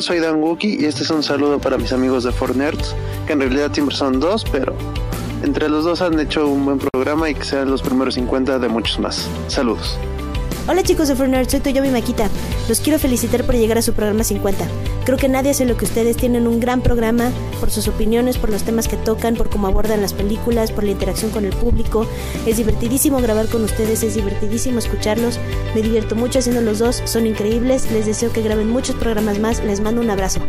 soy Dan Wookie y este es un saludo para mis amigos de Fornerds, que en realidad siempre son dos, pero entre los dos han hecho un buen programa y que sean los primeros 50 de muchos más. Saludos. Hola chicos de Fornerds, soy Toyomi Maquita. Los quiero felicitar por llegar a su programa 50. Creo que nadie hace lo que ustedes tienen un gran programa por sus opiniones, por los temas que tocan, por cómo abordan las películas, por la interacción con el público. Es divertidísimo grabar con ustedes, es divertidísimo escucharlos. Me divierto mucho haciendo los dos, son increíbles. Les deseo que graben muchos programas más. Les mando un abrazo.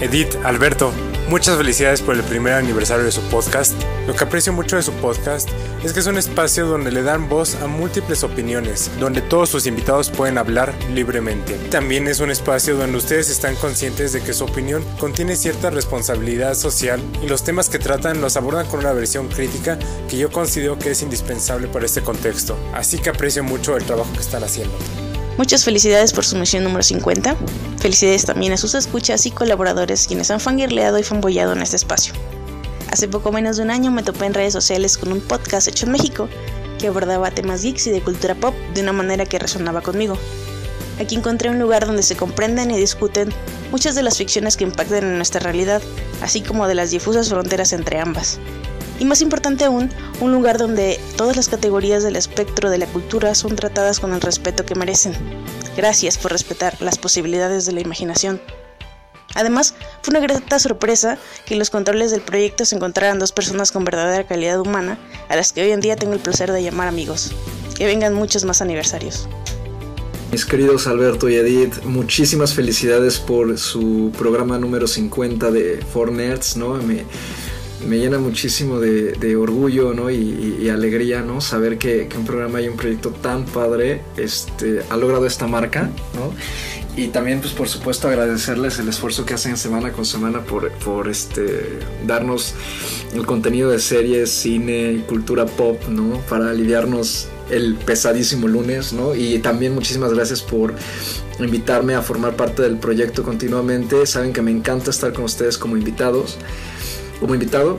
Edith, Alberto, muchas felicidades por el primer aniversario de su podcast. Lo que aprecio mucho de su podcast es que es un espacio donde le dan voz a múltiples opiniones, donde todos sus invitados pueden hablar libremente. También es un espacio donde ustedes están conscientes de que su opinión contiene cierta responsabilidad social y los temas que tratan los abordan con una versión crítica que yo considero que es indispensable para este contexto. Así que aprecio mucho el trabajo que están haciendo. Muchas felicidades por su misión número 50. Felicidades también a sus escuchas y colaboradores quienes han fangirleado y fanboyado en este espacio. Hace poco menos de un año me topé en redes sociales con un podcast hecho en México que abordaba temas geeks y de cultura pop de una manera que resonaba conmigo. Aquí encontré un lugar donde se comprenden y discuten muchas de las ficciones que impactan en nuestra realidad, así como de las difusas fronteras entre ambas. Y más importante aún, un lugar donde todas las categorías del espectro de la cultura son tratadas con el respeto que merecen. Gracias por respetar las posibilidades de la imaginación. Además, fue una grata sorpresa que en los controles del proyecto se encontraran dos personas con verdadera calidad humana, a las que hoy en día tengo el placer de llamar amigos. Que vengan muchos más aniversarios. Mis queridos Alberto y Edith, muchísimas felicidades por su programa número 50 de Four Nerds, ¿no? Me, me llena muchísimo de, orgullo ¿no? y, alegría ¿no? saber que, un programa y un proyecto tan padre este, ha logrado esta marca. ¿no? Y también, pues por supuesto, agradecerles el esfuerzo que hacen semana con semana por, por este, darnos el contenido de series, cine cultura pop, ¿no? Para aliviarnos el pesadísimo lunes, ¿no? Y también muchísimas gracias por invitarme a formar parte del proyecto continuamente. Saben que me encanta estar con ustedes como invitados como invitado.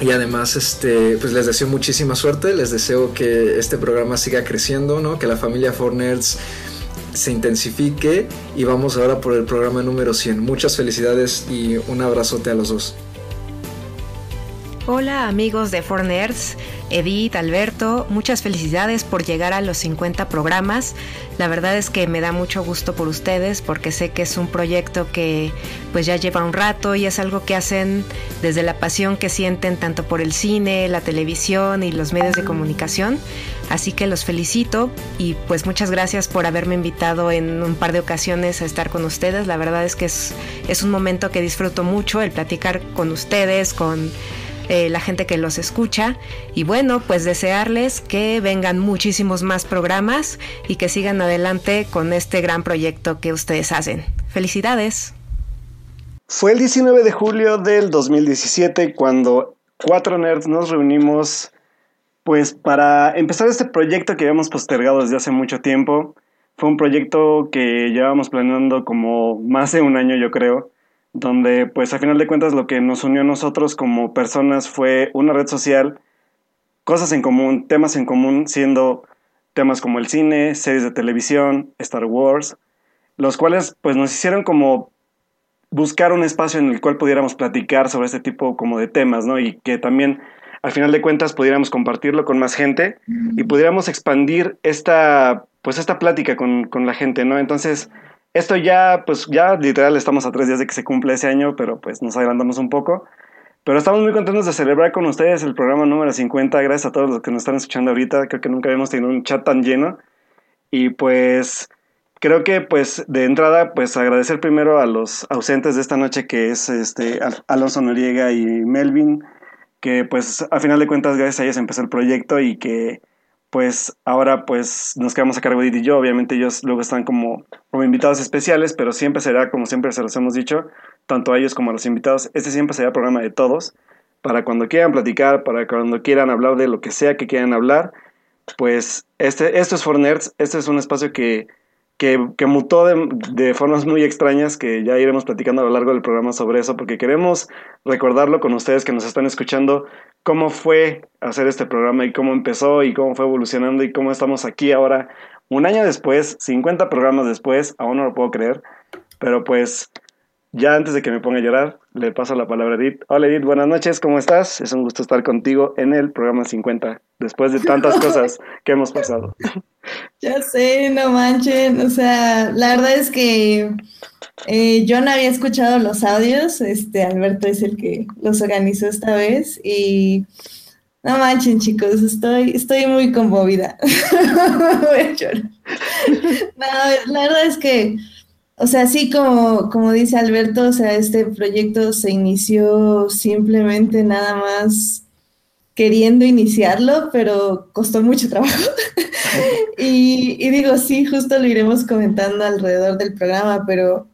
Y además, este, pues les deseo muchísima suerte, les deseo que este programa siga creciendo, ¿no? que la familia For Nerds se intensifique y vamos ahora por el programa número 100. Muchas felicidades y un abrazote a los dos. Hola amigos de For Nerds. Edith, Alberto, muchas felicidades por llegar a los 50 programas. La verdad es que me da mucho gusto por ustedes porque sé que es un proyecto que pues ya lleva un rato y es algo que hacen desde la pasión que sienten tanto por el cine, la televisión y los medios de comunicación. Así que los felicito y pues muchas gracias por haberme invitado en un par de ocasiones a estar con ustedes. La verdad es que es, es un momento que disfruto mucho el platicar con ustedes, con eh, la gente que los escucha. Y bueno, pues desearles que vengan muchísimos más programas y que sigan adelante con este gran proyecto que ustedes hacen. Felicidades. Fue el 19 de julio del 2017 cuando cuatro nerds nos reunimos pues para empezar este proyecto que habíamos postergado desde hace mucho tiempo. Fue un proyecto que llevábamos planeando como más de un año yo creo donde pues a final de cuentas lo que nos unió a nosotros como personas fue una red social, cosas en común, temas en común, siendo temas como el cine, series de televisión, Star Wars, los cuales pues nos hicieron como buscar un espacio en el cual pudiéramos platicar sobre este tipo como de temas, ¿no? Y que también al final de cuentas pudiéramos compartirlo con más gente y pudiéramos expandir esta pues esta plática con, con la gente, ¿no? Entonces, esto ya, pues ya literal estamos a tres días de que se cumple ese año, pero pues nos adelantamos un poco. Pero estamos muy contentos de celebrar con ustedes el programa número 50. Gracias a todos los que nos están escuchando ahorita. Creo que nunca habíamos tenido un chat tan lleno. Y pues creo que pues de entrada pues agradecer primero a los ausentes de esta noche que es este Alonso Noriega y Melvin que pues a final de cuentas gracias a ellos empezó el proyecto y que pues ahora pues nos quedamos a cargo de Edith y yo. Obviamente ellos luego están como, como invitados especiales, pero siempre será, como siempre se los hemos dicho, tanto a ellos como a los invitados, este siempre será programa de todos, para cuando quieran platicar, para cuando quieran hablar de lo que sea que quieran hablar, pues este, esto es For Nerds, este es un espacio que que, mutó de, formas muy extrañas que ya iremos platicando a lo largo del programa sobre eso, porque queremos recordarlo con ustedes que nos están escuchando, cómo fue hacer este programa y cómo empezó y cómo fue evolucionando y cómo estamos aquí ahora, un año después, 50 programas después, aún no lo puedo creer, Pero pues, ya antes de que me ponga a llorar, le paso la palabra a Edith. Hola Edith, buenas noches, ¿cómo estás? Es un gusto estar contigo en el programa 50, después de tantas cosas que hemos pasado. Ya sé, no manchen, o sea, la verdad es que eh, yo no había escuchado los audios, este Alberto es el que los organizó esta vez y no manchen chicos, estoy, estoy muy conmovida. Voy a llorar. No, la verdad es que, o sea, sí como, como dice Alberto, o sea, este proyecto se inició simplemente nada más queriendo iniciarlo, pero costó mucho trabajo. y, y, digo, sí, justo lo iremos comentando alrededor del programa, pero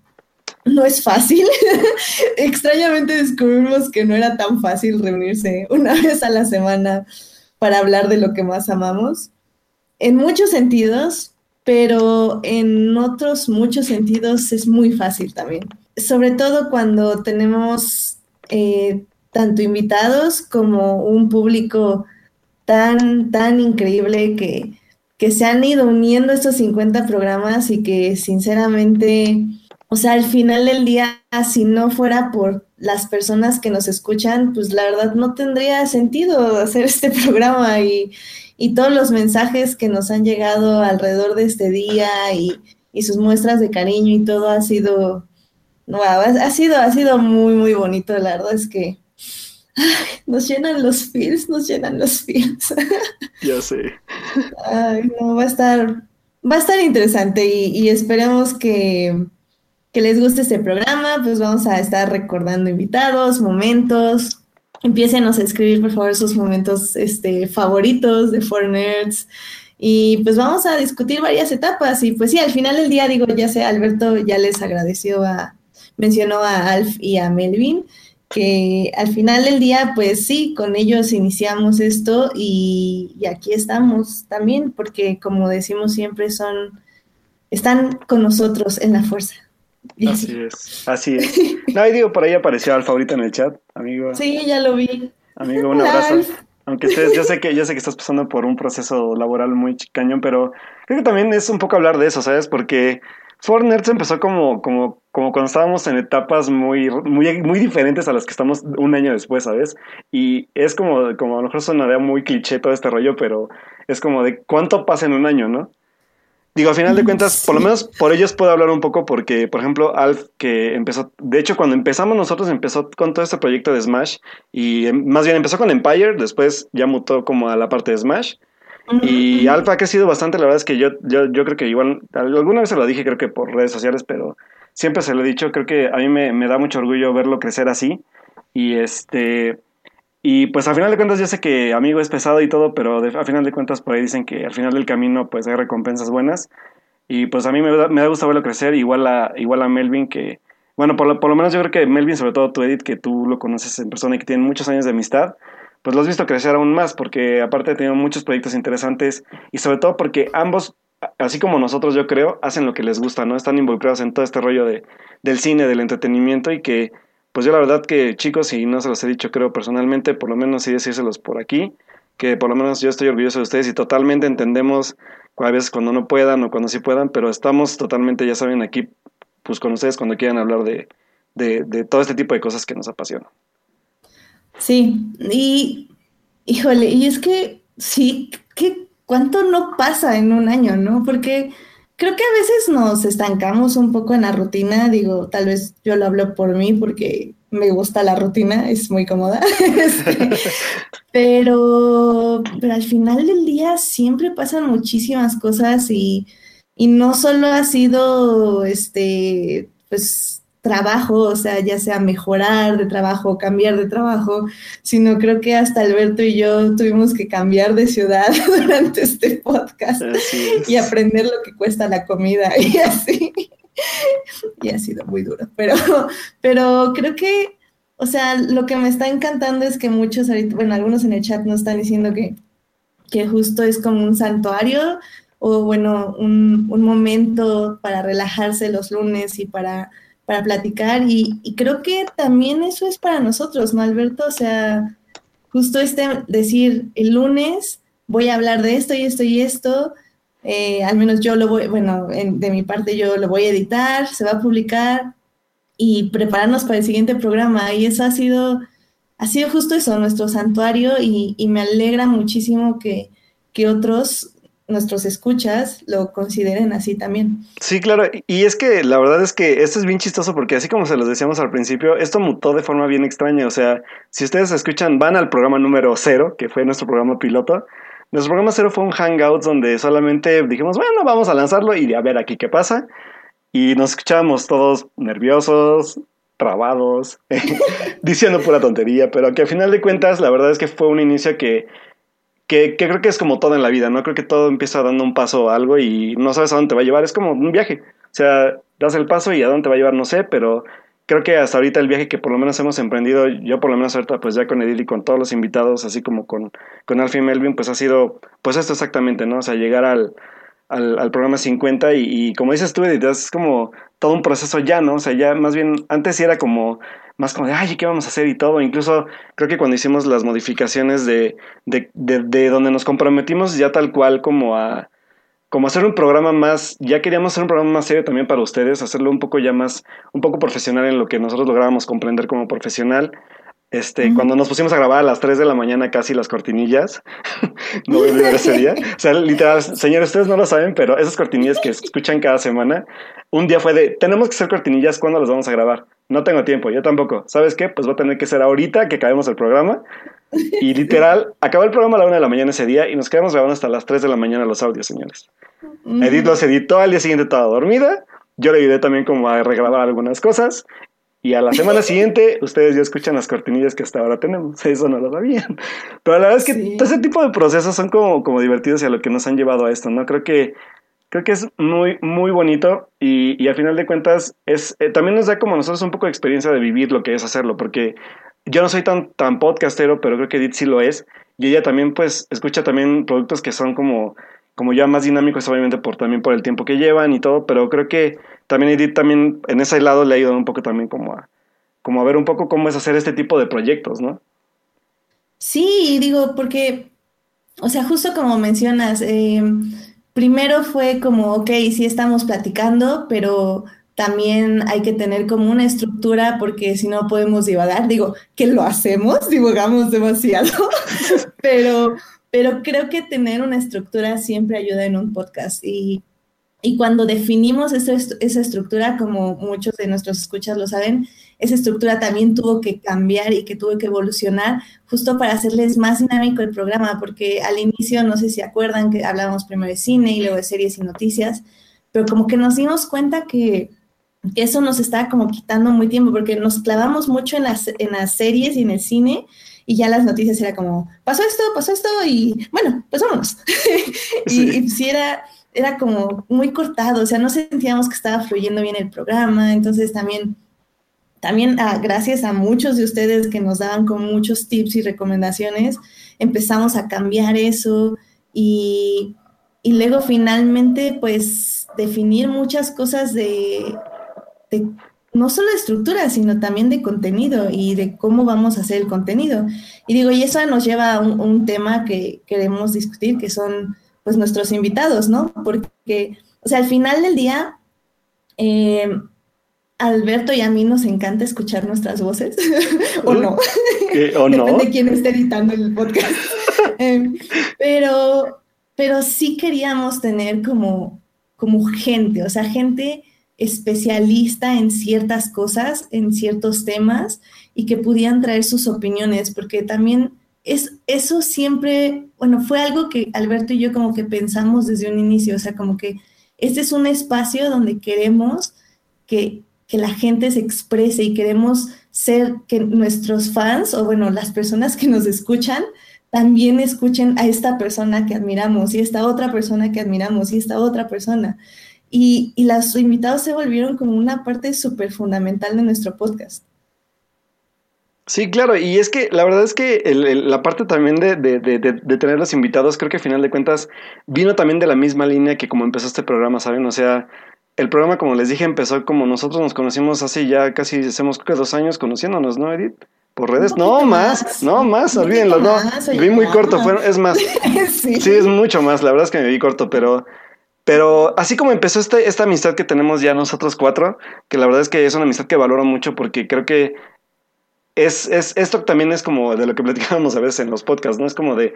no es fácil. Extrañamente descubrimos que no era tan fácil reunirse una vez a la semana para hablar de lo que más amamos. En muchos sentidos, pero en otros muchos sentidos es muy fácil también. Sobre todo cuando tenemos eh, tanto invitados como un público tan, tan increíble que, que se han ido uniendo estos 50 programas y que sinceramente, o sea, al final del día, si no fuera por las personas que nos escuchan, pues la verdad no tendría sentido hacer este programa y, y todos los mensajes que nos han llegado alrededor de este día y, y sus muestras de cariño y todo ha sido, wow, ha sido, ha sido muy, muy bonito, la verdad es que nos llenan los feels, nos llenan los feels. Ya sé. Ay, no, va a estar, va a estar interesante y, y esperemos que, que, les guste este programa. Pues vamos a estar recordando invitados, momentos. Empiecen a escribir, por favor, sus momentos este, favoritos de Four Nerds. Y pues vamos a discutir varias etapas. Y pues sí, al final del día, digo, ya sé, Alberto ya les agradeció a, mencionó a Alf y a Melvin que al final del día, pues sí, con ellos iniciamos esto y, y, aquí estamos también, porque como decimos siempre, son, están con nosotros en la fuerza. Así, es, así es. No, y digo, por ahí apareció Alfa ahorita en el chat, amigo. Sí, ya lo vi. Amigo, un abrazo. Aunque estés, yo sé que, yo sé que estás pasando por un proceso laboral muy cañón, pero creo que también es un poco hablar de eso, ¿sabes? Porque Nerds empezó como, como, como cuando estábamos en etapas muy, muy, muy diferentes a las que estamos un año después, ¿sabes? Y es como, como a lo mejor sonaría muy cliché todo este rollo, pero es como de cuánto pasa en un año, ¿no? Digo, al final de cuentas, por lo menos por ellos puedo hablar un poco porque, por ejemplo, Alf, que empezó, de hecho, cuando empezamos nosotros, empezó con todo este proyecto de Smash y más bien empezó con Empire, después ya mutó como a la parte de Smash. Y Alfa ha crecido bastante, la verdad es que yo, yo, yo creo que igual, alguna vez se lo dije, creo que por redes sociales, pero siempre se lo he dicho, creo que a mí me, me da mucho orgullo verlo crecer así. Y este, y pues al final de cuentas yo sé que amigo es pesado y todo, pero de, al final de cuentas por ahí dicen que al final del camino pues hay recompensas buenas. Y pues a mí me da, me gusto verlo crecer, igual a, igual a Melvin que, bueno, por lo, por lo menos yo creo que Melvin, sobre todo tú Edith, que tú lo conoces en persona y que tiene muchos años de amistad, pues lo has visto crecer aún más, porque aparte ha tenido muchos proyectos interesantes y sobre todo porque ambos, así como nosotros yo creo, hacen lo que les gusta, ¿no? Están involucrados en todo este rollo de, del cine, del entretenimiento y que, pues yo la verdad que chicos, y no se los he dicho creo personalmente, por lo menos sí decírselos por aquí, que por lo menos yo estoy orgulloso de ustedes y totalmente entendemos a veces cuando no puedan o cuando sí puedan, pero estamos totalmente, ya saben, aquí pues con ustedes cuando quieran hablar de, de, de todo este tipo de cosas que nos apasionan. Sí, y híjole, y es que sí, que cuánto no pasa en un año, ¿no? Porque creo que a veces nos estancamos un poco en la rutina, digo, tal vez yo lo hablo por mí porque me gusta la rutina, es muy cómoda, este, pero, pero al final del día siempre pasan muchísimas cosas y, y no solo ha sido, este, pues trabajo, o sea, ya sea mejorar de trabajo, cambiar de trabajo, sino creo que hasta Alberto y yo tuvimos que cambiar de ciudad durante este podcast y aprender lo que cuesta la comida y así. Y ha sido muy duro, pero, pero creo que, o sea, lo que me está encantando es que muchos ahorita, bueno, algunos en el chat nos están diciendo que, que justo es como un santuario o bueno, un, un momento para relajarse los lunes y para para platicar y, y, creo que también eso es para nosotros, ¿no, Alberto? O sea, justo este decir, el lunes voy a hablar de esto y esto y esto, Eh, al menos yo lo voy, bueno, de mi parte yo lo voy a editar, se va a publicar y prepararnos para el siguiente programa. Y eso ha sido, ha sido justo eso, nuestro santuario y, me alegra muchísimo que, que otros nuestros escuchas lo consideren así también. Sí, claro, y es que la verdad es que esto es bien chistoso porque así como se los decíamos al principio, esto mutó de forma bien extraña, o sea, si ustedes escuchan, van al programa número cero, que fue nuestro programa piloto, nuestro programa cero fue un hangout donde solamente dijimos, bueno, vamos a lanzarlo y a ver aquí qué pasa, y nos escuchábamos todos nerviosos, trabados, diciendo pura tontería, pero que al final de cuentas la verdad es que fue un inicio que que, creo que es como todo en la vida, ¿no? Creo que todo empieza dando un paso a algo y no sabes a dónde te va a llevar, es como un viaje. O sea, das el paso y a dónde va a llevar, no sé, pero creo que hasta ahorita el viaje que por lo menos hemos emprendido, yo por lo menos ahorita pues ya con Edil y con todos los invitados, así como con, con Alfie y Melvin, pues ha sido pues esto exactamente, ¿no? O sea, llegar al, al, programa 50 y, como dices tú, Edith, es como todo un proceso ya, ¿no? O sea, ya más bien, antes sí era como más como de, ay, ¿qué vamos a hacer? Y todo. Incluso creo que cuando hicimos las modificaciones de, de, de, donde nos comprometimos ya tal cual como a como hacer un programa más, ya queríamos hacer un programa más serio también para ustedes, hacerlo un poco ya más, un poco profesional en lo que nosotros lográbamos comprender como profesional. Este, cuando nos pusimos a grabar a las 3 de la mañana casi las cortinillas, no voy a olvidar ese día. O sea, literal, señores, ustedes no lo saben, pero esas cortinillas que escuchan cada semana, un día fue de, tenemos que hacer cortinillas, ¿cuándo las vamos a grabar? No tengo tiempo, yo tampoco. ¿Sabes qué? Pues va a tener que ser ahorita que acabemos el programa. Y literal, acabó el programa a la 1 de la mañana ese día y nos quedamos grabando hasta las 3 de la mañana los audios, señores. Edith los editó, al día siguiente toda dormida. Yo le ayudé también como a regrabar algunas cosas y a la semana siguiente, ustedes ya escuchan las cortinillas que hasta ahora tenemos. Eso no lo sabían. Pero la verdad es que todo ese tipo de procesos son como, como divertidos y a lo que nos han llevado a esto, ¿no? Creo que, creo que es muy, muy bonito y, y al final de cuentas es, eh, también nos da como a nosotros un poco de experiencia de vivir lo que es hacerlo, porque yo no soy tan, tan podcastero, pero creo que Edith sí lo es. Y ella también, pues, escucha también productos que son como, como ya más dinámicos, obviamente, por, también por el tiempo que llevan y todo, pero creo que también Edith también en ese lado le ha ayudado un poco también como a, como a ver un poco cómo es hacer este tipo de proyectos, ¿no? Sí, digo, porque, o sea, justo como mencionas, eh, primero fue como, ok, sí estamos platicando, pero también hay que tener como una estructura porque si no podemos divagar. Digo, que lo hacemos, divagamos demasiado, pero, pero creo que tener una estructura siempre ayuda en un podcast y y cuando definimos esa, esa estructura, como muchos de nuestros escuchas lo saben, esa estructura también tuvo que cambiar y que tuvo que evolucionar justo para hacerles más dinámico el programa, porque al inicio, no sé si acuerdan que hablábamos primero de cine y luego de series y noticias, pero como que nos dimos cuenta que eso nos estaba como quitando muy tiempo, porque nos clavamos mucho en las, en las series y en el cine, y ya las noticias era como, pasó esto, pasó esto, y bueno, pues vámonos. y, y si era era como muy cortado, o sea, no sentíamos que estaba fluyendo bien el programa, entonces también, también ah, gracias a muchos de ustedes que nos daban con muchos tips y recomendaciones, empezamos a cambiar eso y, y luego finalmente pues definir muchas cosas de, no solo de estructura, sino también de contenido y de cómo vamos a hacer el contenido. Y digo, y eso nos lleva a un tema que queremos discutir, que son pues nuestros invitados, ¿no? Porque, o sea, al final del día, eh, Alberto y a mí nos encanta escuchar nuestras voces, o no. ¿O no? Depende de quién esté editando el podcast. Em, pero, pero sí queríamos tener como, como gente, o sea, gente especialista en ciertas cosas, en ciertos temas, y que pudieran traer sus opiniones, porque también es, eso siempre, bueno, fue algo que Alberto y yo como que pensamos desde un inicio, o sea, como que este es un espacio donde queremos que, la gente se exprese y queremos ser que nuestros fans o bueno, las personas que nos escuchan también escuchen a esta persona que admiramos y esta otra persona que admiramos y esta otra persona. Y, y los invitados se volvieron como una parte súper fundamental de nuestro podcast. Sí, claro, y es que la verdad es que la parte también de, de, de, tener los invitados, creo que al final de cuentas vino también de la misma línea que como empezó este programa, ¿saben? O sea, el programa, como les dije, empezó como nosotros nos conocimos hace ya casi, hacemos creo que dos años conociéndonos, ¿no, Edith? ¿Por redes? No, más, no, más, olvídenlo, no. Vi muy corto, fue, es más. sí. sí. es mucho más, la verdad es que me vi corto, pero Pero así como empezó este, esta amistad que tenemos ya nosotros cuatro, que la verdad es que es una amistad que valoro mucho porque creo que es, es, esto también es como de lo que platicábamos a veces en los podcasts, ¿no? Es como de,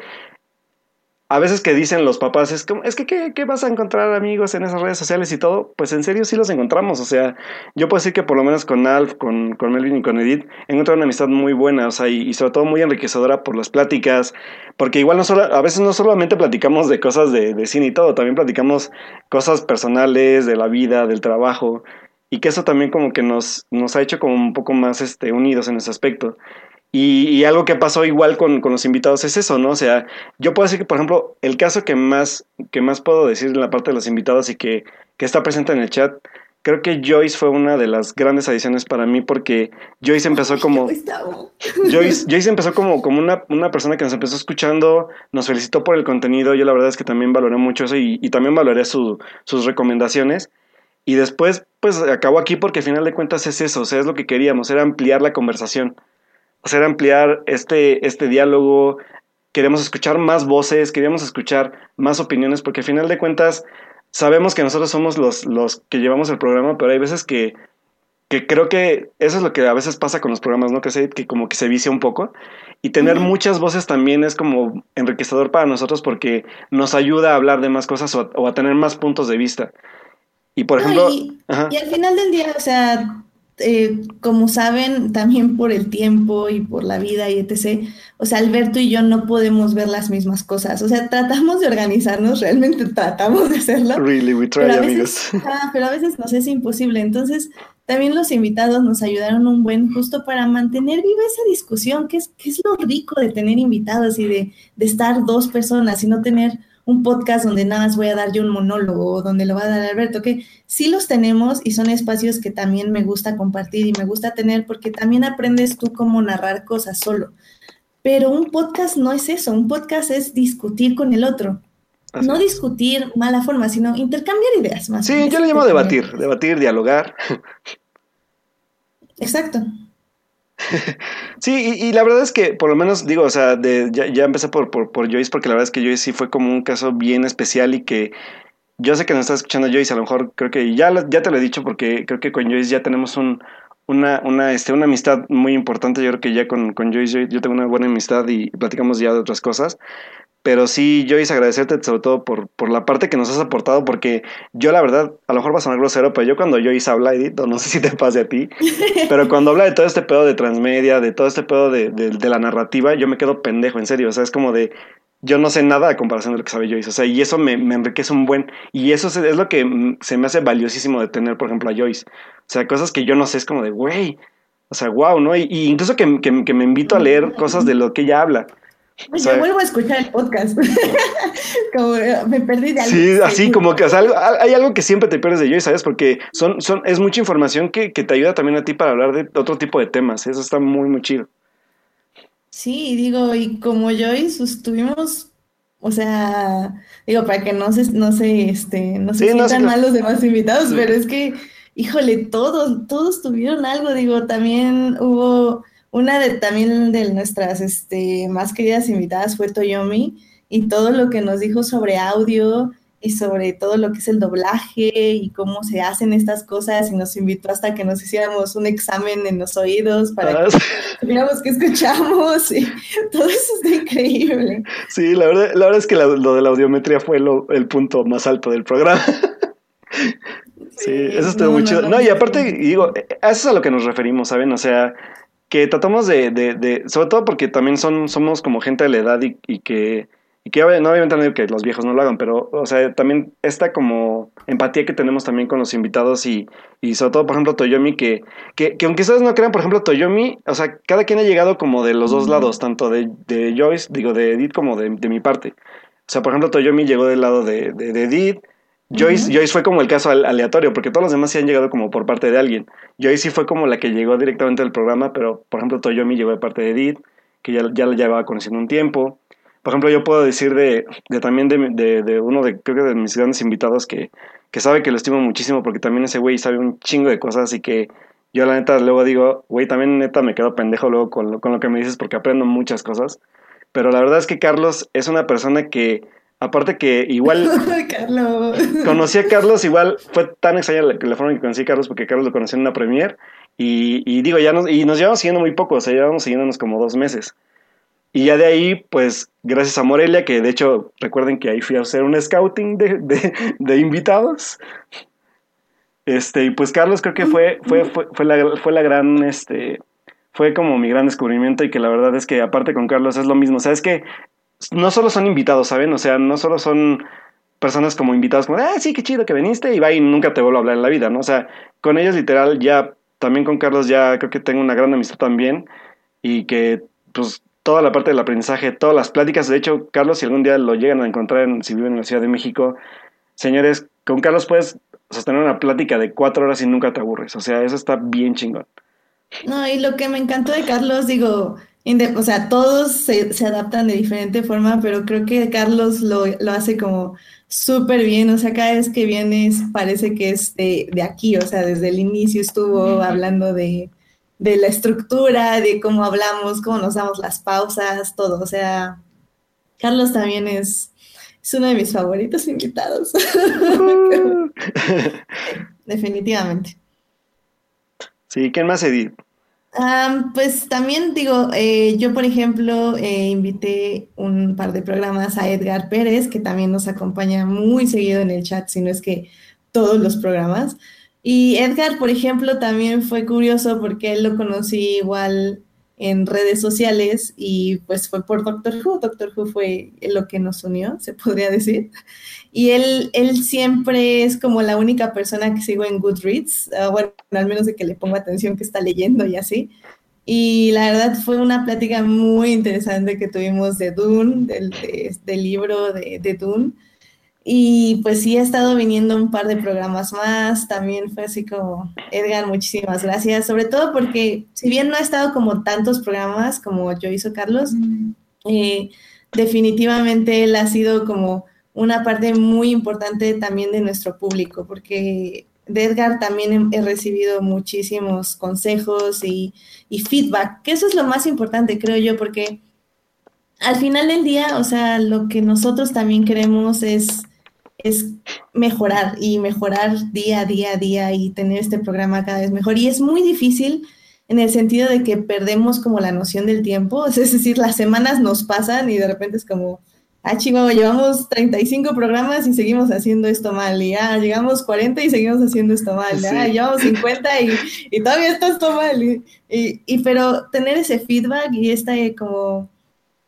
a veces que dicen los papás, es como, es que ¿qué, vas a encontrar amigos en esas redes sociales y todo? Pues en serio sí los encontramos, o sea, yo puedo decir que por lo menos con Alf, con, con Melvin y con Edith, he encontrado una amistad muy buena, o sea, y, sobre todo muy enriquecedora por las pláticas, porque igual no solo, a veces no solamente platicamos de cosas de, de cine y todo, también platicamos cosas personales, de la vida, del trabajo, y que eso también como que nos, nos ha hecho como un poco más este, unidos en ese aspecto. Y, algo que pasó igual con, con, los invitados es eso, ¿no? O sea, yo puedo decir que, por ejemplo, el caso que más, que más puedo decir en la parte de los invitados y que, que está presente en el chat, creo que Joyce fue una de las grandes adiciones para mí porque Joyce empezó como... Joyce, Joyce empezó como, como una, una, persona que nos empezó escuchando, nos felicitó por el contenido, yo la verdad es que también valoré mucho eso y, y también valoré su, sus recomendaciones. Y después, pues acabó aquí porque al final de cuentas es eso, o sea, es lo que queríamos, era ampliar la conversación hacer ampliar este, este diálogo, queremos escuchar más voces, queremos escuchar más opiniones, porque al final de cuentas sabemos que nosotros somos los, los que llevamos el programa, pero hay veces que, que creo que eso es lo que a veces pasa con los programas, ¿no? Que, se, que como que se vicia un poco. Y tener muchas voces también es como enriquecedor para nosotros porque nos ayuda a hablar de más cosas o, a tener más puntos de vista. Y por ejemplo... y, y, al final del día, o sea, eh, como saben, también por el tiempo y por la vida y etc., o sea, Alberto y yo no podemos ver las mismas cosas. O sea, tratamos de organizarnos, realmente tratamos de hacerlo. Really, we try, pero amigos. pero a veces nos es imposible. Entonces, también los invitados nos ayudaron un buen justo para mantener viva esa discusión, que es, que es lo rico de tener invitados y de, de estar dos personas y no tener un podcast donde nada más voy a dar yo un monólogo, donde lo va a dar Alberto, que sí los tenemos y son espacios que también me gusta compartir y me gusta tener porque también aprendes tú cómo narrar cosas solo. Pero un podcast no es eso, un podcast es discutir con el otro. no discutir mala forma, sino intercambiar ideas más. Sí, yo le llamo debatir, debatir, dialogar. Exacto. sí, y, la verdad es que por lo menos digo, o sea, de, ya, empecé por, Joyce porque la verdad es que Joyce sí fue como un caso bien especial y que yo sé que nos está escuchando Joyce, a lo mejor creo que ya, ya te lo he dicho porque creo que con Joyce ya tenemos un, una, una, este, una amistad muy importante, yo creo que ya con, con Joyce yo, yo tengo una buena amistad y platicamos ya de otras cosas, pero sí, Joyce, agradecerte sobre todo por, por la parte que nos has aportado, porque yo la verdad, a lo mejor va a sonar grosero, pero yo cuando Joyce habla, Edith, no sé si te pase a ti, pero cuando habla de todo este pedo de transmedia, de todo este pedo de, de, la narrativa, yo me quedo pendejo, en serio, o sea, es como de, yo no sé nada a comparación de lo que sabe Joyce, o sea, y eso me, me enriquece un buen, y eso es lo que se me hace valiosísimo de tener, por ejemplo, a Joyce, o sea, cosas que yo no sé, es como de, güey, o sea, wow, ¿no? Y, y incluso que, que, que me invito a leer cosas de lo que ella habla. Yo vuelvo a escuchar el podcast. como eh, me perdí de algo. Sí, así como que hay algo que siempre te pierdes de Joyce, ¿sabes? Porque son, son, es mucha información que, te ayuda también a ti para hablar de otro tipo de temas. Eso está muy, muy chido. Sí, digo, y como Joyce, estuvimos, o sea, digo, para que no se, no se, este, no se sientan mal los demás invitados, pero es que, híjole, todos, todos tuvieron algo, digo, también hubo una de también de nuestras este, más queridas invitadas fue Toyomi y todo lo que nos dijo sobre audio y sobre todo lo que es el doblaje y cómo se hacen estas cosas y nos invitó hasta que nos hiciéramos un examen en los oídos para ah, que viéramos que escuchamos y todo eso está increíble. Sí, la verdad, la verdad es que lo de la audiometría fue el punto más alto del programa. Sí, eso estuvo muy chido. No, y aparte, digo, a eso es a lo que nos referimos, ¿saben? O sea, que tratamos de, de, de, sobre todo porque también son, somos como gente de la edad y, y que, y que no obviamente no digo que los viejos no lo hagan, pero, o sea, también esta como empatía que tenemos también con los invitados y, y sobre todo, por ejemplo, Toyomi, que, que, que, aunque ustedes no crean, por ejemplo, Toyomi, o sea, cada quien ha llegado como de los dos lados, tanto de, de Joyce, digo, de Edith como de, de mi parte. O sea, por ejemplo, Toyomi llegó del lado de, de, de Edith, Joyce, Joyce fue como el caso aleatorio, porque todos los demás sí han llegado como por parte de alguien. Joyce sí fue como la que llegó directamente al programa, pero por ejemplo Toyomi llegó de parte de Edith, que ya, ya la llevaba conociendo un tiempo. Por ejemplo, yo puedo decir de, de también de, de, uno de, creo que de mis grandes invitados que, que sabe que lo estimo muchísimo, porque también ese güey sabe un chingo de cosas y que yo la neta luego digo, güey, también neta me quedo pendejo luego con lo, con lo que me dices porque aprendo muchas cosas. Pero la verdad es que Carlos es una persona que Aparte que igual Carlos. conocí a Carlos, igual fue tan extraña la, la forma en que conocí a Carlos porque Carlos lo conocí en una premiere y, y digo, ya nos, y nos llevamos siguiendo muy poco, o sea, llevamos siguiéndonos como dos meses. Y ya de ahí, pues, gracias a Morelia, que de hecho, recuerden que ahí fui a hacer un scouting de, de, de invitados. Este, y pues Carlos creo que fue, fue, fue, fue, la, fue la gran, este, fue como mi gran descubrimiento y que la verdad es que aparte con Carlos es lo mismo, o sea, es que no solo son invitados, ¿saben? O sea, no solo son personas como invitados, como, ah, sí, qué chido que viniste, y va y nunca te vuelvo a hablar en la vida, ¿no? O sea, con ellos literal ya, también con Carlos ya creo que tengo una gran amistad también, y que, pues, toda la parte del aprendizaje, todas las pláticas, de hecho, Carlos, si algún día lo llegan a encontrar, en, si viven en la Ciudad de México, señores, con Carlos puedes sostener una plática de cuatro horas y nunca te aburres, o sea, eso está bien chingón. No, y lo que me encantó de Carlos, digo, o sea, todos se, se, adaptan de diferente forma, pero creo que Carlos lo, lo hace como súper bien, o sea, cada vez que vienes parece que es de, de aquí, o sea, desde el inicio estuvo hablando de, de, la estructura, de cómo hablamos, cómo nos damos las pausas, todo, o sea, Carlos también es, es uno de mis favoritos invitados. Definitivamente. Sí, ¿quién más, Edith? Pues también digo, eh, yo por ejemplo eh, invité un par de programas a Edgar Pérez, que también nos acompaña muy seguido en el chat, si no es que todos los programas. Y Edgar, por ejemplo, también fue curioso porque él lo conocí igual en redes sociales y pues fue por Doctor Who. Doctor Who fue lo que nos unió, se podría decir. Y él, él siempre es como la única persona que sigo en Goodreads, uh, bueno, al menos de que le pongo atención que está leyendo y así. Y la verdad fue una plática muy interesante que tuvimos de Dune, del, de, del libro de, de Dune. Y pues sí, ha estado viniendo un par de programas más. También fue así como, Edgar, muchísimas gracias. Sobre todo porque, si bien no ha estado como tantos programas como yo hizo Carlos, eh, definitivamente él ha sido como una parte muy importante también de nuestro público, porque de Edgar también he, recibido muchísimos consejos y, y, feedback, que eso es lo más importante, creo yo, porque al final del día, o sea, lo que nosotros también queremos es, es mejorar y mejorar día a día a día y tener este programa cada vez mejor. Y es muy difícil en el sentido de que perdemos como la noción del tiempo, es decir, las semanas nos pasan y de repente es como ah, Chihuahua, llevamos 35 programas y seguimos haciendo esto mal, y ah, llegamos 40 y seguimos haciendo esto mal, sí. ah, llevamos 50 y, y, todavía está esto mal, y, y, y, pero tener ese feedback y este como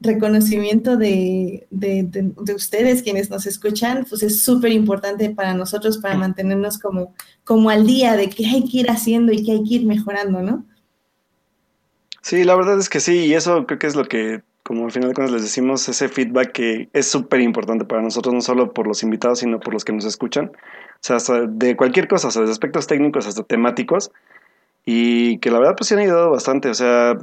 reconocimiento de, de, de, de ustedes quienes nos escuchan, pues es súper importante para nosotros para mantenernos como, como al día de qué hay que ir haciendo y qué hay que ir mejorando, ¿no? Sí, la verdad es que sí, y eso creo que es lo que como al final cuando les decimos ese feedback que es súper importante para nosotros, no solo por los invitados, sino por los que nos escuchan. O sea, de cualquier cosa, o de aspectos técnicos hasta temáticos. Y que la verdad pues sí han ayudado bastante. O sea,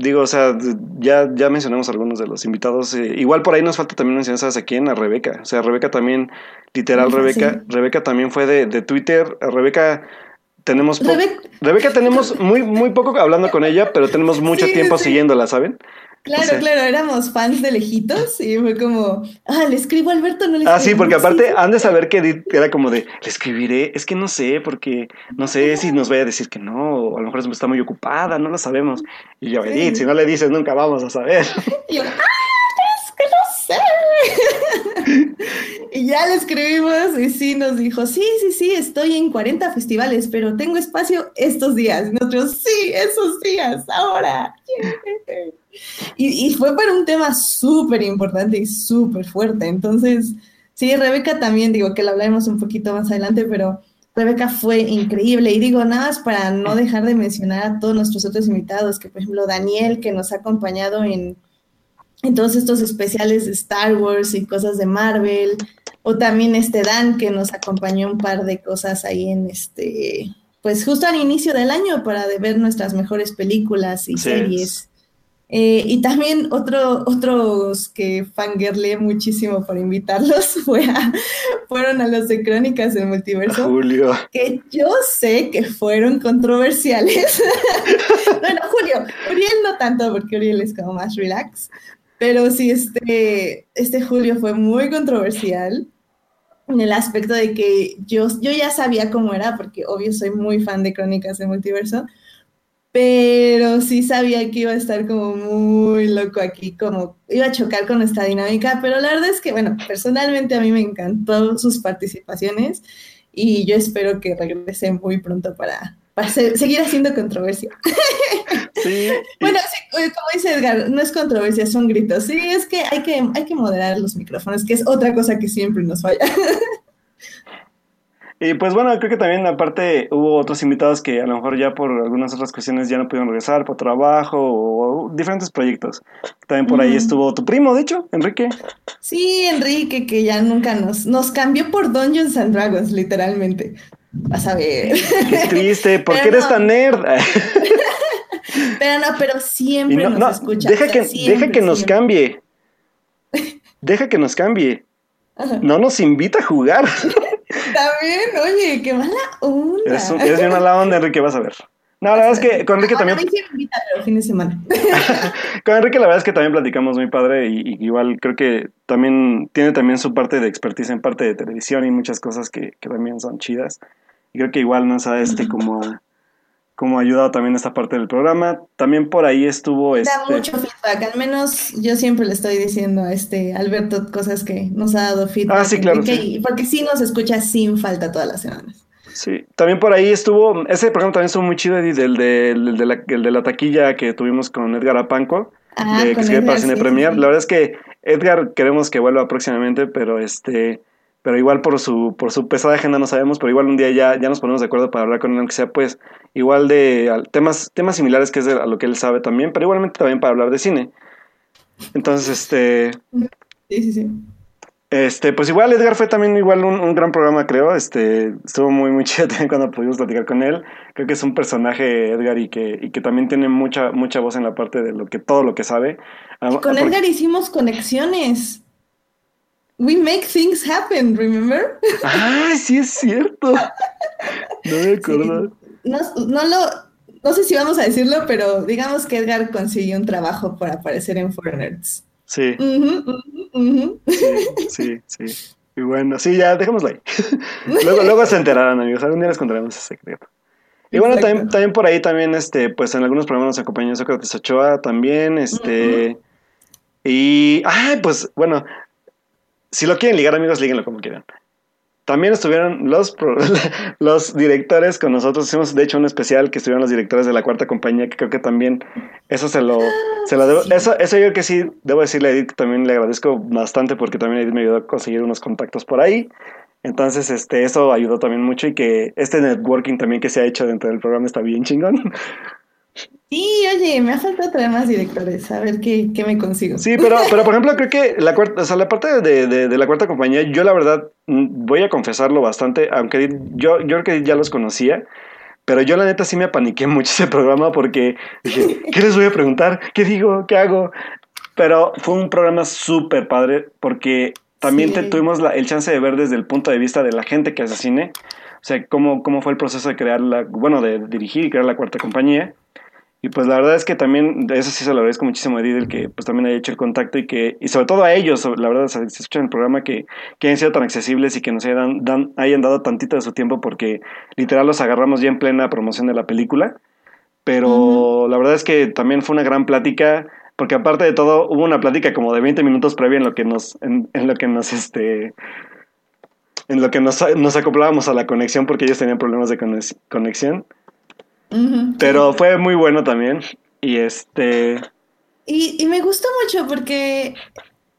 digo, o sea, ya, ya mencionamos algunos de los invitados. Eh, igual por ahí nos falta también mencionar, ¿sabes a quién? A Rebeca. O sea, Rebeca también, literal, Rebeca, sí. Rebeca también fue de, de Twitter. A Rebeca tenemos Rebeca, Rebeca tenemos muy muy poco hablando con ella, pero tenemos mucho sí, tiempo siguiéndola, ¿saben? Claro, o sea, claro, éramos fans de lejitos y fue como, ah, le escribo a Alberto, no le escribo. Ah, sí, porque aparte sí, han de saber que Edith era como de, le escribiré, es que no sé, porque no sé si nos vaya a decir que no, o a lo mejor está muy ocupada, no lo sabemos. Y yo, Edith, si no le dices, nunca vamos a saber. Y yo, ah, es que no sé. y ya le escribimos y sí nos dijo, sí, sí, sí, estoy en 40 festivales, pero tengo espacio estos días. Y nosotros, sí, esos días, ahora. Y, y, fue para un tema súper importante y súper fuerte. Entonces, sí, Rebeca también, digo que la hablaremos un poquito más adelante, pero Rebeca fue increíble. Y digo, nada más para no dejar de mencionar a todos nuestros otros invitados, que por ejemplo Daniel, que nos ha acompañado en, en todos estos especiales de Star Wars y cosas de Marvel, o también este Dan, que nos acompañó un par de cosas ahí en este, pues justo al inicio del año para ver nuestras mejores películas y sí. series. Eh, y también otro, otros que fangirlé muchísimo por invitarlos fue a, fueron a los de Crónicas del Multiverso. Julio. Que yo sé que fueron controversiales. bueno, Julio, Uriel no tanto, porque Uriel es como más relax. Pero sí, este, este julio fue muy controversial en el aspecto de que yo, yo ya sabía cómo era, porque obvio soy muy fan de Crónicas de Multiverso, pero sí sabía que iba a estar como muy loco aquí, como iba a chocar con esta dinámica, pero la verdad es que, bueno, personalmente a mí me encantó sus participaciones y yo espero que regresen muy pronto para, para seguir haciendo controversia. Sí. bueno, como dice Edgar, no es controversia, son gritos. Sí, es que hay que, hay que moderar los micrófonos, que es otra cosa que siempre nos falla. Y pues bueno, creo que también aparte hubo otros invitados que a lo mejor ya por algunas otras cuestiones ya no pudieron regresar por trabajo o, diferentes proyectos. También por ahí estuvo tu primo, de hecho, Enrique. Sí, Enrique, que ya nunca nos, nos cambió por Dungeons and Dragons, literalmente. Vas a ver. Qué triste, ¿por qué eres tan nerd? pero no, pero siempre nos escucha. Deja que, deja que nos cambie. Deja que nos cambie. No nos invita a jugar. También, oye, qué mala onda. Es, es bien mala onda, Enrique, vas a ver. No, la verdad es que con Enrique también. fin de semana. con Enrique la verdad es que también platicamos muy padre y, igual creo que también tiene también su parte de expertise en parte de televisión y muchas cosas que, que también son chidas. Y creo que igual nos ha este como como ha ayudado también esta parte del programa. También por ahí estuvo da este... mucho feedback, al menos yo siempre le estoy diciendo a este Alberto cosas que nos ha dado feedback. Ah, sí, claro. Porque sí nos escucha sin falta todas las semanas. Sí, también por ahí estuvo, ese programa también estuvo muy chido, el de, de, la, el de la taquilla que tuvimos con Edgar Apanco, ah, de, que se para Cine Premier. La verdad es que Edgar queremos que vuelva próximamente, pero este pero igual por su, por su pesada agenda no sabemos, pero igual un día ya, ya nos ponemos de acuerdo para hablar con él, aunque sea pues igual de temas, temas similares que es a lo que él sabe también, pero igualmente también para hablar de cine. Entonces, este... Sí, sí, sí. Este, pues igual Edgar fue también igual un, gran programa, creo. Este, estuvo muy, muy chido también cuando pudimos platicar con él. Creo que es un personaje, Edgar, y que, y que también tiene mucha, mucha voz en la parte de lo que, todo lo que sabe. con Edgar hicimos conexiones. We make things happen, remember? Ah, sí es cierto. No me acuerdo. No, no, lo, no sé si vamos a decirlo, pero digamos que Edgar consiguió un trabajo para aparecer en Foreigners. Sí. sí. Sí, sí, Y bueno, sí, ya, dejémoslo ahí. luego, luego se enterarán, amigos. Algún día les contaremos ese secreto. Y bueno, también, también por ahí también, este, pues en algunos programas nos acompañó Sócrates Ochoa también, este... Y, ay, pues, bueno, si lo quieren ligar, amigos, líguenlo como quieran. También estuvieron los, los directores con nosotros. Hicimos, de hecho, un especial que estuvieron los directores de la cuarta compañía, que creo que también eso se lo, se lo debo. Eso, eso yo que sí debo decirle a Edith que también le agradezco bastante porque también Edith me ayudó a conseguir unos contactos por ahí. Entonces, este, eso ayudó también mucho y que este networking también que se ha hecho dentro del programa está bien chingón. Sí, oye, me ha faltado traer más directores, a ver qué, qué me consigo. Sí, pero, pero por ejemplo, creo que la cuarta, o sea, la parte de, de, la cuarta compañía, yo la verdad mm, voy a confesarlo bastante, aunque yo, yo creo que ya los conocía, pero yo la neta sí me apaniqué mucho ese programa porque dije, ¿qué les voy a preguntar? ¿Qué digo? ¿Qué hago? Pero fue un programa súper padre porque también tuvimos la, el chance de ver desde el punto de vista de la gente que hace cine, o sea, cómo, cómo fue el proceso de crear la, bueno, de dirigir y crear la cuarta compañía. Y pues la verdad es que también, de eso sí se lo agradezco muchísimo a Edith, el que pues también haya hecho el contacto y que, y sobre todo a ellos, la verdad, se escuchan el programa, que, que hayan sido tan accesibles y que nos hayan, dan, hayan dado tantito de su tiempo porque literal los agarramos ya en plena promoción de la película. Pero la verdad es que también fue una gran plática, porque aparte de todo, hubo una plática como de 20 minutos previa en lo que nos, en, en lo que nos, este, en lo que nos, nos acoplábamos a la conexión porque ellos tenían problemas de conexión. Pero fue muy bueno también. Y este. Y, y, me gustó mucho porque,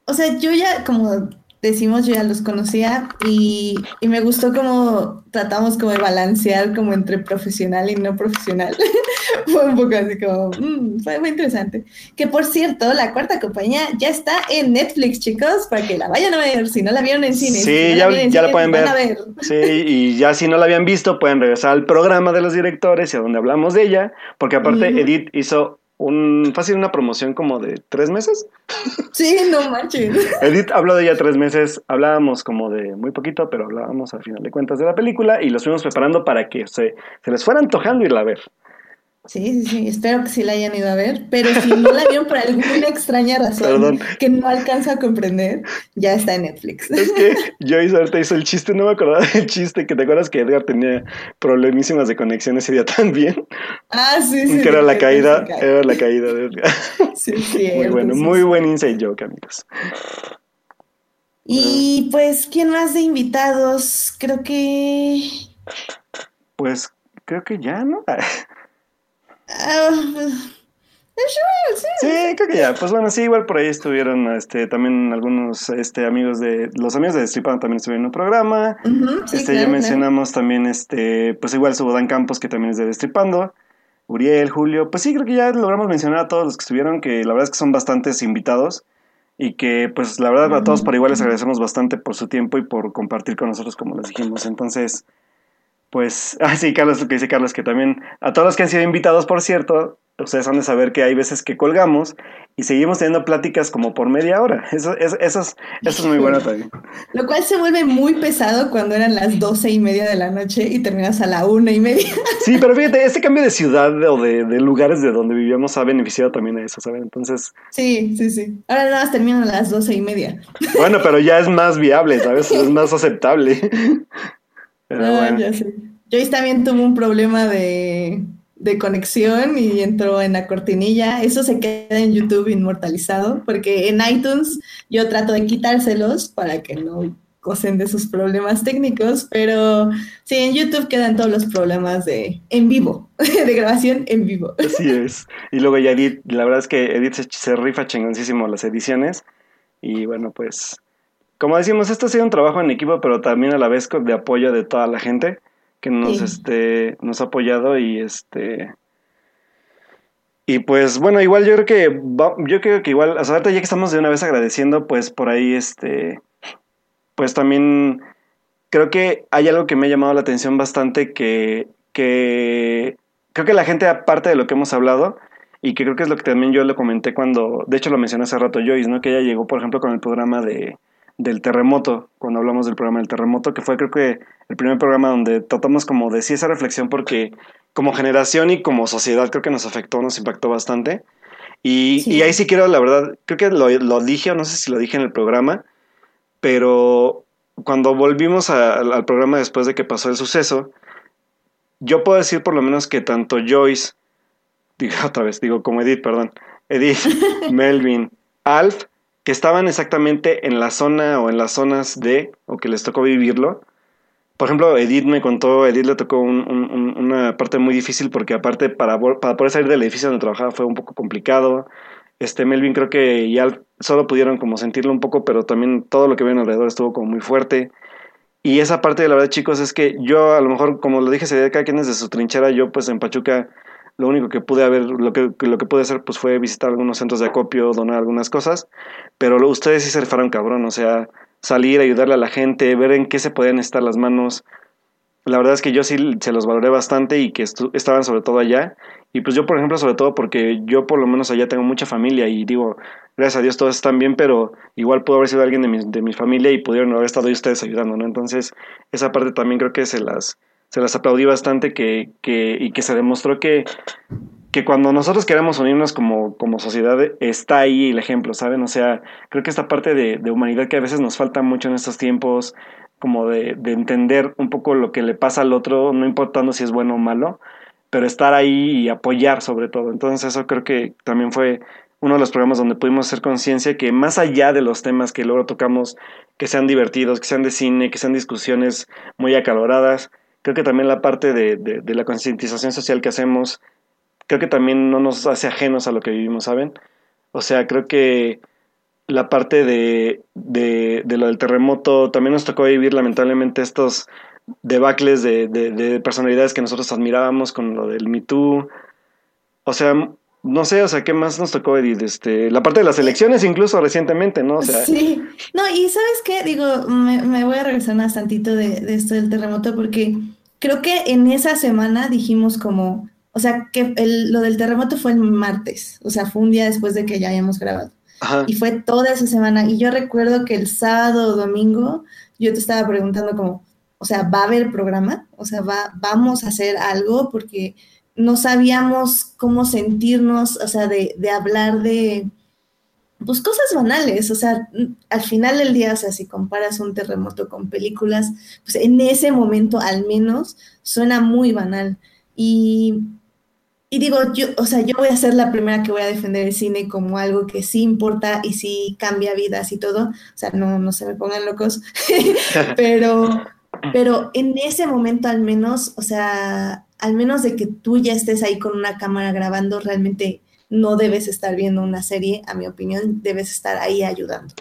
o sea, yo ya, como decimos, yo ya los conocía y, y me gustó como tratamos como de balancear como entre profesional y no profesional. fue un poco así como, mm, fue muy interesante. Que por cierto, la cuarta compañía ya está en Netflix, chicos, para que la vayan a ver, si no la vieron en cine. Sí, ya, la, ya la pueden ver. ver. Sí, y ya si no la habían visto, pueden regresar al programa de los directores y a donde hablamos de ella, porque aparte Edith hizo un fácil una promoción como de tres meses. Sí, no manches. Edith habló de ella tres meses, hablábamos como de muy poquito, pero hablábamos al final de cuentas de la película y los fuimos preparando para que se, se les fuera antojando irla a ver. Sí, sí, sí, espero que sí la hayan ido a ver, pero si no la vieron por alguna extraña razón que no alcanza a comprender, ya está en Netflix. Es que Joyce ahorita hizo el chiste, no me acordaba del chiste, que te acuerdas que Edgar tenía problemísimas de conexión ese día también. Ah, sí, sí. Que era la caída, era la caída de Edgar. Sí, sí. Muy bueno, muy buen inside joke, amigos. Y pues, ¿quién más de invitados? Creo que... Pues, creo que ya, ¿no? Ah, sí, creo que ya. Pues bueno, sí, igual por ahí estuvieron este, también algunos este, amigos de. Los amigos de Destripando también estuvieron en un programa. este, ya mencionamos también, este, pues igual Dan Campos, que también es de Destripando. Uriel, Julio. Pues sí, creo que ya logramos mencionar a todos los que estuvieron, que la verdad es que son bastantes invitados. Y que, pues, la verdad, a todos por igual les agradecemos bastante por su tiempo y por compartir con nosotros, como les dijimos. Entonces, pues, ah, sí, Carlos, lo que dice Carlos, que también a todos los que han sido invitados, por cierto, ustedes han de saber que hay veces que colgamos y seguimos teniendo pláticas como por media hora. Eso, eso, eso, es, eso es muy bueno también. Lo cual se vuelve muy pesado cuando eran las doce y media de la noche y terminas a la una y media. Sí, pero fíjate, este cambio de ciudad o de, de lugares de donde vivíamos ha beneficiado también a eso, ¿saben? Entonces... Sí, sí, sí. Ahora nada más terminan a las doce y media. Bueno, pero ya es más viable, ¿sabes? Es más aceptable. Pero ah, bueno. ya sé. Joyce también tuvo un problema de de conexión y entró en la cortinilla. Eso se queda en YouTube inmortalizado, porque en iTunes yo trato de quitárselos para que no gocen de sus problemas técnicos, pero sí, en YouTube quedan todos los problemas de en vivo, de grabación en vivo. Así es. Y luego ya Edith, la verdad es que Edith se, rifa chingoncísimo las ediciones. Y bueno, pues, como decimos, esto ha sido un trabajo en equipo, pero también a la vez de apoyo de toda la gente que nos, este, nos ha apoyado y este... Y pues bueno, igual yo creo que yo creo que igual, o sea, ahorita ya que estamos de una vez agradeciendo, pues por ahí este pues también creo que hay algo que me ha llamado la atención bastante que, que creo que la gente aparte de lo que hemos hablado y que creo que es lo que también yo le comenté cuando, de hecho lo mencioné hace rato Joyce, ¿no? Que ella llegó, por ejemplo, con el programa de del terremoto, cuando hablamos del programa del terremoto, que fue creo que el primer programa donde tratamos como de esa reflexión porque como generación y como sociedad creo que nos afectó, nos impactó bastante. Y, ahí sí quiero, la verdad, creo que lo, lo, dije o no sé si lo dije en el programa, pero cuando volvimos al programa después de que pasó el suceso, yo puedo decir por lo menos que tanto Joyce, digo otra vez, digo como Edith, perdón, Edith, Melvin, Alf, que estaban exactamente en la zona o en las zonas de, o que les tocó vivirlo. Por ejemplo, Edith me contó, Edith le tocó una parte muy difícil porque aparte para, para poder salir del edificio donde trabajaba fue un poco complicado. Este Melvin creo que ya solo pudieron como sentirlo un poco, pero también todo lo que ven alrededor estuvo como muy fuerte. Y esa parte de la verdad, chicos, es que yo a lo mejor, como lo dije, se cada quien desde su trinchera, yo pues en Pachuca lo único que pude haber, lo que, lo que pude hacer pues fue visitar algunos centros de acopio, donar algunas cosas, pero ustedes sí se rifaron cabrón, o sea, salir, ayudarle a la gente, ver en qué se podían estar las manos. La verdad es que yo sí se los valoré bastante y que estaban sobre todo allá. Y pues yo, por ejemplo, sobre todo porque yo por lo menos allá tengo mucha familia y digo, gracias a Dios todos están bien, pero igual pudo haber sido alguien de mi, de mi familia y pudieron haber estado ahí ustedes ayudando, ¿no? Entonces, esa parte también creo que se las, se las aplaudí bastante que, que, y que se demostró que, que cuando nosotros queremos unirnos como, como sociedad, está ahí el ejemplo, ¿saben? O sea, creo que esta parte de, de humanidad que a veces nos falta mucho en estos tiempos, como de, de, entender un poco lo que le pasa al otro, no importando si es bueno o malo, pero estar ahí y apoyar sobre todo. Entonces eso creo que también fue uno de los programas donde pudimos hacer conciencia que más allá de los temas que luego tocamos, que sean divertidos, que sean de cine, que sean discusiones muy acaloradas, creo que también la parte de, de, la concientización social que hacemos, creo que también no nos hace ajenos a lo que vivimos, ¿saben? O sea, creo que la parte de, de, de lo del terremoto, también nos tocó vivir lamentablemente estos debacles de, de, personalidades que nosotros admirábamos con lo del Me Too. O sea, no sé, o sea, ¿qué más nos tocó, Edith? Este, la parte de las elecciones incluso recientemente, ¿no? O sea, sí. No, y ¿sabes qué? Digo, me, voy a regresar más tantito de, de, esto del terremoto porque creo que en esa semana dijimos como, o sea, que el, lo del terremoto fue el martes, o sea, fue un día después de que ya habíamos grabado. Y fue toda esa semana. Y yo recuerdo que el sábado o domingo yo te estaba preguntando como, o sea, ¿va a haber programa? O sea, ¿va, vamos a hacer algo porque no sabíamos cómo sentirnos, o sea, de, hablar de, pues cosas banales, o sea, al final del día, o sea, si comparas un terremoto con películas, pues en ese momento al menos suena muy banal. Y, y digo, yo, o sea, yo voy a ser la primera que voy a defender el cine como algo que sí importa y sí cambia vidas y todo, o sea, no, no se me pongan locos, pero, pero en ese momento al menos, o sea, al menos de que tú ya estés ahí con una cámara grabando, realmente no debes estar viendo una serie, a mi opinión, debes estar ahí ayudando.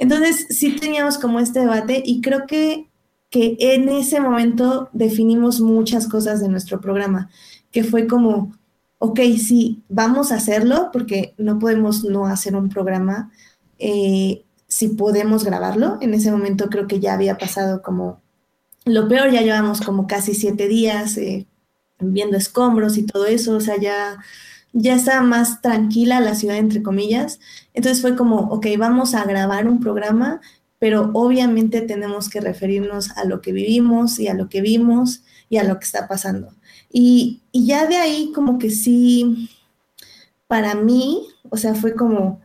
Entonces, sí teníamos como este debate y creo que, que en ese momento definimos muchas cosas de nuestro programa, que fue como, ok, sí, vamos a hacerlo porque no podemos no hacer un programa. Eh, si podemos grabarlo, en ese momento creo que ya había pasado como lo peor, ya llevamos como casi siete días eh, viendo escombros y todo eso, o sea, ya ya está más tranquila la ciudad, entre comillas. Entonces fue como, ok, vamos a grabar un programa, pero obviamente tenemos que referirnos a lo que vivimos y a lo que vimos y a lo que está pasando. Y, ya de ahí como que sí, para mí, o sea, fue como,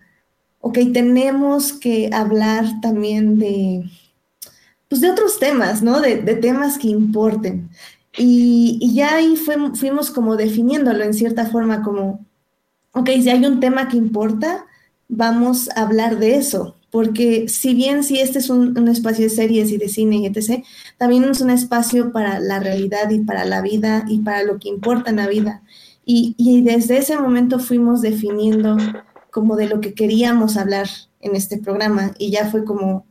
ok, tenemos que hablar también de, pues de otros temas, ¿no? De, de temas que importen. Y, ya ahí fuimos como definiéndolo en cierta forma como, ok, si hay un tema que importa, vamos a hablar de eso, porque si bien si este es un, espacio de series y de cine y etc., también es un espacio para la realidad y para la vida y para lo que importa en la vida. Y, y desde ese momento fuimos definiendo como de lo que queríamos hablar en este programa y ya fue como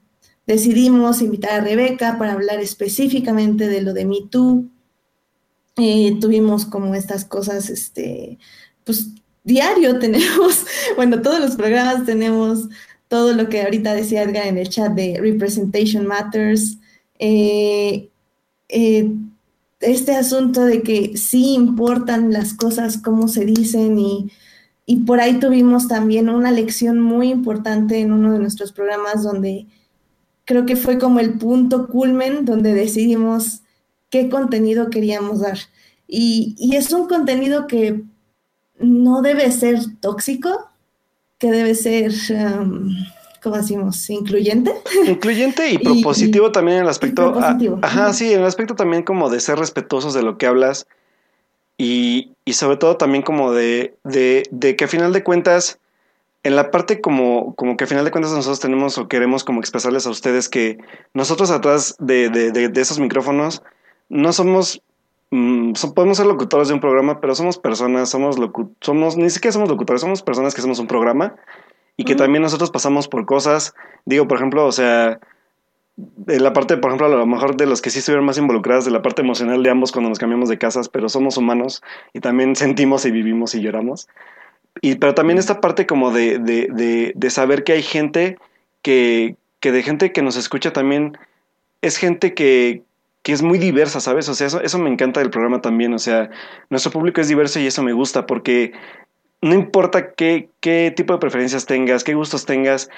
decidimos invitar a Rebeca para hablar específicamente de lo de Me Too, eh, tuvimos como estas cosas, este, pues diario tenemos, bueno, todos los programas tenemos todo lo que ahorita decía Edgar en el chat de Representation Matters, eh, eh, este asunto de que sí importan las cosas, cómo se dicen y, y por ahí tuvimos también una lección muy importante en uno de nuestros programas donde creo que fue como el punto culmen donde decidimos qué contenido queríamos dar. Y, es un contenido que no debe ser tóxico, que debe ser, um, ¿cómo decimos? Incluyente. Incluyente y propositivo también en el aspecto. ajá, sí, en el aspecto también como de ser respetuosos de lo que hablas y, sobre todo también como de, que a final de cuentas, en la parte como, como que a final de cuentas nosotros tenemos o queremos como expresarles a ustedes que nosotros atrás de, de esos micrófonos no somos, mm, podemos ser locutores de un programa, pero somos personas, somos, somos, ni siquiera somos locutores, somos personas que hacemos un programa y que también nosotros pasamos por cosas, digo, por ejemplo, o sea, de la parte, por ejemplo, a lo mejor de los que sí estuvieron más involucradas, de la parte emocional de ambos cuando nos cambiamos de casas, pero somos humanos y también sentimos y vivimos y lloramos. Y, pero también esta parte como de, de, de, de saber que hay gente que, que de gente que nos escucha también es gente que, que es muy diversa, ¿sabes? O sea, eso, eso me encanta del programa también. O sea, nuestro público es diverso y eso me gusta porque no importa qué, qué tipo de preferencias tengas, qué gustos tengas,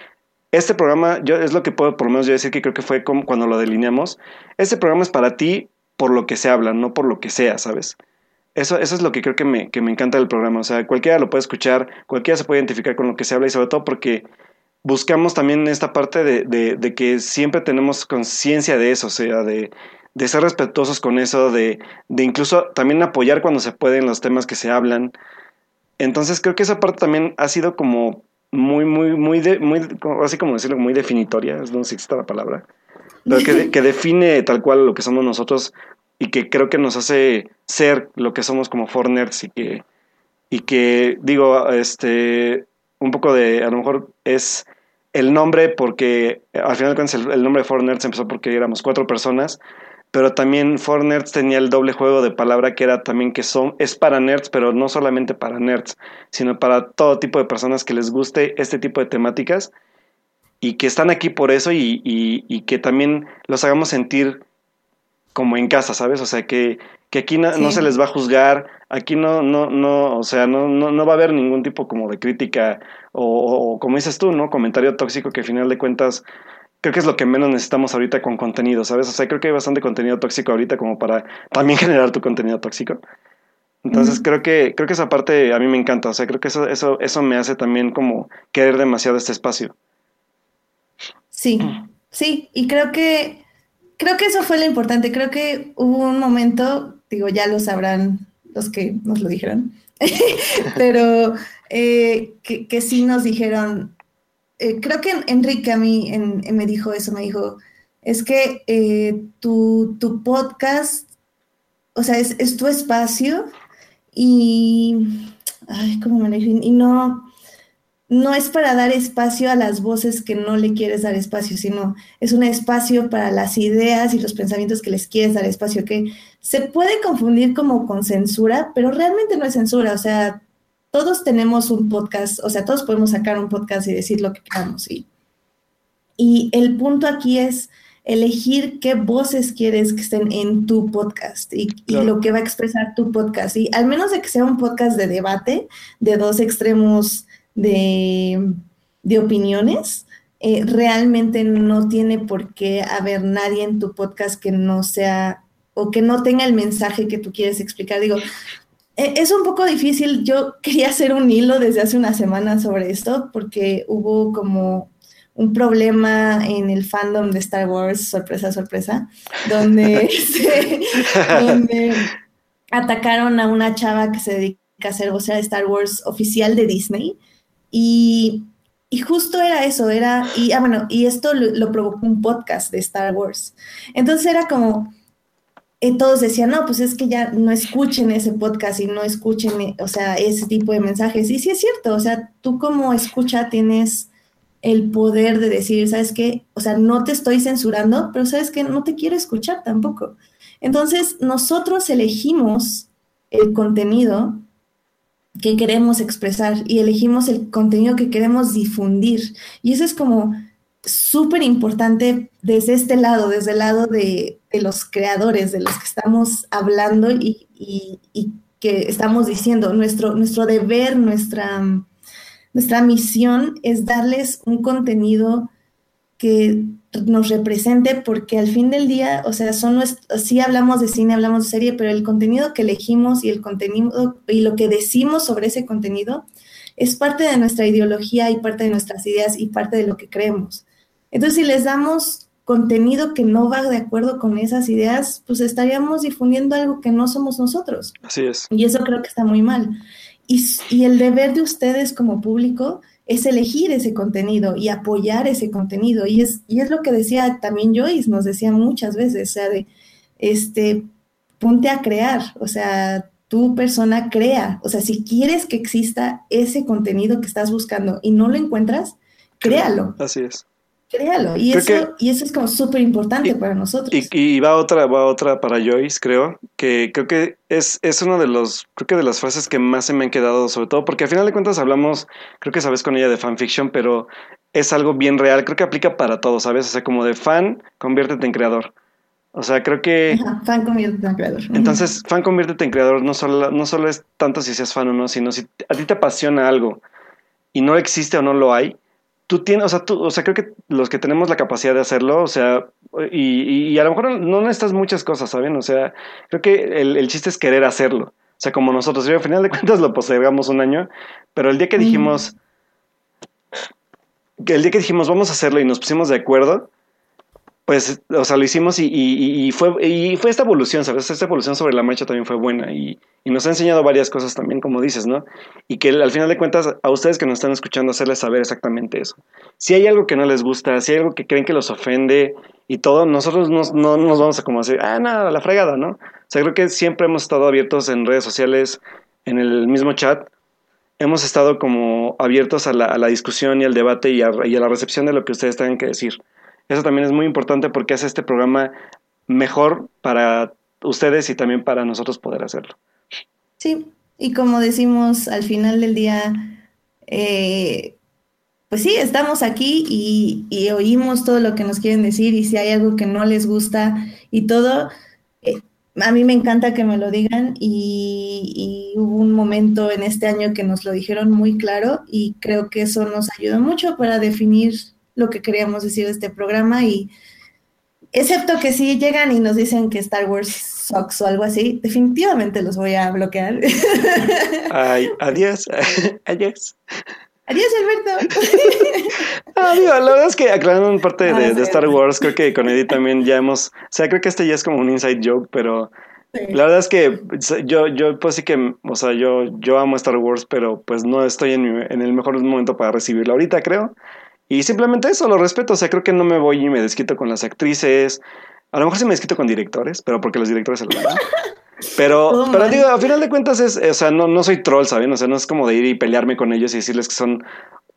este programa, yo es lo que puedo por lo menos yo decir que creo que fue como cuando lo delineamos. Este programa es para ti por lo que se habla, no por lo que sea, ¿sabes? Eso, eso es lo que creo que me, que me encanta del programa. O sea, cualquiera lo puede escuchar, cualquiera se puede identificar con lo que se habla y sobre todo porque buscamos también esta parte de, de, de que siempre tenemos conciencia de eso, o sea, de, de ser respetuosos con eso, de, de incluso también apoyar cuando se pueden los temas que se hablan. Entonces creo que esa parte también ha sido como muy, muy, muy, de, muy así como decirlo, muy definitoria, no sé si existe la palabra, pero que, que define tal cual lo que somos nosotros y que creo que nos hace ser lo que somos como foreigners y que, y que digo, este, un poco de, a lo mejor es el nombre porque al final el, el nombre de foreigners empezó porque éramos cuatro personas, pero también For Nerds tenía el doble juego de palabra que era también que son, es para nerds, pero no solamente para nerds, sino para todo tipo de personas que les guste este tipo de temáticas y que están aquí por eso y, y, que también los hagamos sentir como en casa, ¿sabes? O sea, que, que aquí no, se les va a juzgar, aquí no, no, no, o sea, no, no, no va a haber ningún tipo como de crítica o, o, como dices tú, ¿no? Comentario tóxico que al final de cuentas creo que es lo que menos necesitamos ahorita con contenido, ¿sabes? O sea, creo que hay bastante contenido tóxico ahorita como para también generar tu contenido tóxico. Entonces creo que creo que esa parte a mí me encanta, o sea, creo que eso eso eso me hace también como querer demasiado este espacio. Sí, sí, y creo que creo que eso fue lo importante. Creo que hubo un momento, digo, ya lo sabrán los que nos lo dijeron, pero eh, que, sí nos dijeron, eh, creo que Enrique a mí me dijo eso, me dijo, es que eh, tu, tu, podcast, o sea, es, es, tu espacio y, ay, ¿cómo me lo? Y no, no es para dar espacio a las voces que no le quieres dar espacio, sino es un espacio para las ideas y los pensamientos que les quieres dar espacio, que se puede confundir como con censura, pero realmente no es censura, o sea, todos tenemos un podcast, o sea, todos podemos sacar un podcast y decir lo que queramos. Y, y el punto aquí es elegir qué voces quieres que estén en tu podcast y, lo que va a expresar tu podcast. Y al menos de que sea un podcast de debate, de dos extremos de, opiniones, eh, realmente no tiene por qué haber nadie en tu podcast que no sea o que no tenga el mensaje que tú quieres explicar. Digo, es un poco difícil. Yo quería hacer un hilo desde hace una semana sobre esto porque hubo como un problema en el fandom de Star Wars, sorpresa, sorpresa, donde, donde atacaron a una chava que se dedica a ser vocera de Star Wars oficial de Disney y, justo era eso, era, y ah, bueno, y esto lo, provocó un podcast de Star Wars. Entonces era como, eh, todos decían, no, pues es que ya no escuchen ese podcast y no escuchen, o sea, ese tipo de mensajes. Y sí es cierto, o sea, tú como escucha tienes el poder de decir, ¿sabes qué? O sea, no te estoy censurando, pero ¿sabes qué? No te quiero escuchar tampoco. Entonces, nosotros elegimos el contenido que queremos expresar y elegimos el contenido que queremos difundir. Y eso es como súper importante desde este lado, desde el lado de, los creadores, de los que estamos hablando y, que estamos diciendo. Nuestro, nuestro deber, nuestra, nuestra misión es darles un contenido que nos represente, porque al fin del día, o sea, son sí hablamos de cine, hablamos de serie, pero el contenido que elegimos y el contenido y lo que decimos sobre ese contenido es parte de nuestra ideología y parte de nuestras ideas y parte de lo que creemos. Entonces, si les damos contenido que no va de acuerdo con esas ideas, pues estaríamos difundiendo algo que no somos nosotros. Así es. Y eso creo que está muy mal. Y, y el deber de ustedes como público es elegir ese contenido y apoyar ese contenido. Y es, y es lo que decía también Joyce, nos decía muchas veces, o sea, de, este, ponte a crear, o sea, tu persona crea, o sea, si quieres que exista ese contenido que estás buscando y no lo encuentras, créalo. Así es. Créalo. Y, eso, y eso es como súper importante para nosotros. Y, va otra, va otra para Joyce, creo, que creo que es, es una de los, creo que de las frases que más se me han quedado, sobre todo, porque al final de cuentas hablamos, creo que sabes con ella de fanfiction, pero es algo bien real, creo que aplica para todo, ¿sabes? O sea, como de fan, conviértete en creador. O sea, creo que... fan conviértete en creador. Entonces, fan conviértete en creador no solo, no solo es tanto si seas fan o no, sino si a ti te apasiona algo y no existe o no lo hay, tú tienes, o sea, tú, o sea, creo que los que tenemos la capacidad de hacerlo, o sea, y, y, a lo mejor no necesitas muchas cosas, ¿saben? O sea, creo que el, el chiste es querer hacerlo. O sea, como nosotros, y al final de cuentas lo postergamos un año, pero el día que dijimos, que el día que dijimos vamos a hacerlo y nos pusimos de acuerdo, pues, o sea, lo hicimos y, fue, y fue esta evolución, ¿sabes? Esta evolución sobre la marcha también fue buena y, nos ha enseñado varias cosas también, como dices, ¿no? Y que al final de cuentas, a ustedes que nos están escuchando, hacerles saber exactamente eso. Si hay algo que no les gusta, si hay algo que creen que los ofende y todo, nosotros no, nos vamos a como decir, ah, nada, la fregada, ¿no? O sea, creo que siempre hemos estado abiertos en redes sociales, en el mismo chat, hemos estado como abiertos a la, discusión y al debate y y a la recepción de lo que ustedes tengan que decir. Eso también es muy importante porque hace este programa mejor para ustedes y también para nosotros poder hacerlo. Sí, y como decimos al final del día, eh, pues sí, estamos aquí y, oímos todo lo que nos quieren decir y si hay algo que no les gusta y todo, eh, a mí me encanta que me lo digan y, y, hubo un momento en este año que nos lo dijeron muy claro y creo que eso nos ayudó mucho para definir lo que queríamos decir de este programa y, excepto que si llegan y nos dicen que Star Wars sucks o algo así, definitivamente los voy a bloquear. Ay, adiós, adiós. Adiós, Alberto. Ah, digo, la verdad es que aclarando parte de, de, Star Wars, creo que con Edith también ya hemos, o sea, creo que este ya es como un inside joke, pero la verdad es que yo, yo pues sí que, o sea, yo, yo amo Star Wars, pero pues no estoy en, en el mejor momento para recibirlo ahorita, creo. Y simplemente eso, lo respeto, o sea, creo que no me voy y me desquito con las actrices. A lo mejor sí me desquito con directores, pero porque los directores se lo dan. Pero, pero digo, a final de cuentas es, o sea, no, no soy troll, ¿saben? O sea, no es como de ir y pelearme con ellos y decirles que son,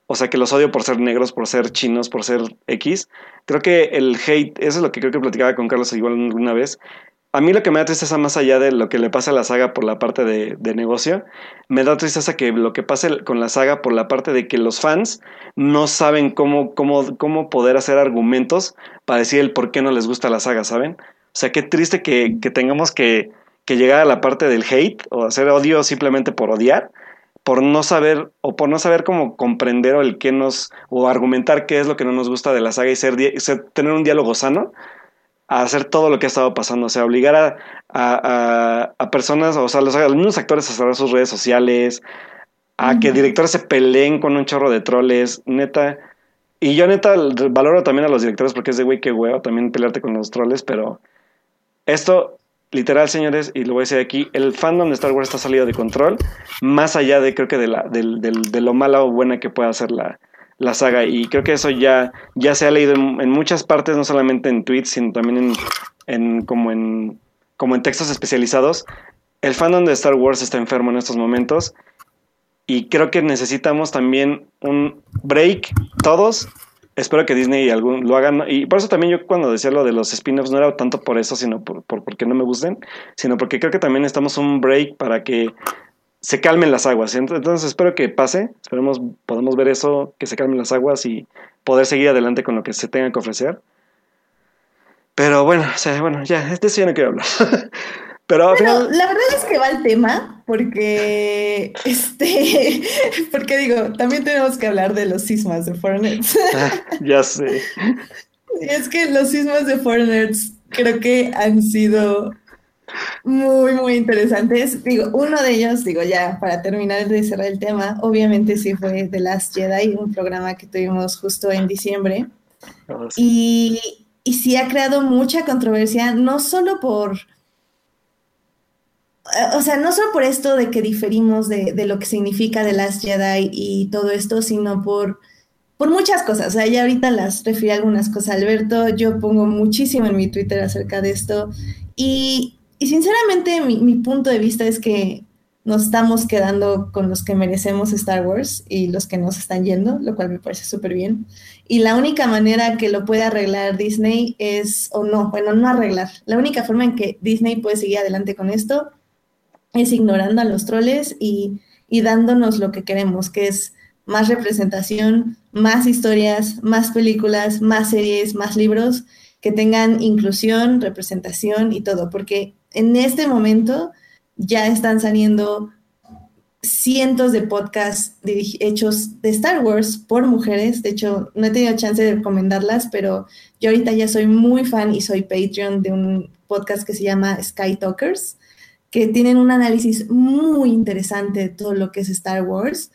o sea, que los odio por ser negros, por ser chinos, por ser X. Creo que el hate, eso es lo que creo que platicaba con Carlos igual una vez, a mí lo que me da tristeza más allá de lo que le pasa a la saga por la parte de, negocio, me da tristeza que lo que pase con la saga por la parte de que los fans no saben cómo, cómo, cómo poder hacer argumentos para decir el por qué no les gusta la saga, ¿saben? O sea, qué triste que, tengamos que, que, llegar a la parte del hate o hacer odio simplemente por odiar, por no saber o por no saber cómo comprender o el qué nos o argumentar qué es lo que no nos gusta de la saga y ser tener un diálogo sano a hacer todo lo que ha estado pasando, o sea, obligar a, a, a, personas, o sea, los, mismos actores a cerrar sus redes sociales, a que directores se peleen con un chorro de troles, neta. Y yo neta valoro también a los directores porque es de güey que huevo también pelearte con los troles, pero esto, literal, señores, y lo voy a decir aquí, el fandom de Star Wars está salido de control, más allá de creo que de, la, de, de lo mala o buena que pueda hacer la, la saga y creo que eso ya, ya se ha leído en, muchas partes, no solamente en tweets, sino también en, en, como, en, como en textos especializados. El fandom de Star Wars está enfermo en estos momentos y creo que necesitamos también un break todos. Espero que Disney algún, lo hagan. Y por eso también yo cuando decía lo de los spin-offs no era tanto por eso, sino por, por porque no me gusten, sino porque creo que también estamos un break para que se calmen las aguas. Entonces espero que pase, esperemos podemos ver eso, que se calmen las aguas y poder seguir adelante con lo que se tenga que ofrecer. Pero bueno, o sea, bueno, ya, de eso ya no quiero hablar. Pero la verdad es que va el tema, porque este, porque digo, también tenemos que hablar de los sismas de Foreigners. Ah, ya sé. Y es que los sismas de Foreigners creo que han sido muy, muy interesantes. Digo, uno de ellos, digo, ya para terminar de cerrar el tema, obviamente sí fue The Last Jedi, un programa que tuvimos justo en diciembre. Y, y sí ha creado mucha controversia, no solo por o sea, no solo por esto de que diferimos de, de, lo que significa The Last Jedi y todo esto, sino por, por muchas cosas. O sea, ya ahorita las refiero algunas cosas, Alberto. Yo pongo muchísimo en mi Twitter acerca de esto. Y, y sinceramente mi, mi, punto de vista es que nos estamos quedando con los que merecemos Star Wars y los que nos están yendo, lo cual me parece súper bien. Y la única manera que lo puede arreglar Disney es, o no, bueno, no arreglar, la única forma en que Disney puede seguir adelante con esto es ignorando a los troles y, y dándonos lo que queremos, que es más representación, más historias, más películas, más series, más libros que tengan inclusión, representación y todo, porque en este momento ya están saliendo cientos de podcasts hechos de Star Wars por mujeres. De hecho, no he tenido chance de recomendarlas, pero yo ahorita ya soy muy fan y soy Patreon de un podcast que se llama Sky Talkers, que tienen un análisis muy interesante de todo lo que es Star Wars.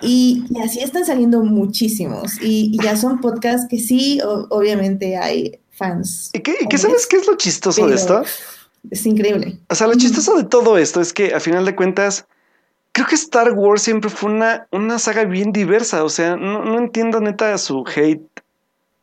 Y, así están saliendo muchísimos. Y, ya son podcasts que sí, obviamente hay fans. ¿Y qué, sabes qué es lo chistoso de esto? Es increíble. O sea, lo chistoso de todo esto es que a final de cuentas, creo que Star Wars siempre fue una, una saga bien diversa. O sea, no, entiendo neta su hate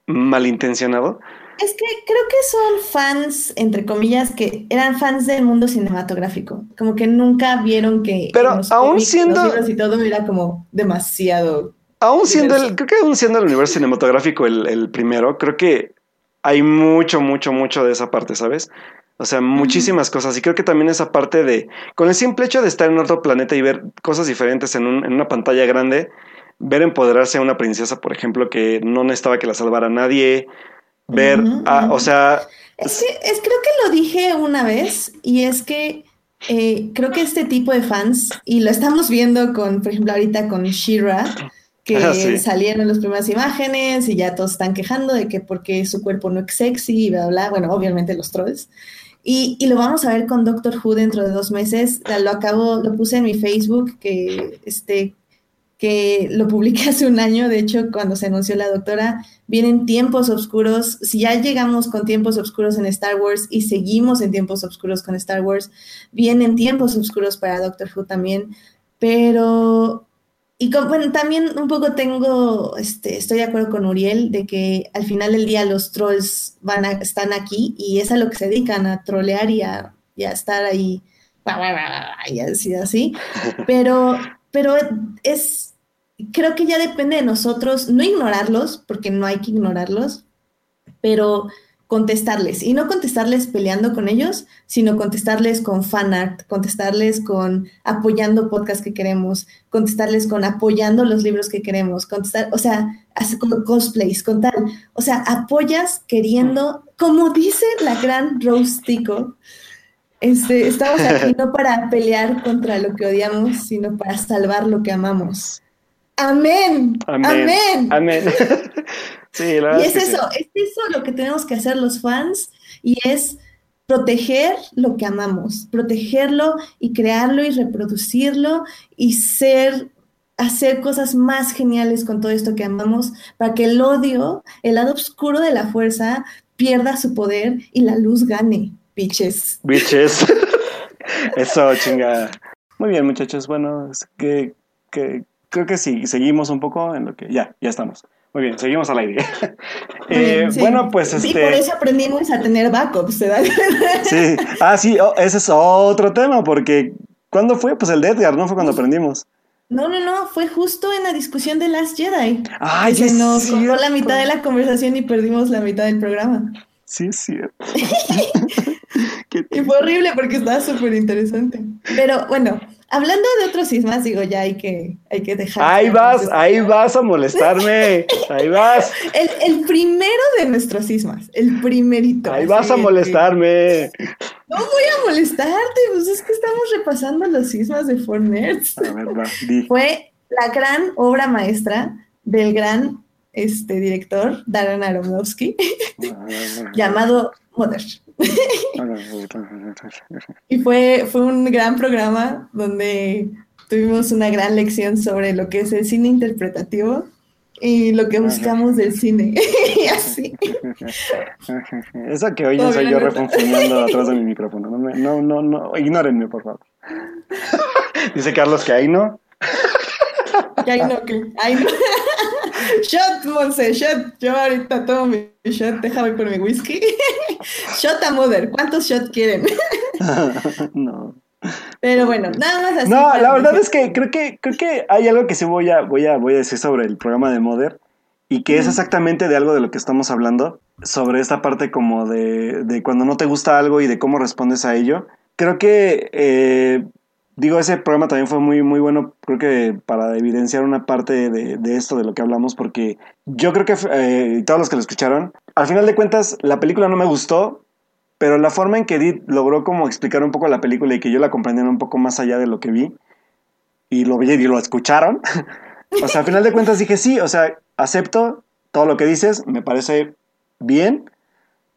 malintencionado. Es que creo que son fans, entre comillas, que eran fans del mundo cinematográfico. Como que nunca vieron que. Pero aún siendo. y todo era como demasiado. Aún siendo el. Creo que aún siendo el universo cinematográfico el, el primero, creo que hay mucho, mucho, mucho de esa parte, ¿sabes? O sea, muchísimas cosas. Y creo que también esa parte de, con el simple hecho de estar en otro planeta y ver cosas diferentes en, un, en una pantalla grande, ver empoderarse a una princesa, por ejemplo, que no necesitaba que la salvara nadie, ver, o sea... Es que es, creo que lo dije una vez y es que eh, creo que este tipo de fans, y lo estamos viendo con, por ejemplo, ahorita con Shira, que Ah, sí. salieron las primeras imágenes y ya todos están quejando de que porque su cuerpo no es sexy y bla, bla, bueno, obviamente los trolls. Y, y lo vamos a ver con Doctor Who dentro de dos meses. Lo acabo, lo puse en mi Facebook, que, este, que lo publiqué hace un año, de hecho, cuando se anunció la doctora, vienen tiempos oscuros. Si ya llegamos con tiempos oscuros en Star Wars y seguimos en tiempos oscuros con Star Wars, vienen tiempos oscuros para Doctor Who también. Pero y con- bueno, también un poco tengo, este, estoy de acuerdo con Uriel de que al final del día los trolls van a, están aquí y es a lo que se dedican, a trolear y a, y a estar ahí y así, así. Pero, pero es, creo que ya depende de nosotros no ignorarlos, porque no hay que ignorarlos, pero contestarles. Y no contestarles peleando con ellos, sino contestarles con fan art, contestarles con apoyando podcast que queremos, contestarles con apoyando los libros que queremos, contestar, o sea, hace con cosplays, con tal. O sea, apoyas queriendo, como dice la gran Rose Tico, este, estamos aquí no para pelear contra lo que odiamos, sino para salvar lo que amamos. Amén. Amén. Amén. Amén. sí, la verdad Y es que sí. eso, es eso lo que tenemos que hacer los fans y es proteger lo que amamos, protegerlo y crearlo y reproducirlo y ser, hacer cosas más geniales con todo esto que amamos para que el odio, el lado oscuro de la fuerza pierda su poder y la luz gane, bitches. Bitches. Eso, chingada. Muy bien, muchachos. Bueno, es que, que creo que sí, seguimos un poco en lo que. Ya, ya estamos. Muy bien, seguimos al aire. Eh, Sí. Bueno, pues Y por este. eso aprendimos a tener backups, ¿se dan? Sí. Ah, sí, oh, ese es otro tema, porque. ¿Cuándo fue? Pues el de Edgar, ¿no? Fue cuando aprendimos. No, no, no, fue justo en la discusión de Last Jedi. Ay, se nos cortó la mitad de la conversación y perdimos la mitad del programa. Sí, es cierto. Qué Y fue horrible porque estaba súper interesante. Pero bueno, hablando de otros sismas, digo, ya hay que, hay que dejar. Ahí vas, ahí vas a molestarme. Ahí vas. El, el primero de nuestros sismas, el primerito. Ahí vas a molestarme. No voy a molestarte, pues es que estamos repasando los sismas de di. Fue la gran obra maestra del gran este, director Darren Aronofsky, llamado Mother. Y fue, fue un gran programa donde tuvimos una gran lección sobre lo que es el cine interpretativo y lo que buscamos del cine. y así. Eso que oyen soy yo refunfuñando atrás de mi micrófono. No, me- no, no, no, ignórenme, por favor. Dice Carlos que ahí no. Que ay, no, que ay, no. Shot, Monse, shot. Yo ahorita tomo mi shot, déjame por mi whisky. shot a Mother, ¿cuántos shots quieren? no. Pero bueno, nada más así. No, la verdad es que creo que creo que hay algo que sí voy a voy a voy a decir sobre el programa de Mother y que es exactamente de algo de lo que estamos hablando sobre esta parte como de, de cuando no te gusta algo y de cómo respondes a ello. Creo que eh, digo ese programa también fue muy muy bueno creo que para evidenciar una parte de, de esto de lo que hablamos porque yo creo que eh, todos los que lo escucharon al final de cuentas la película no me gustó pero la forma en que Edith logró como explicar un poco la película y que yo la comprendiera un poco más allá de lo que vi y lo vi y lo escucharon, o sea, al final de cuentas dije sí, o sea, acepto todo lo que dices, me parece bien,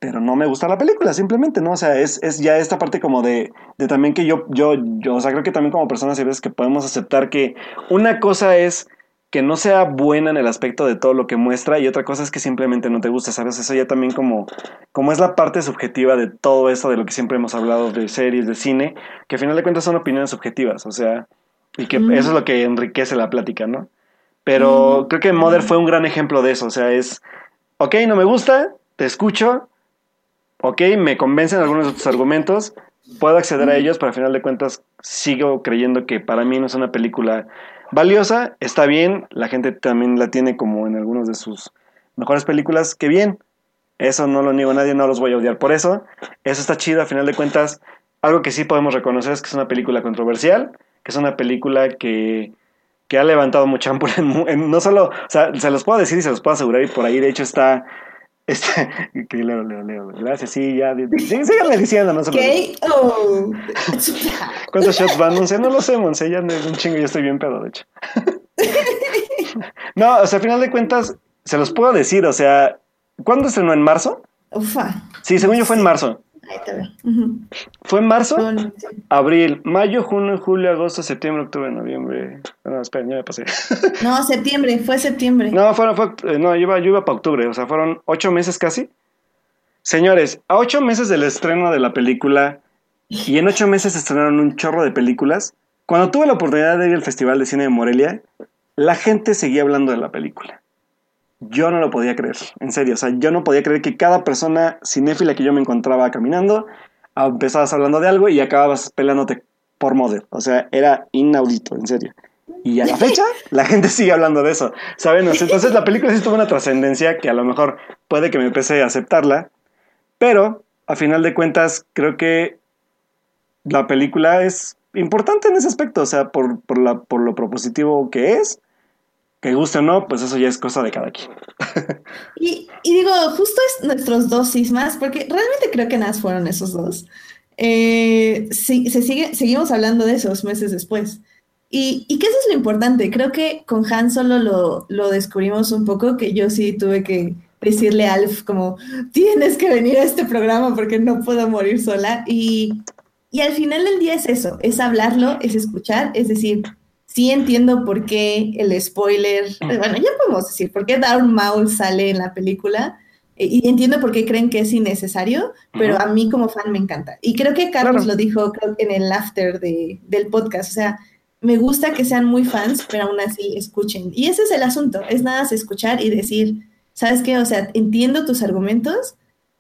pero no me gusta la película, simplemente, ¿no? O sea, es, es ya esta parte como de, de también que yo, yo, yo, o sea, creo que también como personas hay veces que podemos aceptar que una cosa es que no sea buena en el aspecto de todo lo que muestra y otra cosa es que simplemente no te gusta, ¿sabes? Eso ya también como, como es la parte subjetiva de todo esto de lo que siempre hemos hablado de series, de cine, que al final de cuentas son opiniones subjetivas, o sea, y que Mm. eso es lo que enriquece la plática, ¿no? Pero creo que Mother fue un gran ejemplo de eso, o sea, es, ok, no me gusta, te escucho, ok, me convencen algunos de tus argumentos, puedo acceder a ellos, pero al final de cuentas sigo creyendo que para mí no es una película valiosa, está bien, la gente también la tiene como en algunas de sus mejores películas, que bien, eso no lo niego a nadie, no los voy a odiar por eso, eso está chido, a final de cuentas, algo que sí podemos reconocer es que es una película controversial, que es una película que, que ha levantado mucha ámpula, en, en- no solo, o sea, se los puedo decir y se los puedo asegurar, y por ahí de hecho está, este, que leo, leo, leo, gracias, sí, ya, sí, síganme diciendo, no se preocupen. K.O. ¿Cuántos shots van? Sé, no lo sé, Monse, ya no es un chingo, yo estoy bien pedo, de hecho. No, o sea, al final de cuentas, se los puedo decir, o sea, ¿cuándo estrenó? ¿En marzo? Ufa. Sí, según yo fue en marzo. Ahí te veo. Fue en marzo, Son- sí. abril, mayo, junio, julio, agosto, septiembre, octubre, noviembre. No, espera, ya me pasé. No, septiembre, fue septiembre. No, fueron, fue, eh, no, yo iba, yo iba para octubre, o sea, fueron ocho meses casi. Señores, a ocho meses del estreno de la película, y en ocho meses se estrenaron un chorro de películas, cuando tuve la oportunidad de ir al Festival de Cine de Morelia, la gente seguía hablando de la película. Yo no lo podía creer, en serio, o sea, yo no podía creer que cada persona cinéfila que yo me encontraba caminando, ah, empezabas hablando de algo y acababas peleándote por model, o sea, era inaudito, en serio. Y a la fecha, la gente sigue hablando de eso, ¿saben? Entonces la película sí tuvo una trascendencia que a lo mejor puede que me empecé a aceptarla, pero a final de cuentas creo que la película es importante en ese aspecto, o sea, por, por, la, por lo propositivo que es, que guste o no, pues eso ya es cosa de cada quien. Y, y digo, justo es nuestros dos sismas, porque realmente creo que nada fueron esos dos. Eh, sí, se sigue, seguimos hablando de esos meses después. Y, y que eso es lo importante. Creo que con Han solo lo, lo descubrimos un poco, que yo sí tuve que decirle a Alf como, tienes que venir a este programa porque no puedo morir sola. Y, y al final del día es eso, es hablarlo, es escuchar, es decir, sí entiendo por qué el spoiler, bueno, ya podemos decir, por qué Darth Maul sale en la película, eh, y entiendo por qué creen que es innecesario, pero a mí como fan me encanta. Y creo que Carlos Claro. lo dijo creo, en el after de, del podcast, o sea, me gusta que sean muy fans, pero aún así escuchen. Y ese es el asunto, es nada más escuchar y decir, ¿sabes qué? O sea, entiendo tus argumentos,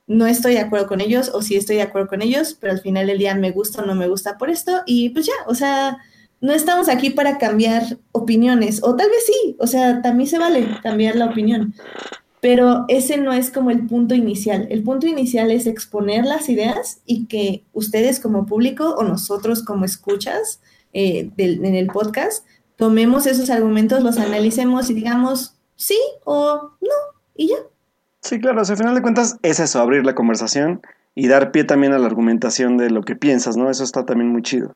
no estoy de acuerdo con ellos, o sí estoy de acuerdo con ellos, pero al final del día me gusta o no me gusta por esto, y pues ya, o sea, no estamos aquí para cambiar opiniones, o tal vez sí, o sea, también se vale cambiar la opinión, pero ese no es como el punto inicial. El punto inicial es exponer las ideas y que ustedes como público o nosotros como escuchas eh, en el podcast tomemos esos argumentos, los analicemos y digamos sí o no, y ya. Sí, claro, o al final de cuentas es eso, abrir la conversación y dar pie también a la argumentación de lo que piensas, ¿no? Eso está también muy chido.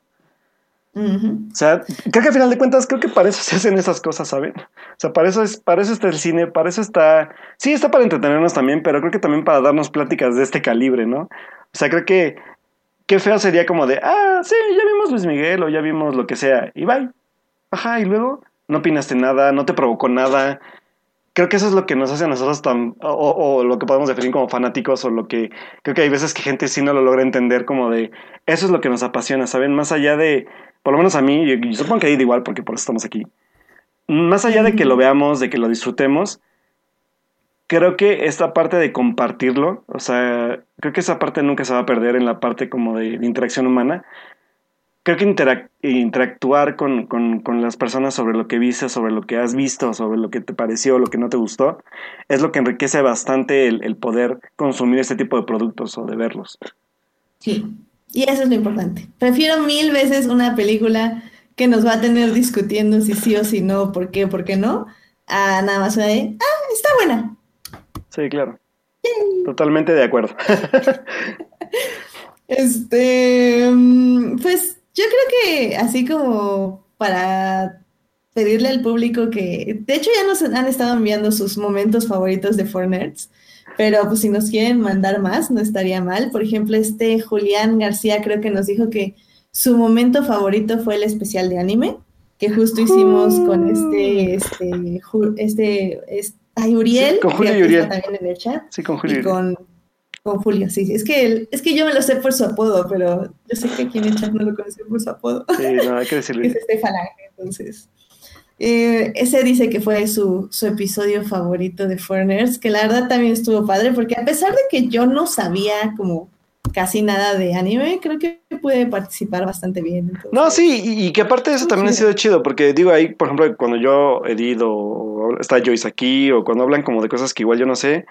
O sea, creo que al final de cuentas, creo que para eso se hacen esas cosas, ¿saben? O sea, para eso, es, para eso está el cine, para eso está... Sí, está para entretenernos también, pero creo que también para darnos pláticas de este calibre, ¿no? O sea, creo que qué feo sería como de, ah, sí, ya vimos Luis Miguel o ya vimos lo que sea, y bye. Ajá, y luego no opinaste nada, no te provocó nada. Creo que eso es lo que nos hace a nosotros tan, o, o lo que podemos definir como fanáticos, o lo que creo que hay veces que gente sí no lo logra entender como de, eso es lo que nos apasiona, ¿saben? Más allá de, por lo menos a mí, y, supongo que a Id igual, porque por eso estamos aquí. Más allá de que lo veamos, de que lo disfrutemos, creo que esta parte de compartirlo, o sea, creo que esa parte nunca se va a perder en la parte como de, de interacción humana. Creo que interac- interactuar con, con, con las personas sobre lo que viste, sobre lo que has visto, sobre lo que te pareció, lo que no te gustó, es lo que enriquece bastante el, el poder consumir este tipo de productos o de verlos. Sí, y eso es lo importante. Prefiero mil veces una película que nos va a tener discutiendo si sí o si no, por qué, por qué no, a nada más de, ah, está buena. Sí, claro. Totalmente de acuerdo. Este, mm, pues yo creo que así como para pedirle al público que, de hecho ya nos han estado enviando sus momentos favoritos de Four Nerds, pero pues si nos quieren mandar más, no estaría mal. Por ejemplo, este Julián García creo que nos dijo que su momento favorito fue el especial de anime, que justo hicimos con este, este, este, es- ay, Uriel, Sí, con Julio y Uriel. también en el chat. Sí, con Y Julio. con, con Julio, sí. Es que, él- es que yo me lo sé por su apodo, pero yo sé que aquí en el chat no lo conocen por su apodo. Sí, no, hay que que es este falange, entonces. Eh, ese dice que fue su, su episodio favorito de Foreigners, que la verdad también estuvo padre, porque a pesar de que yo no sabía como casi nada de anime, creo que pude participar bastante bien. entonces- No, sí, y, y que aparte de eso también ha sido chido, porque digo ahí, por ejemplo, cuando yo edito, está Joyce aquí, o cuando hablan como de cosas que igual yo no sé,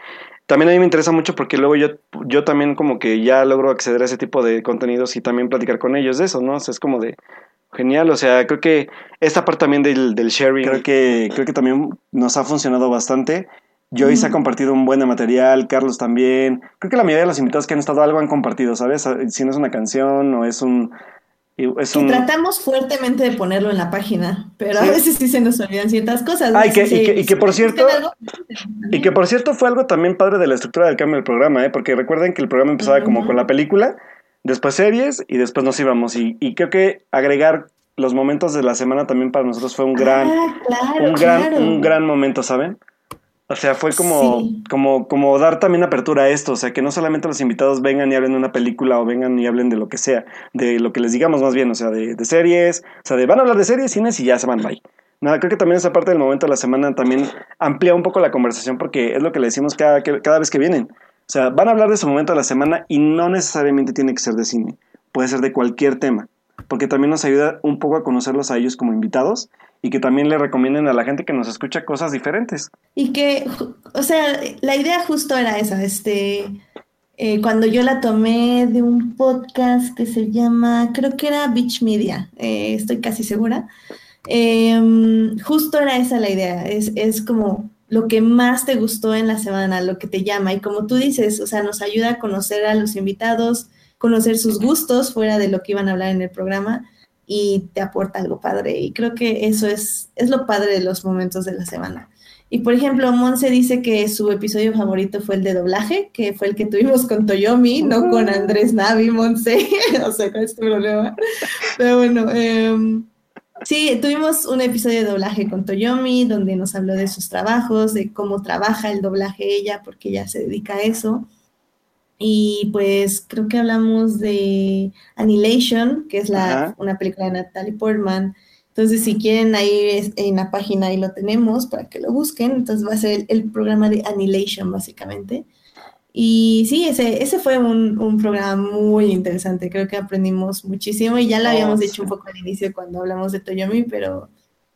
también a mí me interesa mucho porque luego yo, yo también como que ya logro acceder a ese tipo de contenidos y también platicar con ellos de eso, ¿no? O sea, es como de genial, o sea, creo que esta parte también del, del sharing, creo que, creo que también nos ha funcionado bastante. Joyce ha compartido un buen material, Carlos también. Creo que la mayoría de los invitados que han estado algo han compartido, ¿sabes? Si no es una canción o es un Y es Que un... tratamos fuertemente de ponerlo en la página, pero a veces sí se nos olvidan ciertas cosas. Ah, y que- y que- y que por cierto- Y que por cierto fue algo también padre de la estructura del cambio del programa, ¿eh? porque recuerden que el programa empezaba como con la película, después series y después nos íbamos. Y, y creo que agregar los momentos de la semana también para nosotros fue un gran, Ah, claro, un gran, claro. un gran momento, ¿saben? O sea, fue como, Sí. como, como dar también apertura a esto, o sea, que no solamente los invitados vengan y hablen de una película o vengan y hablen de lo que sea, de lo que les digamos más bien, o sea, de, de series, o sea, de van a hablar de series, cines y ya se van, bye. Nada, creo que también esa parte del momento de la semana también amplía un poco la conversación porque es lo que le decimos cada, cada vez que vienen. O sea, van a hablar de su momento de la semana y no necesariamente tiene que ser de cine, puede ser de cualquier tema, porque también nos ayuda un poco a conocerlos a ellos como invitados y que también le recomienden a la gente que nos escucha cosas diferentes. Y que, o sea, la idea justo era esa, este, eh, cuando yo la tomé de un podcast que se llama, creo que era Beach Media, eh, estoy casi segura, Em, justo era esa la idea, es, es como lo que más te gustó en la semana, lo que te llama, y como tú dices, o sea, nos ayuda a conocer a los invitados, conocer sus gustos fuera de lo que iban a hablar en el programa, y te aporta algo padre, y creo que eso es, es lo padre de los momentos de la semana. Y por ejemplo, Monse dice que su episodio favorito fue el de doblaje, que fue el que tuvimos con Toyomi, no con Andrés Navi, Monse. o sea, ¿cuál es tu problema? Pero bueno, em, sí, tuvimos un episodio de doblaje con Toyomi, donde nos habló de sus trabajos, de cómo trabaja el doblaje ella, porque ella se dedica a eso. Y pues creo que hablamos de Annihilation, que es la, una película de Natalie Portman. Entonces, si quieren, ahí en la página ahí lo tenemos para que lo busquen. Entonces, va a ser el, el programa de Annihilation, básicamente. Y sí, ese, ese fue un, un programa muy interesante. Creo que aprendimos muchísimo y ya lo Oh, habíamos sí. dicho un poco al inicio cuando hablamos de Toyomi, pero,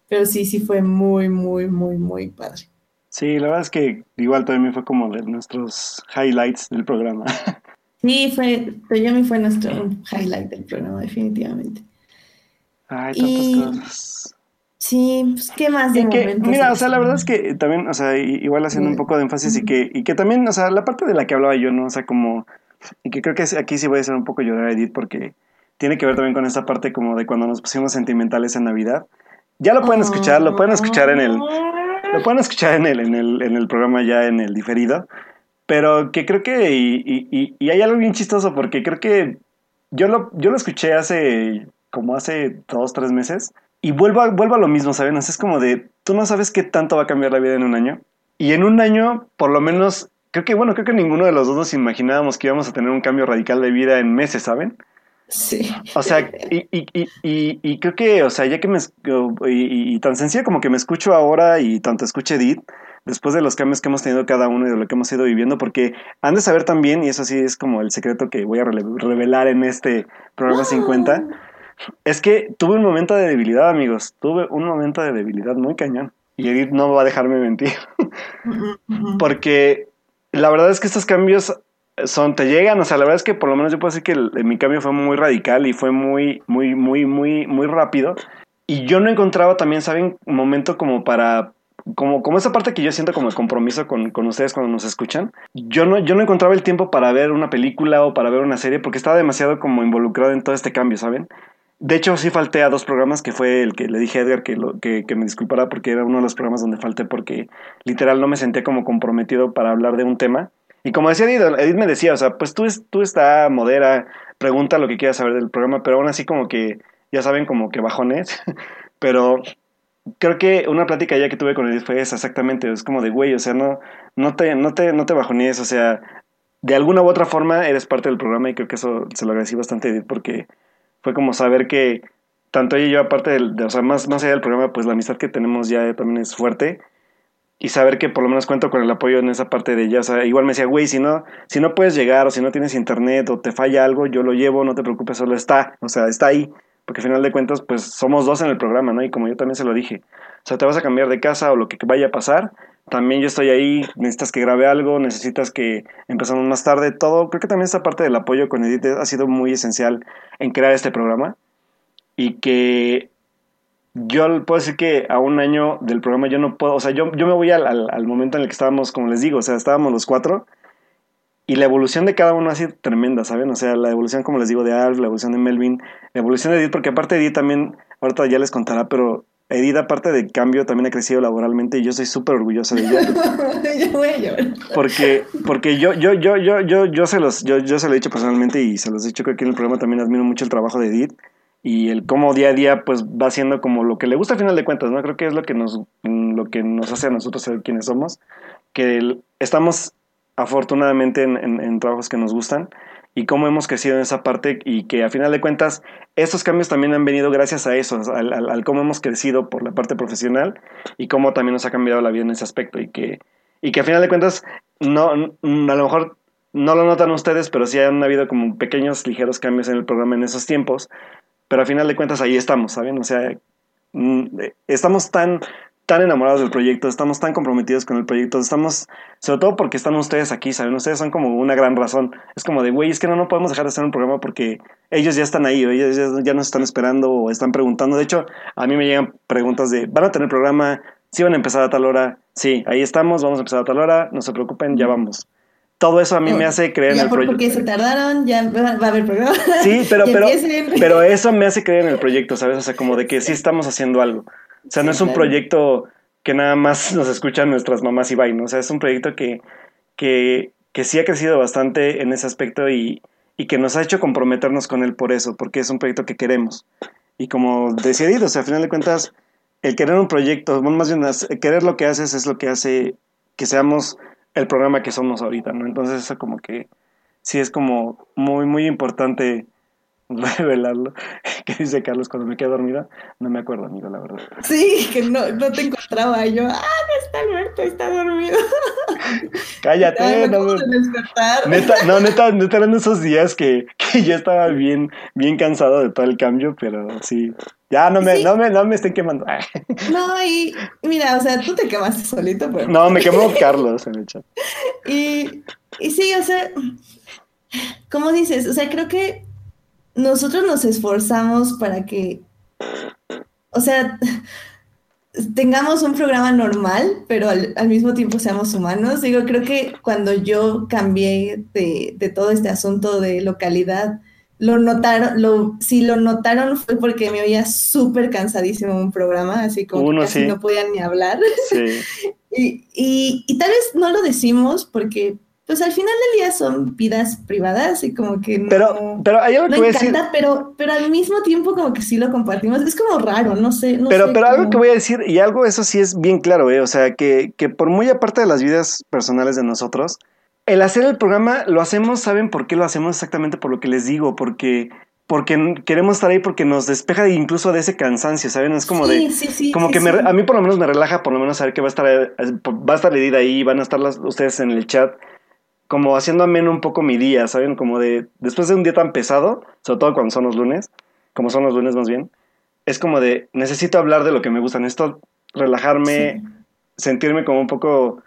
pero sí, sí fue muy, muy, muy, muy padre. Sí, la verdad es que igual también fue como de nuestros highlights del programa. Sí, fue, Toyomi fue nuestro highlight del programa, definitivamente. Ay, Y- tantas cosas. Sí, pues, ¿qué más de que, mira, o sea, la verdad es que también, o sea, igual haciendo un poco de énfasis y que, y que también, o sea, la parte de la que hablaba yo, ¿no? O sea, como, y que creo que aquí sí voy a hacer un poco llorar a Edith porque tiene que ver también con esta parte como de cuando nos pusimos sentimentales en Navidad. Ya lo pueden escuchar, lo pueden escuchar en el, lo pueden escuchar en el, en el, en el programa ya en el diferido, pero que creo que, y, y, y- hay algo bien chistoso porque creo que yo lo, yo lo escuché hace, como hace dos, tres meses, y vuelvo a, vuelvo a lo mismo, ¿saben? Es como de, tú no sabes qué tanto va a cambiar la vida en un año, y en un año, por lo menos, creo que, bueno, creo que ninguno de los dos nos imaginábamos que íbamos a tener un cambio radical de vida en meses, ¿saben? Sí. O sea, y, y, y, creo que, o sea, ya que me... Y, tan sencillo como que me escucho ahora y tanto escuche Edith, después de los cambios que hemos tenido cada uno y de lo que hemos ido viviendo, porque han de saber también, y eso sí es como el secreto que voy a revelar en este programa 50, es que tuve un momento de debilidad, amigos. Tuve un momento de debilidad muy cañón. Y Edith no va a dejarme mentir. Porque la verdad es que estos cambios son, te llegan, o sea, la verdad es que por lo menos yo puedo decir que mi cambio fue muy radical y fue muy, muy, muy, muy, muy rápido. Y yo no encontraba también, ¿saben? Un momento como para, como, como esa parte que yo siento como el compromiso con, con ustedes cuando nos escuchan. Yo no, yo no encontraba el tiempo para ver una película o para ver una serie porque estaba demasiado como involucrado en todo este cambio, ¿saben? De hecho, sí falté a dos programas, que fue el que le dije a Edgar que, que me disculpara porque era uno de los programas donde falté porque literal no me sentía como comprometido para hablar de un tema. Y como decía Edith, Edith me decía, o sea, pues tú, tú está, modera, pregunta lo que quieras saber del programa, pero aún así como que, ya saben, como que bajones. pero creo que una plática ya que tuve con Edith fue esa, exactamente, es como de, güey, o sea, no, no, te, no, te, no te bajonees, o sea, de alguna u otra forma eres parte del programa y creo que eso se lo agradecí bastante a Edith porque fue como saber que tanto ella y yo, aparte del, de, o sea, más, más allá del programa, pues la amistad que tenemos ya también es fuerte. Y saber que por lo menos cuento con el apoyo en esa parte de ella. O igual me decía, güey, si no, si no puedes llegar o si no tienes internet o te falla algo, yo lo llevo, no te preocupes, solo está. O sea, está ahí. Porque al final de cuentas, pues somos dos en el programa, ¿no? Y como yo también se lo dije. O sea, te vas a cambiar de casa o lo que vaya a pasar. También yo estoy ahí, necesitas que grabe algo, necesitas que empezamos más tarde, todo. Creo que también esta parte del apoyo con Edith ha sido muy esencial en crear este programa. Y que yo puedo decir que a un año del programa yo no puedo, o sea, yo, yo me voy al, al, al momento en el que estábamos, como les digo, o sea, estábamos los cuatro y la evolución de cada uno ha sido tremenda, ¿saben? O sea, la evolución, como les digo, de Alf, la evolución de Melvin, la evolución de Edith, porque aparte Edith también, ahorita ya les contará, pero Edith, aparte de cambio, también ha crecido laboralmente y yo soy súper orgulloso de ella. yo voy a llorar. Porque, porque yo, yo, yo, yo, yo, yo se los, yo, yo se lo he dicho personalmente y se los he dicho que aquí en el programa también admiro mucho el trabajo de Edith y el cómo día a día pues va haciendo como lo que le gusta al final de cuentas, ¿no? Creo que es lo que nos, lo que nos hace a nosotros ser quienes somos, que estamos afortunadamente en, en, trabajos que nos gustan y cómo hemos crecido en esa parte y que a final de cuentas estos cambios también han venido gracias a eso, al, al, cómo hemos crecido por la parte profesional y cómo también nos ha cambiado la vida en ese aspecto y que, y que a final de cuentas no, a lo mejor no lo notan ustedes, pero sí han habido como pequeños ligeros cambios en el programa en esos tiempos, pero a final de cuentas ahí estamos, ¿saben? O sea, mm, estamos tan tan enamorados del proyecto, estamos tan comprometidos con el proyecto, estamos, sobre todo porque están ustedes aquí, ¿saben? Ustedes son como una gran razón. Es como de, güey, es que no, no podemos dejar de hacer un programa porque ellos ya están ahí, ellos ya, nos están esperando o están preguntando. De hecho, a mí me llegan preguntas de, ¿van a tener programa? ¿Sí van a empezar a tal hora? Sí, ahí estamos, vamos a empezar a tal hora, no se preocupen, ya vamos todo eso a mí me hace creer en el proyecto. Porque se tardaron, ya va a haber programa. Sí, pero, pero, pero eso me hace creer en el proyecto, ¿sabes? O sea, como de que sí estamos haciendo algo. O sea, no es un proyecto que nada más nos escuchan nuestras mamás y vain, O sea, es un proyecto que, que, que sí ha crecido bastante en ese aspecto y, y, que nos ha hecho comprometernos con él por eso, porque es un proyecto que queremos. Y como decía Edith, o sea, a final de cuentas, el querer un proyecto, más bien querer lo que haces es lo que hace que seamos el programa que somos ahorita, ¿no? Entonces eso como que sí es como muy, muy importante revelarlo. ¿Qué dice Carlos cuando me quedé dormida? No me acuerdo, amigo, la verdad. Sí, que no, no te encontraba. yo, ah, no está Alberto, está dormido. Cállate, no, no, neta, no, neta, neta eran esos días que, que yo estaba bien, bien cansado de todo el cambio, pero sí. Ya no me, no me, no me estén quemando. No, y mira, o sea, tú te quemaste solito, pero. No, me quemó Carlos en el chat. Y, y sí, o sea, ¿cómo dices? O sea, creo que nosotros nos esforzamos para que, o sea, tengamos un programa normal, pero al, mismo tiempo seamos humanos. Digo, creo que cuando yo cambié de, todo este asunto de localidad, lo notaron, lo, si lo notaron fue porque me oía súper cansadísimo un programa, así como que casi no podía ni hablar. y, y, tal vez no lo decimos porque pues al final del día son vidas privadas y como que no. Pero, pero hay algo que voy a decir. Pero, pero al mismo tiempo, como que sí lo compartimos. Es como raro, no sé. pero pero algo que voy a decir, y algo eso sí es bien claro, ¿eh? O sea, que, que por muy aparte de las vidas personales de nosotros, el hacer el programa lo hacemos, ¿saben por qué lo hacemos? Exactamente por lo que les digo, porque porque queremos estar ahí porque nos despeja incluso de ese cansancio, ¿saben? Es como de sí, sí, como que me, a mí por lo menos me relaja por lo menos saber que va a estar va a estar Edith ahí, van a estar las, ustedes en el chat como haciendo ameno un poco mi día, ¿saben? Como de, después de un día tan pesado, sobre todo cuando son los lunes, como son los lunes más bien, es como de, necesito hablar de lo que me gusta, necesito relajarme, sentirme como un poco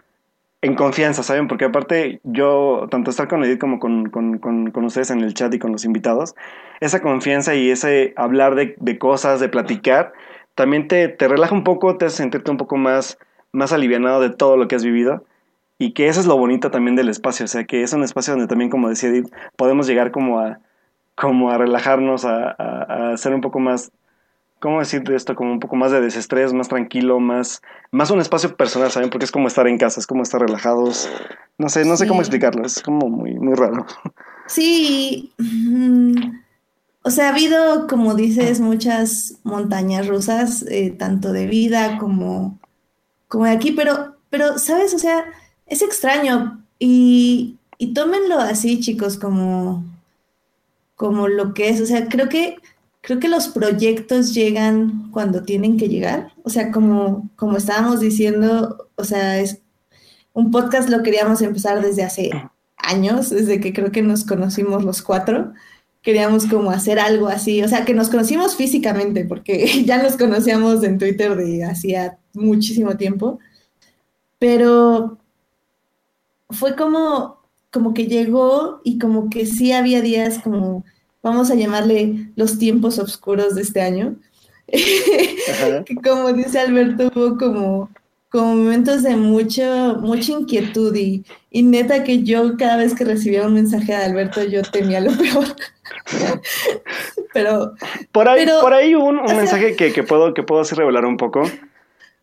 en confianza, ¿saben? Porque aparte yo, tanto estar con Edith como con, con, con, ustedes en el chat y con los invitados, esa confianza y ese hablar de, de cosas, de platicar, también te, te, relaja un poco, te hace sentirte un poco más, más alivianado de todo lo que has vivido y que eso es lo bonito también del espacio, o sea, que es un espacio donde también, como decía Edith, podemos llegar como a, como a relajarnos, a, a, a ser un poco más, ¿cómo decir esto? Como un poco más de desestrés, más tranquilo, más, más un espacio personal, ¿saben? Porque es como estar en casa, es como estar relajados, no sé, no sé cómo explicarlo, es como muy, muy raro. Sí, mm, o sea, ha habido, como dices, muchas montañas rusas, eh, tanto de vida como, como de aquí, pero, pero, ¿sabes? O sea, es extraño y, y tómenlo así, chicos, como, como lo que es. O sea, creo que, creo que los proyectos llegan cuando tienen que llegar. O sea, como, como estábamos diciendo, o sea, es un podcast lo queríamos empezar desde hace años, desde que creo que nos conocimos los cuatro. Queríamos como hacer algo así, o sea, que nos conocimos físicamente, porque ya nos conocíamos en Twitter de hacía muchísimo tiempo. Pero fue como, como que llegó y como que sí había días como, vamos a llamarle los tiempos oscuros de este año. que como dice Alberto, hubo como, como momentos de mucho, mucha inquietud y, y neta que yo cada vez que recibía un mensaje de Alberto yo temía lo peor. pero por ahí, pero, por ahí un, un mensaje que, que, puedo, que puedo así revelar un poco.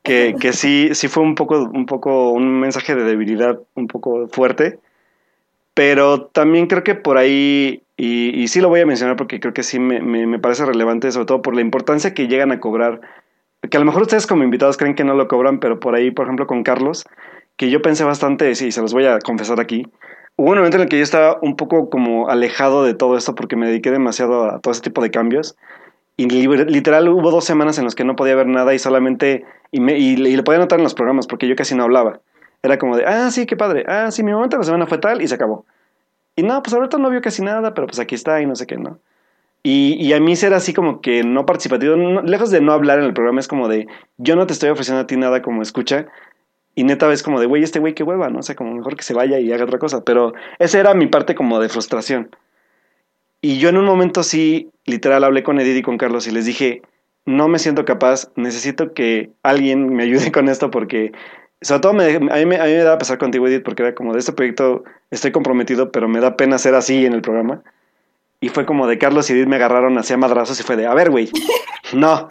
Que, que sí, sí fue un poco, un poco un mensaje de debilidad un poco fuerte. Pero también creo que por ahí, y, y sí lo voy a mencionar porque creo que sí me, me, me parece relevante, sobre todo por la importancia que llegan a cobrar que a lo mejor ustedes como invitados creen que no lo cobran, pero por ahí, por ejemplo, con Carlos, que yo pensé bastante, sí, se los voy a confesar aquí, hubo un momento en el que yo estaba un poco como alejado de todo esto porque me dediqué demasiado a todo ese tipo de cambios. Y literal hubo dos semanas en las que no podía ver nada y solamente, y, me, podía notar en los programas porque yo casi no hablaba. Era como de, ah, sí, qué padre, ah, sí, mi momento de la semana fue tal y se acabó. Y no, pues ahorita no vio casi nada, pero pues aquí está y no sé qué, ¿no? Y, a mí ser así como que no participativo, lejos de no hablar en el programa, es como de, yo no te estoy ofreciendo a ti nada como escucha. Y neta ves como de, güey, este güey qué hueva, ¿no? O sea, como mejor que se vaya y haga otra cosa. Pero esa era mi parte como de frustración. Y yo en un momento sí, literal, hablé con Edith y con Carlos y les dije, no me siento capaz, necesito que alguien me ayude con esto porque, sobre todo me, a, mí me, a mí me da pesar contigo, Edith, porque era como de este proyecto estoy comprometido, pero me da pena ser así en el programa. Y fue como de Carlos y Edith me agarraron hacia madrazos y fue de, a ver, güey, no.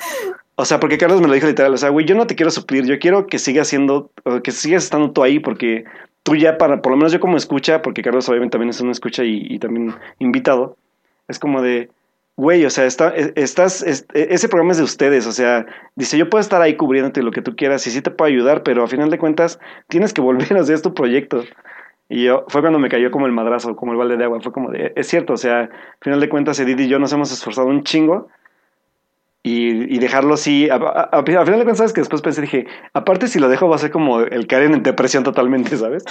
O sea, porque Carlos me lo dijo literal, o sea, güey, yo no te quiero suplir, yo quiero que sigas siendo, que sigas estando tú ahí porque tú ya para, por lo menos yo como escucha, porque Carlos obviamente también es una escucha y también invitado, es como de, güey, o sea, está, estás, es, ese programa es de ustedes, o sea, dice, yo puedo estar ahí cubriéndote lo que tú quieras y sí te puedo ayudar, pero a final de cuentas tienes que volver a hacer tu proyecto. Y yo, fue cuando me cayó como el madrazo, como el balde de agua. Fue como de, es cierto, o sea, al final de cuentas, Edith y yo nos hemos esforzado un chingo. Y, y dejarlo así, a, a, a, final de cuentas, ¿sabes? Que después pensé, dije, aparte si lo dejo va a ser como el caer en depresión totalmente, ¿sabes?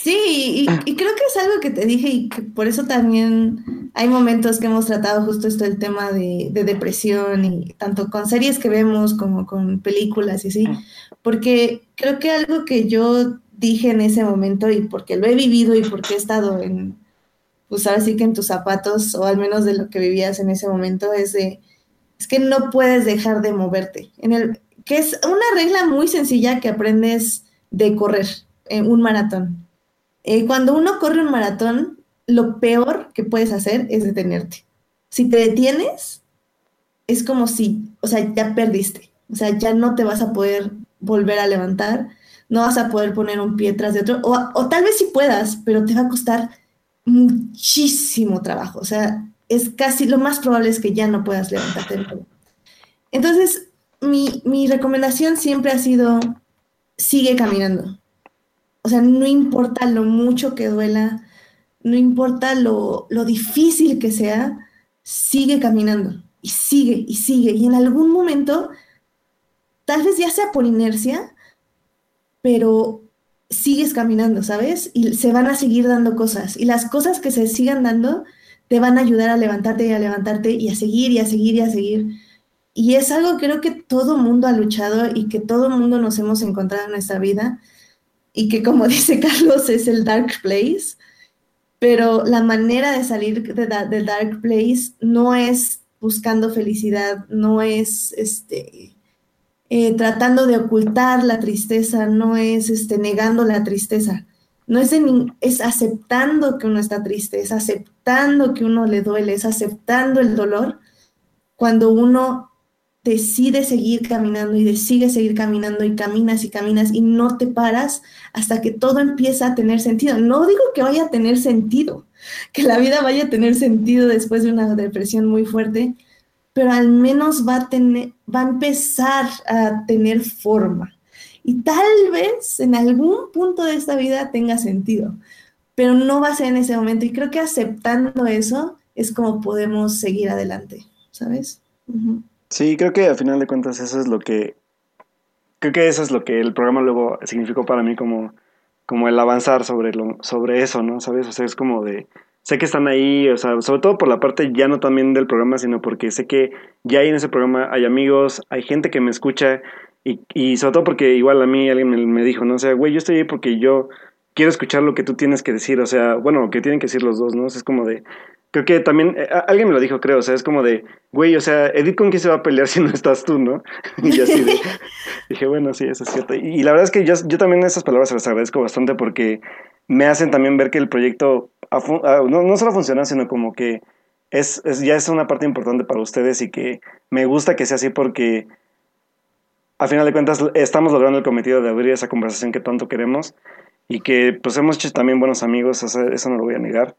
Sí, y, y, creo que es algo que te dije y que por eso también hay momentos que hemos tratado justo esto el tema de, de depresión y tanto con series que vemos como con películas y así, porque creo que algo que yo dije en ese momento y porque lo he vivido y porque he estado en, pues ahora sí que en tus zapatos, o al menos de lo que vivías en ese momento, es de, es que no puedes dejar de moverte. En el, que es una regla muy sencilla que aprendes de correr en un maratón. Eh, cuando uno corre un maratón, lo peor que puedes hacer es detenerte. Si te detienes, es como si, o sea, ya perdiste. O sea, ya no te vas a poder volver a levantar no vas a poder poner un pie tras de otro, o, tal vez sí puedas, pero te va a costar muchísimo trabajo, o sea, es casi lo más probable es que ya no puedas levantarte. Entonces, mi, mi recomendación siempre ha sido, sigue caminando. O sea, no importa lo mucho que duela, no importa lo, lo difícil que sea, sigue caminando y sigue y sigue. Y en algún momento, tal vez ya sea por inercia, pero sigues caminando, ¿sabes? Y se van a seguir dando cosas. Y las cosas que se sigan dando te van a ayudar a levantarte y a levantarte y a seguir y a seguir y a seguir. Y es algo que creo que todo mundo ha luchado y que todo mundo nos hemos encontrado en nuestra vida. Y que como dice Carlos es el dark place. Pero la manera de salir del de dark place no es buscando felicidad, no es este, eh, tratando de ocultar la tristeza, no es este, negando la tristeza, no es, es aceptando que uno está triste, es aceptando que uno le duele, es aceptando el dolor cuando uno decide seguir caminando y decide seguir caminando y caminas y caminas y no te paras hasta que todo empieza a tener sentido. No digo que vaya a tener sentido, que la vida vaya a tener sentido después de una depresión muy fuerte, pero al menos va a, tener, va a empezar a tener forma. Y tal vez en algún punto de esta vida tenga sentido, pero no va a ser en ese momento. Y creo que aceptando eso es como podemos seguir adelante, ¿sabes? Sí, creo que al final de cuentas eso es lo que, creo que eso es lo que el programa luego significó para mí como, como el avanzar sobre, lo, sobre eso, ¿no? ¿Sabes? O sea, es como de, sé que están ahí, o sea, sobre todo por la parte ya no también del programa, sino porque sé que ya ahí en ese programa hay amigos, hay gente que me escucha y, y sobre todo porque igual a mí alguien me, me dijo, no o sea, güey, yo estoy ahí porque yo quiero escuchar lo que tú tienes que decir, o sea, bueno, que tienen que decir los dos, ¿no? es como de, creo que también, eh, alguien me lo dijo, creo, o sea, es como de, güey, o sea, Edith con quién se va a pelear si no estás tú, ¿no? y así de, dije, bueno, sí, eso es cierto. Y, la verdad es que yo, yo también esas palabras se las agradezco bastante porque me hacen también ver que el proyecto no, no solo funciona, sino como que es, ya es una parte importante para ustedes y que me gusta que sea así porque a final de cuentas estamos logrando el cometido de abrir esa conversación que tanto queremos y que pues hemos hecho también buenos amigos, eso, no lo voy a negar.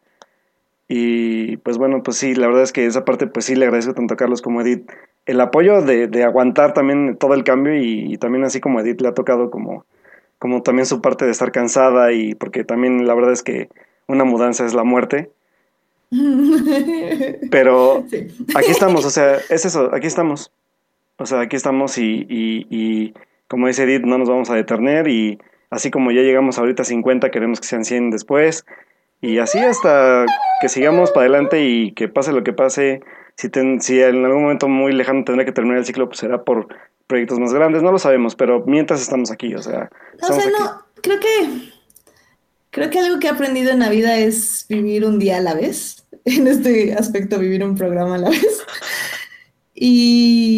Y pues bueno, pues sí, la verdad es que esa parte pues sí le agradezco tanto a Carlos como a Edith el apoyo de, aguantar también todo el cambio y, también así como a Edith le ha tocado como, como también su parte de estar cansada y porque también la verdad es que una mudanza es la muerte. Pero aquí estamos, o sea, es eso, aquí estamos. O sea, aquí estamos y, y, como dice Edith, no nos vamos a detener y así como ya llegamos ahorita a 50, queremos que sean 100 después y así hasta que sigamos para adelante y que pase lo que pase. Si, si en algún momento muy lejano tendrá que terminar el ciclo, pues será por proyectos más grandes, no lo sabemos, pero mientras estamos aquí, o sea... O sea, no, creo que... Creo que algo que he aprendido en la vida es vivir un día a la vez. En este aspecto, vivir un programa a la vez. Y,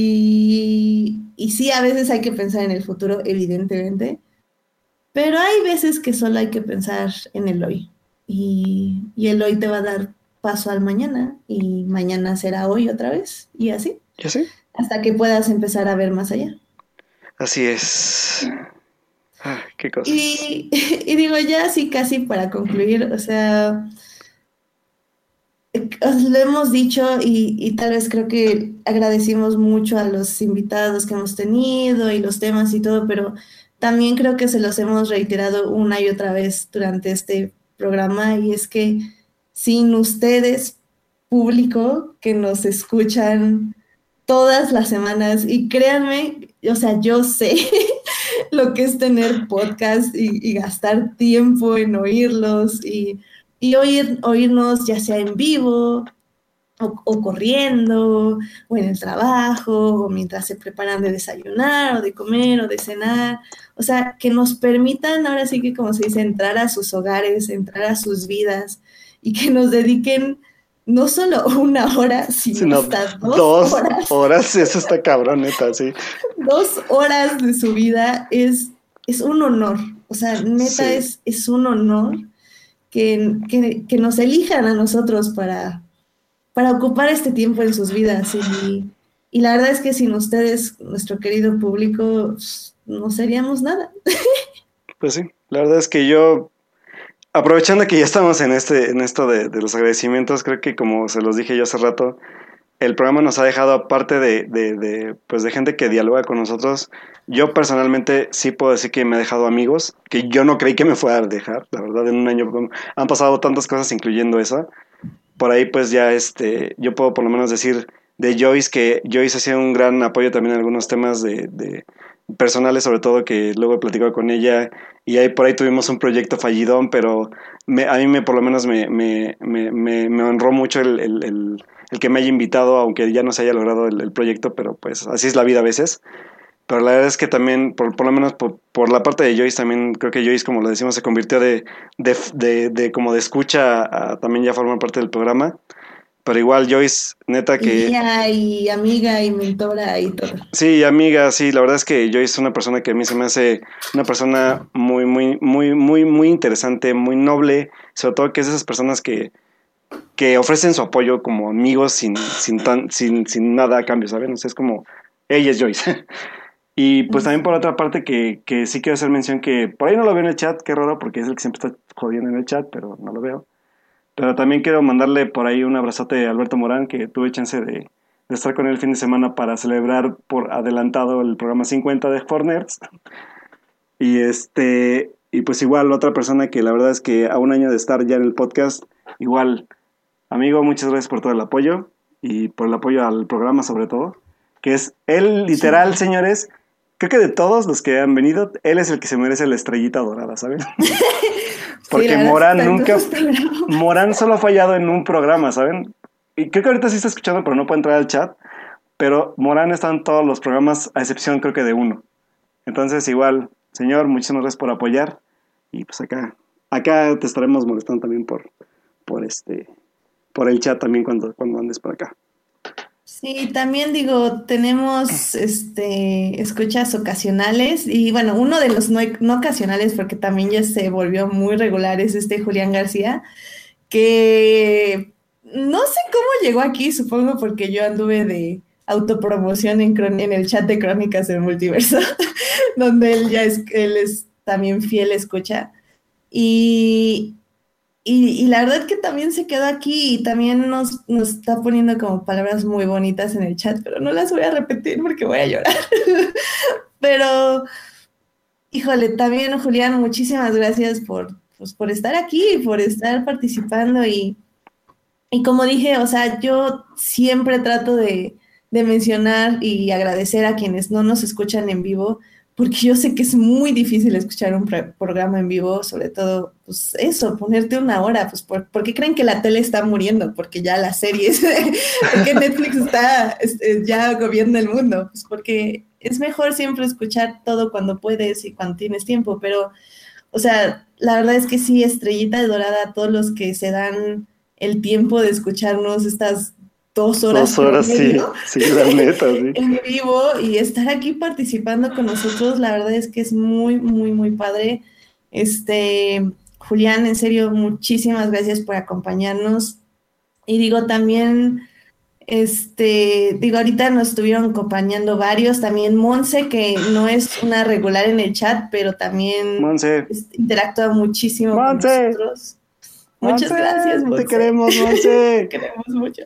y sí, a veces hay que pensar en el futuro, evidentemente, pero hay veces que solo hay que pensar en el hoy. Y, y el hoy te va a dar paso al mañana y mañana será hoy otra vez y así. ¿Y así? Hasta que puedas empezar a ver más allá. Así es. Ah, qué cosas. Y, y, digo, ya así casi para concluir, o sea, lo hemos dicho y, tal vez creo que agradecimos mucho a los invitados que hemos tenido y los temas y todo, pero también creo que se los hemos reiterado una y otra vez durante este programa y es que sin ustedes, público, que nos escuchan todas las semanas y créanme, o sea, yo sé lo que es tener podcast y gastar tiempo en oírlos y y oír, oírnos ya sea en vivo o, corriendo o en el trabajo o mientras se preparan de desayunar o de comer o de cenar. O sea, que nos permitan ahora sí que como se dice, entrar a sus hogares, entrar a sus vidas y que nos dediquen no solo una hora, sino, hasta dos, horas. Eso está cabrón, neta, sí. Dos horas de su vida es, es un honor. O sea, neta es, es un honor que, nos elijan a nosotros para, para ocupar este tiempo en sus vidas. Y, y la verdad es que sin ustedes, nuestro querido público, pues, no seríamos nada. Pues sí, la verdad es que yo, aprovechando que ya estamos en, este, en esto de, de los agradecimientos, creo que como se los dije yo hace rato, el programa nos ha dejado, aparte de, de, pues de gente que dialoga con nosotros, yo personalmente sí puedo decir que me ha dejado amigos, que yo no creí que me fuera a dejar, la verdad, en un año han pasado tantas cosas, incluyendo esa. Por ahí, pues ya este, yo puedo por lo menos decir de Joyce que Joyce ha sido un gran apoyo también en algunos temas de, personales, sobre todo, que luego he platicado con ella. Y ahí por ahí tuvimos un proyecto fallidón, pero me, a mí me, por lo menos me, me, me, me honró mucho el, el el que me haya invitado, aunque ya no se haya logrado el, proyecto, pero pues así es la vida a veces. Pero la verdad es que también, por, por lo menos por, por, la parte de Joyce, también creo que Joyce, como lo decimos, se convirtió de, de, de, de como de escucha a, también ya formar parte del programa. Pero igual Joyce, neta que... Y, amiga y mentora y todo. Sí, amiga, sí, la verdad es que Joyce es una persona que a mí se me hace una persona muy, muy, muy, muy, muy interesante, muy noble, sobre todo que es de esas personas que, que ofrecen su apoyo como amigos sin, sin, tan, sin, sin nada a cambio, ¿saben? O sea, es como, ella es Joyce. y pues también por otra parte que, que sí quiero hacer mención que por ahí no lo veo en el chat, qué raro porque es el que siempre está jodiendo en el chat, pero no lo veo. Pero también quiero mandarle por ahí un abrazote a Alberto Morán, que tuve chance de, de estar con él el fin de semana para celebrar por adelantado el programa 50 de Fornerds. Y este, y pues igual otra persona que la verdad es que a un año de estar ya en el podcast, igual Amigo, muchas gracias por todo el apoyo y por el apoyo al programa sobre todo, que es él literal, señores, creo que de todos los que han venido, él es el que se merece la estrellita dorada, ¿saben? Porque Morán nunca, Morán solo ha fallado en un programa, ¿saben? Y creo que ahorita sí está escuchando, pero no puede entrar al chat. Pero Morán está en todos los programas, a excepción creo que de uno. Entonces, igual, señor, muchísimas gracias por apoyar. Y pues acá, acá te estaremos molestando también por, por este, por el chat también cuando, cuando andes por acá. Sí, también digo, tenemos este escuchas ocasionales y bueno, uno de los no, ocasionales porque también ya se volvió muy regular es este Julián García, que no sé cómo llegó aquí, supongo porque yo anduve de autopromoción en, en el chat de Crónicas del Multiverso, donde él ya es, él es también fiel escucha. Y, y, la verdad que también se quedó aquí y también nos, nos está poniendo como palabras muy bonitas en el chat, pero no las voy a repetir porque voy a llorar. pero, híjole, también Julián, muchísimas gracias por, pues, por estar aquí por estar participando y, y como dije, o sea, yo siempre trato de, de mencionar y agradecer a quienes no nos escuchan en vivo, porque yo sé que es muy difícil escuchar un programa en vivo, sobre todo, pues eso, ponerte una hora, pues por, porque creen que la tele está muriendo, porque ya las series, porque Netflix está, ya gobierna el mundo, pues porque es mejor siempre escuchar todo cuando puedes y cuando tienes tiempo, pero, o sea, la verdad es que sí, estrellita dorada a todos los que se dan el tiempo de escucharnos estas dos horas. Dos horas, sí, sí, la neta, sí. En vivo y estar aquí participando con nosotros, la verdad es que es muy, muy, muy padre. Este, Julián, en serio, muchísimas gracias por acompañarnos. Y digo también, este, digo, ahorita nos estuvieron acompañando varios, también Monse, que no es una regular en el chat, pero también Monse. interactúa muchísimo con nosotros. Muchas gracias, Monse. Te queremos, Monse. Te queremos mucho.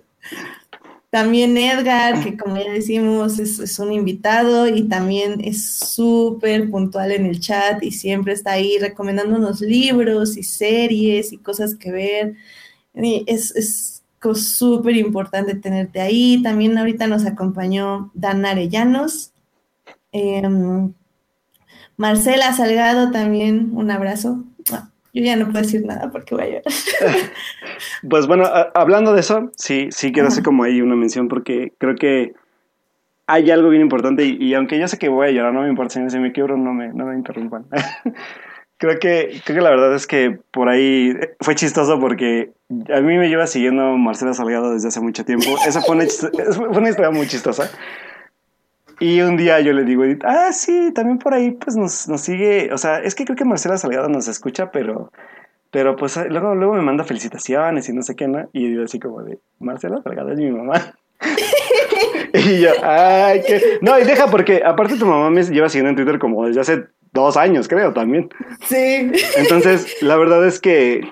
También Edgar, que como ya decimos, es, un invitado y también es súper puntual en el chat y siempre está ahí recomendándonos libros y series y cosas que ver. es, es súper importante tenerte ahí. También ahorita nos acompañó Dan Arellanos. Em, Marcela Salgado también, un abrazo. Yo ya no puedo decir nada porque voy a llorar. pues bueno, hablando de eso, sí, sí quiero hacer como ahí una mención porque creo que hay algo bien importante y, aunque yo sé que voy a llorar, no me importa si me quiebro, no me, no me interrumpan. creo, que, creo que la verdad es que por ahí fue chistoso porque a mí me lleva siguiendo Marcela Salgado desde hace mucho tiempo. Esa fue una, fue una historia muy chistosa. Y un día yo le digo, ah, sí, también por ahí pues nos, nos sigue, o sea, es que creo que Marcela Salgado nos escucha, pero, pero pues ah, luego, luego me manda felicitaciones y no sé qué, ¿no? Y yo así como de, Marcela Salgado es mi mamá. y yo, ay, qué... No, y deja porque aparte tu mamá me lleva siguiendo en Twitter como desde hace dos años, creo, también. Sí. Entonces, la verdad es que,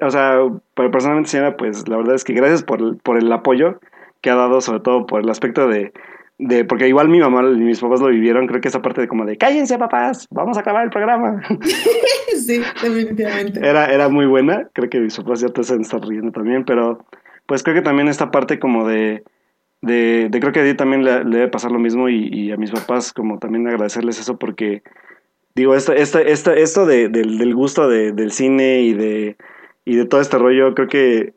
o sea, personalmente, señora, pues la verdad es que gracias por, por el apoyo que ha dado, sobre todo por el aspecto de de porque igual mi mamá y mis papás lo vivieron, creo que esa parte de como de cállense papás, vamos a acabar el programa. sí, definitivamente. Era, era muy buena, creo que mis papás ya te están riendo también, pero pues creo que también esta parte como de, de, de creo que a ti también le, debe pasar lo mismo y, a mis papás como también agradecerles eso porque digo, esto, esto, esto, esto de, del, del gusto de, del cine y de, y de todo este rollo, creo que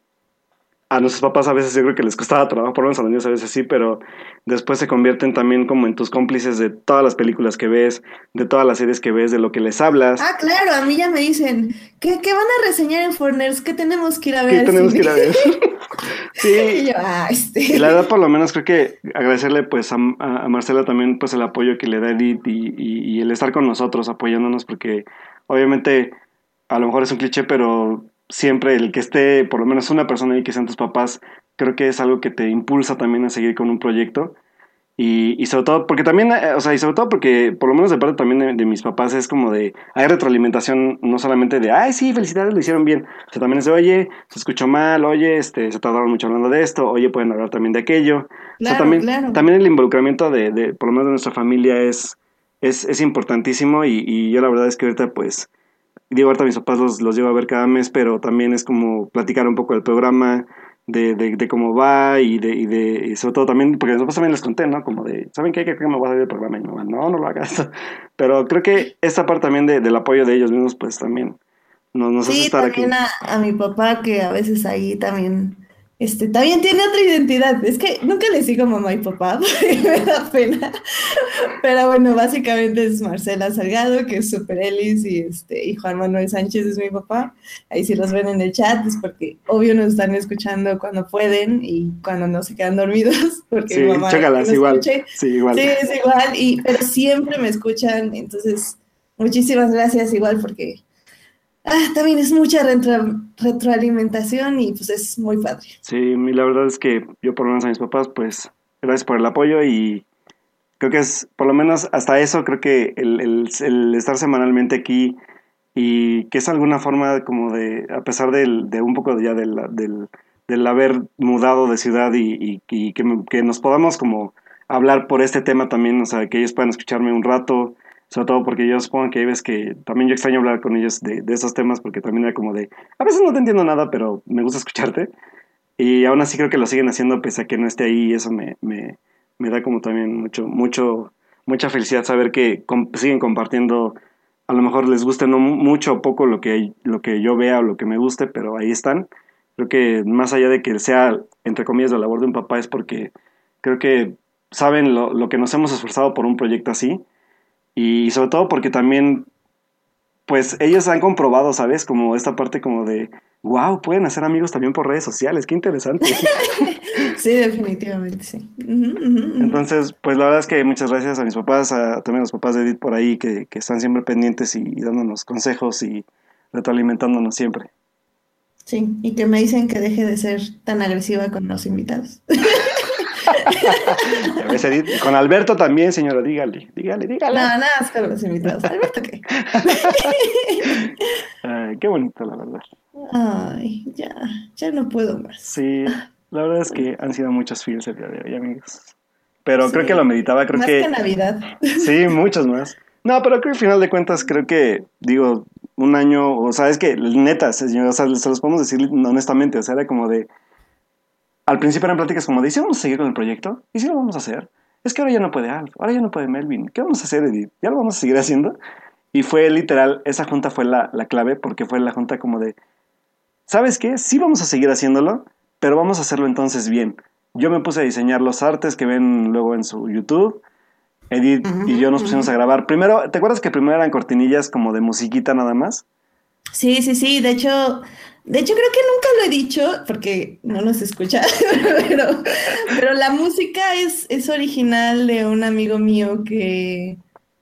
a nuestros papás a veces yo creo que les costaba trabajo, por lo menos a los niños a veces sí, pero después se convierten también como en tus cómplices de todas las películas que ves, de todas las series que ves, de lo que les hablas. Ah, claro, a mí ya me dicen, ¿qué, qué van a reseñar en Forners? ¿Qué tenemos que ir a ver? ¿Qué tenemos que ir a ver? sí. Y yo, ah, este. Y la verdad, por lo menos creo que agradecerle pues a, a, Marcela también pues el apoyo que le da Edith y, y, y el estar con nosotros apoyándonos porque obviamente a lo mejor es un cliché, pero siempre el que esté por lo menos una persona ahí que sean tus papás, creo que es algo que te impulsa también a seguir con un proyecto. Y, y sobre todo, porque también, eh, o sea, y sobre todo porque, por lo menos de parte también de, mis papás, es como de, hay retroalimentación, no solamente de, ay, sí, felicidades, lo hicieron bien. O sea, también es de, oye, se escuchó mal, oye, este, se tardaron mucho hablando de esto, oye, pueden hablar también de aquello. o sea, también, también el involucramiento de, de, por lo menos de nuestra familia es, es, es importantísimo y, y yo la verdad es que ahorita, pues, digo, ahorita mis papás los, los llevo a ver cada mes, pero también es como platicar un poco del programa, de, de, cómo va y de, y de sobre todo también, porque después también les conté, ¿no? Como de, ¿saben qué? Que me voy a salir del programa y no, no, no lo hagas. Pero creo que esta parte también de, del apoyo de ellos mismos, pues también nos, nos hace estar también A, a mi papá, que a veces ahí también este, también tiene otra identidad. Es que nunca le digo mamá y papá, porque me da pena. Pero bueno, básicamente es Marcela Salgado, que es Super Ellis, y, este, y Juan Manuel Sánchez es mi papá. Ahí si los ven en el chat es porque obvio nos están escuchando cuando pueden y cuando no se quedan dormidos, porque Sí, mi mamá... igual. Sí, igual. Sí, es igual, y, pero siempre me escuchan, entonces muchísimas gracias igual porque ah, también es mucha retro- retroalimentación y pues es muy padre. Sí, la verdad es que yo por lo menos a mis papás, pues gracias por el apoyo y creo que es, por lo menos hasta eso, creo que el, estar semanalmente aquí y que es alguna forma como de, a pesar de un poco ya del, del, del haber mudado de ciudad y, y- y que, que nos podamos como hablar por este tema también, o sea, que ellos puedan escucharme un rato, sobre todo porque yo supongo que hay veces que también yo extraño hablar con ellos de, de esos temas porque también era como de, a veces no te entiendo nada, pero me gusta escucharte. Y aún así creo que lo siguen haciendo pese a que no esté ahí y eso me, me, me da como también mucho, mucho, mucha felicidad saber que com- siguen compartiendo, a lo mejor les guste no mu- mucho o poco lo que, lo que yo vea o lo que me guste, pero ahí están. Creo que más allá de que sea, entre comillas, la labor de un papá es porque creo que saben lo, lo que nos hemos esforzado por un proyecto así y sobre todo porque también pues ellos han comprobado, ¿sabes? Como esta parte como de, wow, pueden hacer amigos también por redes sociales, qué interesante. Sí, definitivamente, sí. Entonces, pues la verdad es que muchas gracias a mis papás, a también a los papás de Edith por ahí, que, que están siempre pendientes y, y dándonos consejos y retroalimentándonos siempre. Sí, y que me dicen que deje de ser tan agresiva con los invitados. Con Alberto también, señora, dígale, dígale, No, dígale. nada más con los invitados. Alberto, ¿qué? Ay, qué bonito, la verdad. Ay, ya, ya no puedo más. Sí, la verdad es que han sido muchos feels el día de hoy, amigos. Pero Sí. creo que lo meditaba, creo Más que... que Navidad. Sí, muchos más. No, pero creo que al final de cuentas, creo que, digo, un año, o sea, es que, neta, o sea, se los podemos decir honestamente, o sea, era como de, al principio eran pláticas como de, ¿y si vamos a seguir con el proyecto? ¿Y si lo vamos a hacer? Es que ahora ya no puede Alf, ahora ya no puede Melvin, ¿qué vamos a hacer, Edith? ¿Ya lo vamos a seguir haciendo? Y fue literal, esa junta fue la, la clave, porque fue la junta como de, ¿sabes qué? Sí vamos a seguir haciéndolo, pero vamos a hacerlo entonces bien. Yo me puse a diseñar los artes que ven luego en su YouTube. Edith y yo nos pusimos a grabar. Primero, ¿te acuerdas que primero eran cortinillas como de musiquita nada más? Sí, sí, sí. De hecho, de hecho creo que nunca lo he dicho porque no nos escucha, pero, pero la música es, es original de un amigo mío que,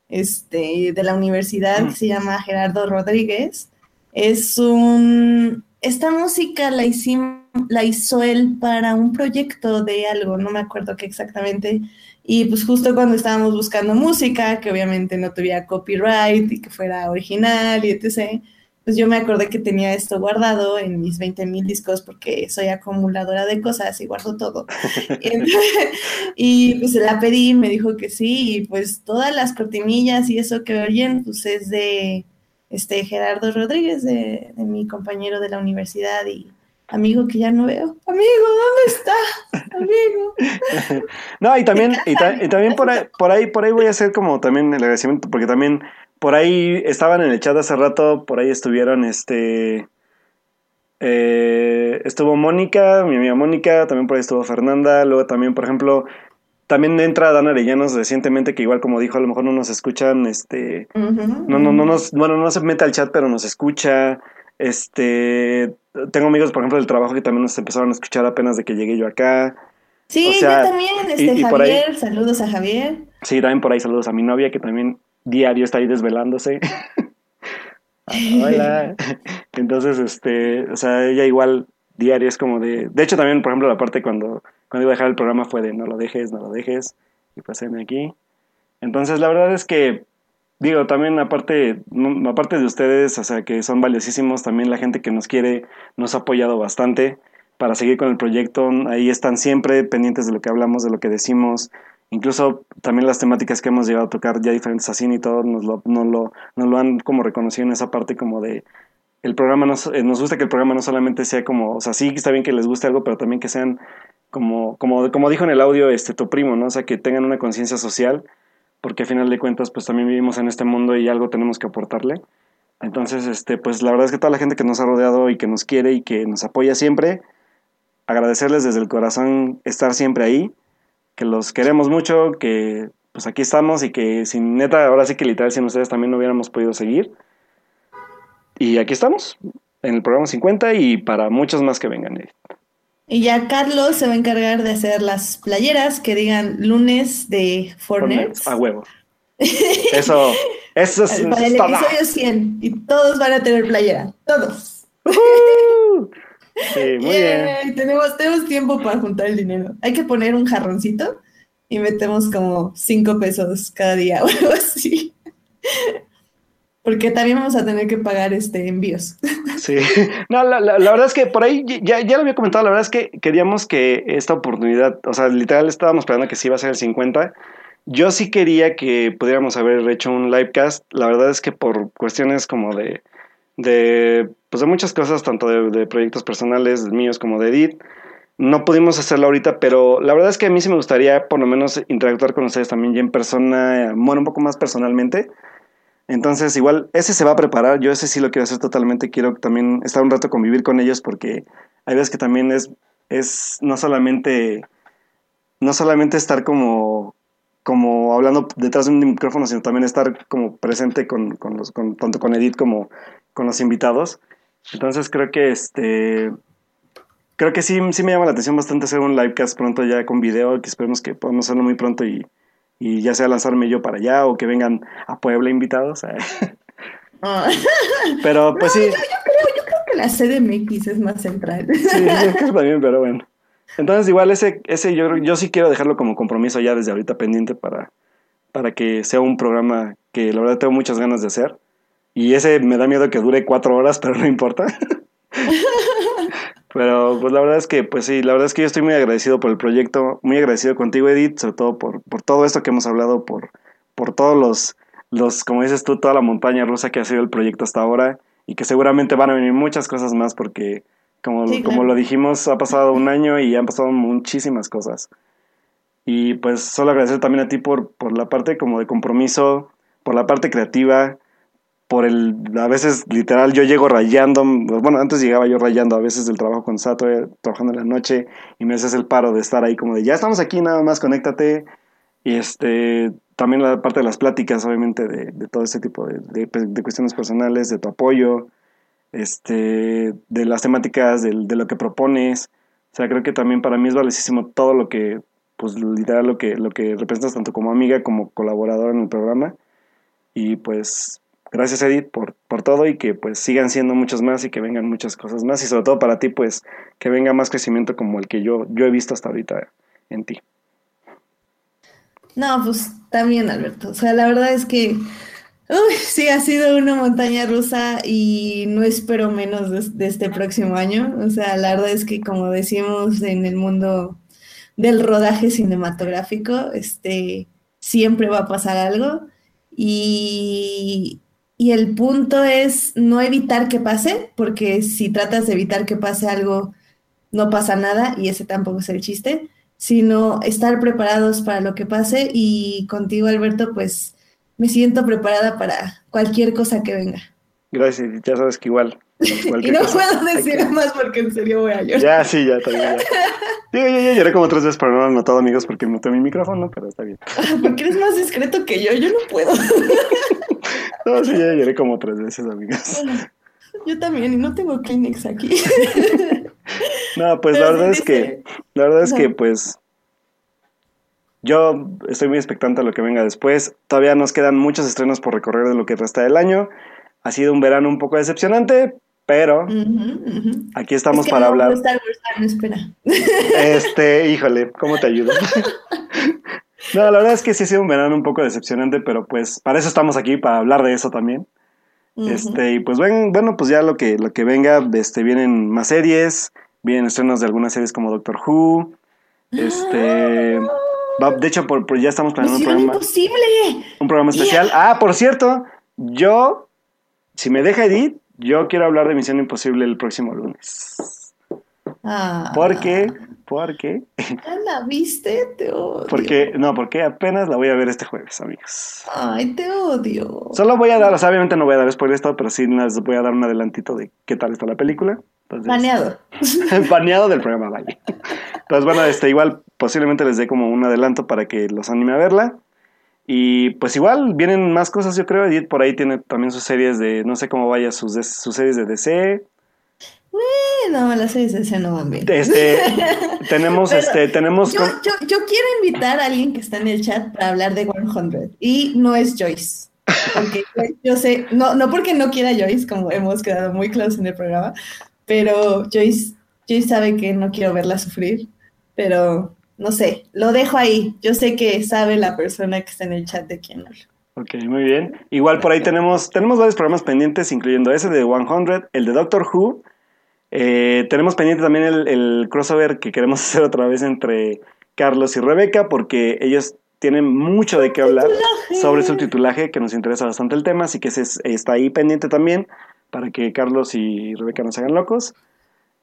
este, de la universidad que se llama Gerardo Rodríguez. Es un, esta música la hicimos, la hizo él para un proyecto de algo, no me acuerdo qué exactamente. Y pues justo cuando estábamos buscando música, que obviamente no tuviera copyright y que fuera original y etc., pues yo me acordé que tenía esto guardado en mis 20 mil discos porque soy acumuladora de cosas y guardo todo. y pues se la pedí, me dijo que sí, y pues todas las cortinillas y eso que oyen, pues es de este Gerardo Rodríguez, de, de mi compañero de la universidad y amigo que ya no veo. Amigo, ¿dónde estás? Amigo. No, y también, y, ta- y también por ahí, por ahí, por ahí voy a hacer como también el agradecimiento, porque también por ahí estaban en el chat hace rato, por ahí estuvieron este eh, estuvo Mónica, mi amiga Mónica, también por ahí estuvo Fernanda, luego también, por ejemplo, también entra Dan Arellanos recientemente, que igual como dijo, a lo mejor no nos escuchan, este, Ujú, no, no, no nos, bueno, no se mete al chat, pero nos escucha. Este, tengo amigos, por ejemplo, del trabajo que también nos empezaron a escuchar apenas de que llegué yo acá. Sí, O sea, yo también, este y- y por ahí- Javier, saludos a Javier. Sí, también por ahí saludos a mi novia que también diario está ahí desvelándose. Hola. Entonces, este, o sea, ella igual diario es como de, de hecho también, por ejemplo, la parte cuando cuando iba a dejar el programa fue de no lo dejes, no lo dejes y pues heme aquí. Entonces, la verdad es que digo, también aparte no- aparte de ustedes, o sea, que son valiosísimos, también la gente que nos quiere nos ha apoyado bastante para seguir con el proyecto. Ahí están siempre pendientes de lo que hablamos, de lo que decimos. Incluso también las temáticas que hemos llegado a tocar ya diferentes así y todo nos lo, nos lo, nos lo han como reconocido en esa parte como de el programa nos, eh, nos gusta que el programa no solamente sea como, o sea, sí está bien que les guste algo, pero también que sean como, como, como dijo en el audio este tu primo, ¿no? O sea, que tengan una conciencia social, porque a final de cuentas, pues también vivimos en este mundo y algo tenemos que aportarle. Entonces, este, pues la verdad es que toda la gente que nos ha rodeado y que nos quiere y que nos apoya siempre, agradecerles desde el corazón estar siempre ahí, que los queremos mucho, que pues aquí estamos y que sin neta, ahora sí que literal sin ustedes también no hubiéramos podido seguir. Y aquí estamos, en el programa 50 y para muchos más que vengan. Y ya Carlos se va a encargar de hacer las playeras que digan lunes de Fortnite. A huevo. Eso, eso es. Para el episodio 100. Y todos van a tener playera. Todos. Sí, muy bien. Tenemos, tenemos tiempo para juntar el dinero. Hay que poner un jarroncito y metemos como 5 pesos cada día o algo así. Porque también vamos a tener que pagar este envíos. Sí, no, la, la, la, verdad es que por ahí ya, ya lo había comentado, la verdad es que queríamos que esta oportunidad, o sea, literal estábamos esperando que sí iba a ser el 50. Yo sí quería que pudiéramos haber hecho un livecast. La verdad es que por cuestiones como de, de, pues de muchas cosas, tanto de, proyectos personales míos como de Edith, no pudimos hacerlo ahorita, pero la verdad es que a mí sí me gustaría por lo menos interactuar con ustedes también ya en persona, bueno, un poco más personalmente. Entonces, igual, ese se va a preparar, yo ese sí lo quiero hacer totalmente, quiero también estar un rato convivir con ellos porque hay veces que también es, es no solamente, no solamente estar como, como hablando detrás de un micrófono, sino también estar como presente con, con los, con, tanto con Edith como con los invitados. Entonces creo que este creo que sí, sí me llama la atención bastante hacer un livecast pronto ya con video, que esperemos que podamos hacerlo muy pronto y, y ya sea lanzarme yo para allá o que vengan a Puebla invitados. Ah. Pero pues No, sí, yo, yo creo, yo creo que la CDMX es más central. sí, yo creo también, pero bueno. Entonces igual ese, ese yo, yo sí quiero dejarlo como compromiso ya desde ahorita pendiente para, para que sea un programa que la verdad tengo muchas ganas de hacer. Y ese me da miedo que dure cuatro horas, pero no importa. Pero pues la verdad es que, pues sí, la verdad es que yo estoy muy agradecido por el proyecto, muy agradecido contigo, Edith, sobre todo por, por todo esto que hemos hablado, por, por todos los, los, como dices tú, toda la montaña rusa que ha sido el proyecto hasta ahora y que seguramente van a venir muchas cosas más porque, como, Sí, como claro. lo dijimos, ha pasado un año y han pasado muchísimas cosas. Y pues solo agradecer también a ti por, por la parte como de compromiso, por la parte creativa, por el, a veces literal yo llego rayando, bueno, antes llegaba yo rayando a veces del trabajo con Sato, trabajando en la noche, y me haces el paro de estar ahí como de, ya estamos aquí, nada más, conéctate. Y este, también la parte de las pláticas, obviamente, de, de todo este tipo de, de, de cuestiones personales, de tu apoyo, este, de las temáticas, de, de lo que propones. O sea, creo que también para mí es valiosísimo todo lo que, pues literal, lo que, lo que representas tanto como amiga como colaboradora en el programa. Y pues gracias Edith por, por todo y que pues sigan siendo muchos más y que vengan muchas cosas más y sobre todo para ti pues que venga más crecimiento como el que yo, yo he visto hasta ahorita en ti. No, pues también, Alberto. O sea, la verdad es que sí ha sido una montaña rusa y no espero menos de, de este próximo año. O sea, la verdad es que como decimos en el mundo del rodaje cinematográfico, este siempre va a pasar algo y, y el punto es no evitar que pase, porque si tratas de evitar que pase algo, no pasa nada y ese tampoco es el chiste sino estar preparados para lo que pase y contigo, Alberto, pues me siento preparada para cualquier cosa que venga. Gracias, ya sabes que igual. Y no cosa, puedo decir que- más porque en serio voy a llorar. Ya, sí, ya, también ya. Digo, yo, yo lloré como tres veces, pero no lo han notado, amigos, porque muté mi micrófono, pero está bien. Porque eres más discreto que yo, yo no puedo. No, sí, ya lloré como tres veces, amigos. Yo también, y no tengo Kleenex aquí. No, pues Pero la verdad sí es que, la verdad es que pues yo estoy muy expectante a lo que venga después. Todavía nos quedan muchos estrenos por recorrer de lo que resta del año. Ha sido un verano un poco decepcionante, pero aquí estamos Es que para no, hablar. Star Wars, ah, no, espera. Este, híjole, ¿cómo te ayudo? No, la verdad es que sí ha sido un verano un poco decepcionante, pero pues para eso estamos aquí, para hablar de eso también. Este, y pues ven, bueno, pues ya lo que, lo que venga, este, vienen más series, vienen estrenos de algunas series como Doctor Who, este, va- de hecho, por, por- ya estamos planeando un programa, imposible. un programa especial. Ah, por cierto, yo, si me deja Edith, yo quiero hablar de Misión Imposible el próximo lunes. Ah, ¿Por qué? Porque, ¿Ya la viste? Te odio. porque, no, porque apenas la voy a ver este jueves, amigos. Ay, te odio. Solo voy a dar, o sea, obviamente no voy a dar spoilers todo, pero sí les voy a dar un adelantito de qué tal está la película. Entonces. Baneado del programa, vaya. Pues bueno, este, igual posiblemente les dé como un adelanto para que los anime a verla. Y pues igual vienen más cosas, yo creo. Edith por ahí tiene también sus series de, no sé cómo vaya, sus, sus series de DC. No, las series de DC no van bien. Este, tenemos, Pero este, tenemos... Yo, yo, yo quiero invitar a alguien que está en el chat para hablar de 100 y no es Joyce. Porque yo sé, no, no porque no quiera Joyce, como hemos quedado muy claros en el programa, pero Joyce, Joyce sabe que no quiero verla sufrir, pero no sé, lo dejo ahí. Yo sé que sabe la persona que está en el chat de quién hablo. Ok, muy bien. Igual por ahí tenemos, tenemos varios programas pendientes, incluyendo ese de 100, el de Doctor Who. Eh, tenemos pendiente también el, el crossover que queremos hacer otra vez entre Carlos y Rebeca, porque ellos tienen mucho de qué hablar sobre subtitulaje, que nos interesa bastante el tema, así que ese es- está ahí pendiente también para que Carlos y Rebeca nos hagan locos.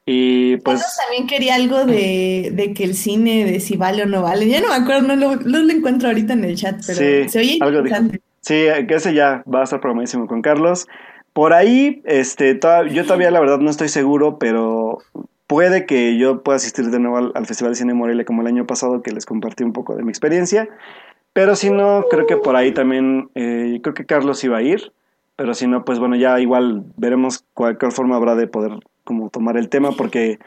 Y pues... Carlos también quería algo de, de que el cine, de si vale o no vale. Ya no me acuerdo, no lo, no lo encuentro ahorita en el chat, pero Sí, se oye algo interesante. Sí, que ese ya va a estar programadísimo con Carlos. Por ahí, este, toda- yo todavía la verdad no estoy seguro, pero puede que yo pueda asistir de nuevo al, al Festival de Cine de Morelia como el año pasado, que les compartí un poco de mi experiencia. Pero si no, creo que por ahí también, eh, creo que Carlos iba a ir. Pero si no, pues bueno, ya igual veremos cuál, cuál forma habrá de poder como tomar el tema, porque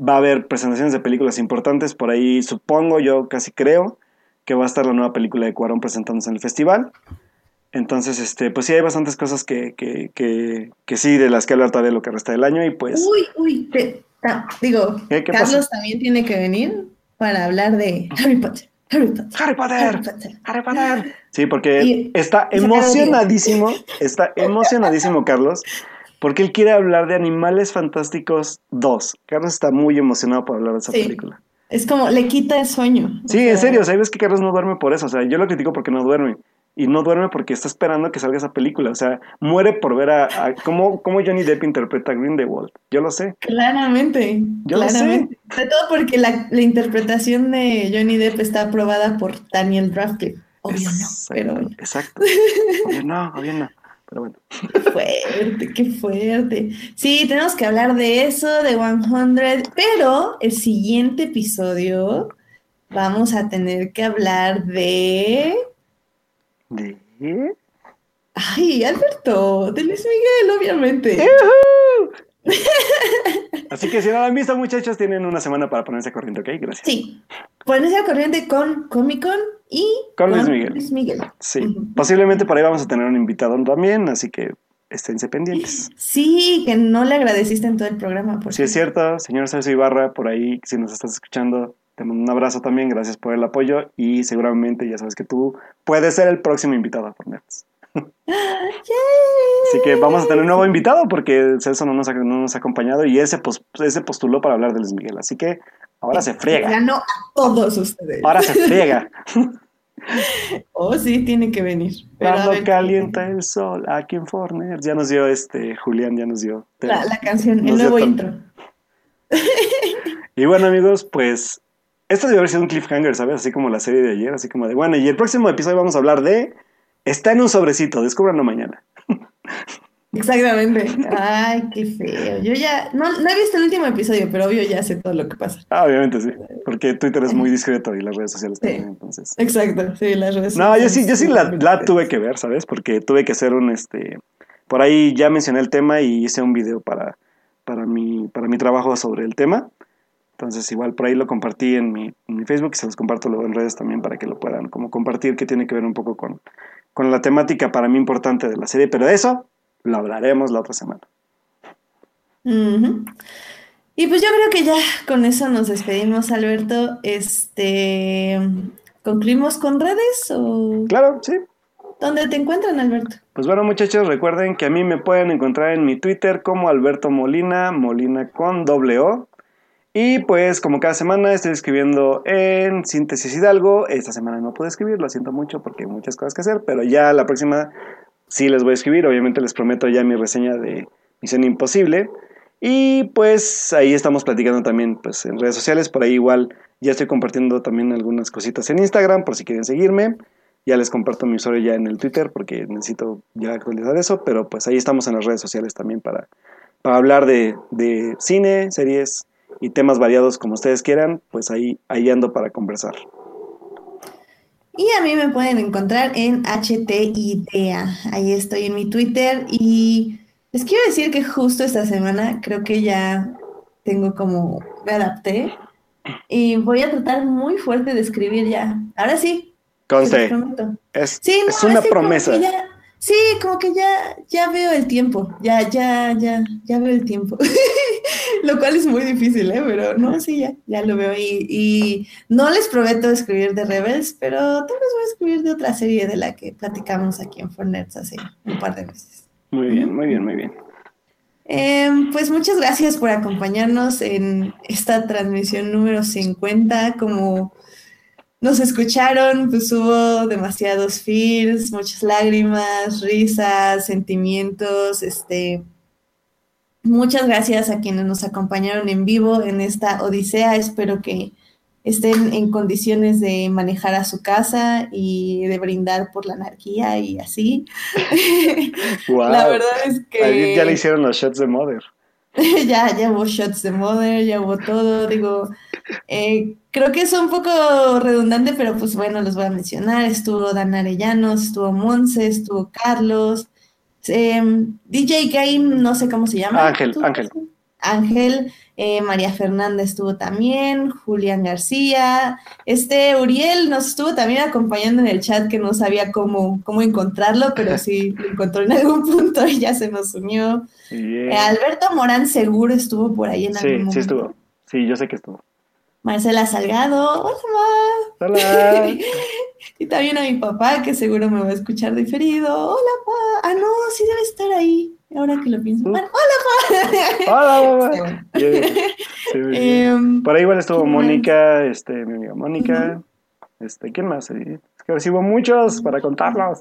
va a haber presentaciones de películas importantes. Por ahí supongo, yo casi creo, que va a estar la nueva película de Cuarón presentándose en el festival. Entonces, este, pues sí, hay bastantes cosas que, que, que, que sí, de las que hablar todavía lo que resta del año y pues... Uy, uy, te- ta- digo, ¿Qué- qué Carlos pasa? también tiene que venir para hablar de Harry Potter. Harry Potter. ¡Harry Potter! Harry Potter. ¡Harry Potter! Sí, porque Y- está emocionadísimo, está emocionadísimo Carlos, porque él quiere hablar de Animales Fantásticos 2. Carlos está muy emocionado por hablar de esa Sí. película. Es como, le quita el sueño. O Sí, sea, en serio, sabes que Carlos no duerme por eso, o sea, yo lo critico porque no duerme. Y no duerme porque está esperando que salga esa película. O sea, muere por ver a, a cómo, cómo Johnny Depp interpreta a Grindelwald. Yo lo sé. Claramente, Yo lo claramente. Sobre todo porque la, la interpretación de Johnny Depp está aprobada por Daniel Radcliffe. Obvio no, pero bueno. Exacto. Obvio no, obvio no. Pero bueno. Qué fuerte, qué fuerte. Sí, tenemos que hablar de eso, de 100, pero el siguiente episodio vamos a tener que hablar de... ¿De? Ay, Alberto, de Luis Miguel, obviamente. Así que si no lo han visto, muchachos, tienen una semana para ponerse corriente, ¿ok? Gracias. Sí, ponerse corriente con Comic Con y Con Luis Miguel. Luis Miguel. Sí. Posiblemente por ahí vamos a tener un invitado también, así que esténse pendientes. Sí, que no le agradeciste en todo el programa. Si es cierto, señor Celso Ibarra, por ahí, si nos estás escuchando, te mando un abrazo también, gracias por el apoyo y seguramente ya sabes que tú puedes ser el próximo invitado a Fornets. Así que vamos a tener un nuevo invitado porque Celso no nos ha, no nos ha acompañado y ese, pos- ese postuló para hablar de Luis Miguel. Así que ahora se friega. Ganó a todos ustedes. Ahora se friega. Oh, sí, tiene que venir. Cuando calienta el sol aquí en Forners. Ya nos dio este, Julián, ya nos dio. La, la canción, el nuevo intro. Y bueno, amigos, pues esto debe haber sido un cliffhanger, ¿sabes? Así como la serie de ayer, así como de, bueno, y el próximo episodio vamos a hablar de... Está en un sobrecito, descúbranlo mañana. Exactamente. Ay, qué feo. Yo ya, no, no he visto el último episodio, pero obvio ya sé todo lo que pasa. Ah, obviamente sí, porque Twitter es muy discreto y las redes sociales Sí. también, entonces... Exacto, sí, las redes No, yo sí, yo sí la, sociales. la tuve que ver, ¿sabes? Porque tuve que hacer un, este... Por ahí ya mencioné el tema y hice un video para, para, mi, para mi trabajo sobre el tema. Entonces igual por ahí lo compartí en mi, en mi Facebook y se los comparto luego en redes también para que lo puedan como compartir, que tiene que ver un poco con, con la temática para mí importante de la serie. Pero de eso lo hablaremos la otra semana. Y pues yo creo que ya con eso nos despedimos, Alberto. Este, ¿concluimos con redes o Claro, sí. dónde te encuentran, Alberto? Pues bueno, muchachos, recuerden que a mí me pueden encontrar en mi Twitter como Alberto Molina, Molina con doble O. Y pues como cada semana estoy escribiendo en Síntesis Hidalgo. Esta semana no pude escribir, lo siento mucho porque hay muchas cosas que hacer, pero ya la próxima sí les voy a escribir. Obviamente les prometo ya mi reseña de Misión Imposible. Y pues ahí estamos platicando también pues en redes sociales. Por ahí igual ya estoy compartiendo también algunas cositas en Instagram por si quieren seguirme. Ya les comparto mi usuario ya en el Twitter porque necesito ya actualizar eso. Pero pues ahí estamos en las redes sociales también para, para hablar de, de cine, series y temas variados como ustedes quieran, pues ahí, ahí ando para conversar. Y a mí me pueden encontrar en HTIDEA. Ahí estoy en mi Twitter. Y les quiero decir que justo esta semana creo que ya tengo como, me adapté. Y voy a tratar muy fuerte de escribir ya. Ahora sí. Conste. Es, es una promesa. Sí, como que ya, ya veo el tiempo, ya, ya, ya, ya veo el tiempo. lo cual es muy difícil, ¿eh? Pero no, sí, ya, ya lo veo. Y, y no les prometo escribir de Rebels, pero tal vez voy a escribir de otra serie de la que platicamos aquí en Fornets hace un par de meses. Muy bien, muy bien, muy bien. Em, pues muchas gracias por acompañarnos en esta transmisión número 50. Como nos escucharon, pues hubo demasiados feels, muchas lágrimas, risas, sentimientos, este... Muchas gracias a quienes nos acompañaron en vivo en esta odisea. Espero que estén en condiciones de manejar a su casa y de brindar por la anarquía y así. La verdad es que... ya le hicieron los shots de Mother. ya, ya hubo shots de Mother, ya hubo todo. Digo, eh, creo que es un poco redundante, pero pues bueno, los voy a mencionar. Estuvo Dan Arellanos, estuvo Monse, estuvo Carlos, em, DJ Game, no sé cómo se llama. Ángel, Ángel. Ángel, eh, María Fernanda estuvo también, Julián García, este Uriel nos estuvo también acompañando en el chat que no sabía cómo, cómo encontrarlo, pero sí lo encontró en algún punto y ya se nos unió. Eh, Alberto Morán seguro estuvo por ahí en algún momento. Sí, estuvo. Sí, yo sé que estuvo. Marcela Salgado, hola. Hola. y también a mi papá, que seguro me va a escuchar diferido. Hola, pa. Ah, no, sí debe estar ahí. Ahora que lo pienso. hola, pa. Hola, em, Por ahí igual estuvo Mónica, este, mi amiga Mónica. Este, ¿quién más? Recibo muchos para contarlos.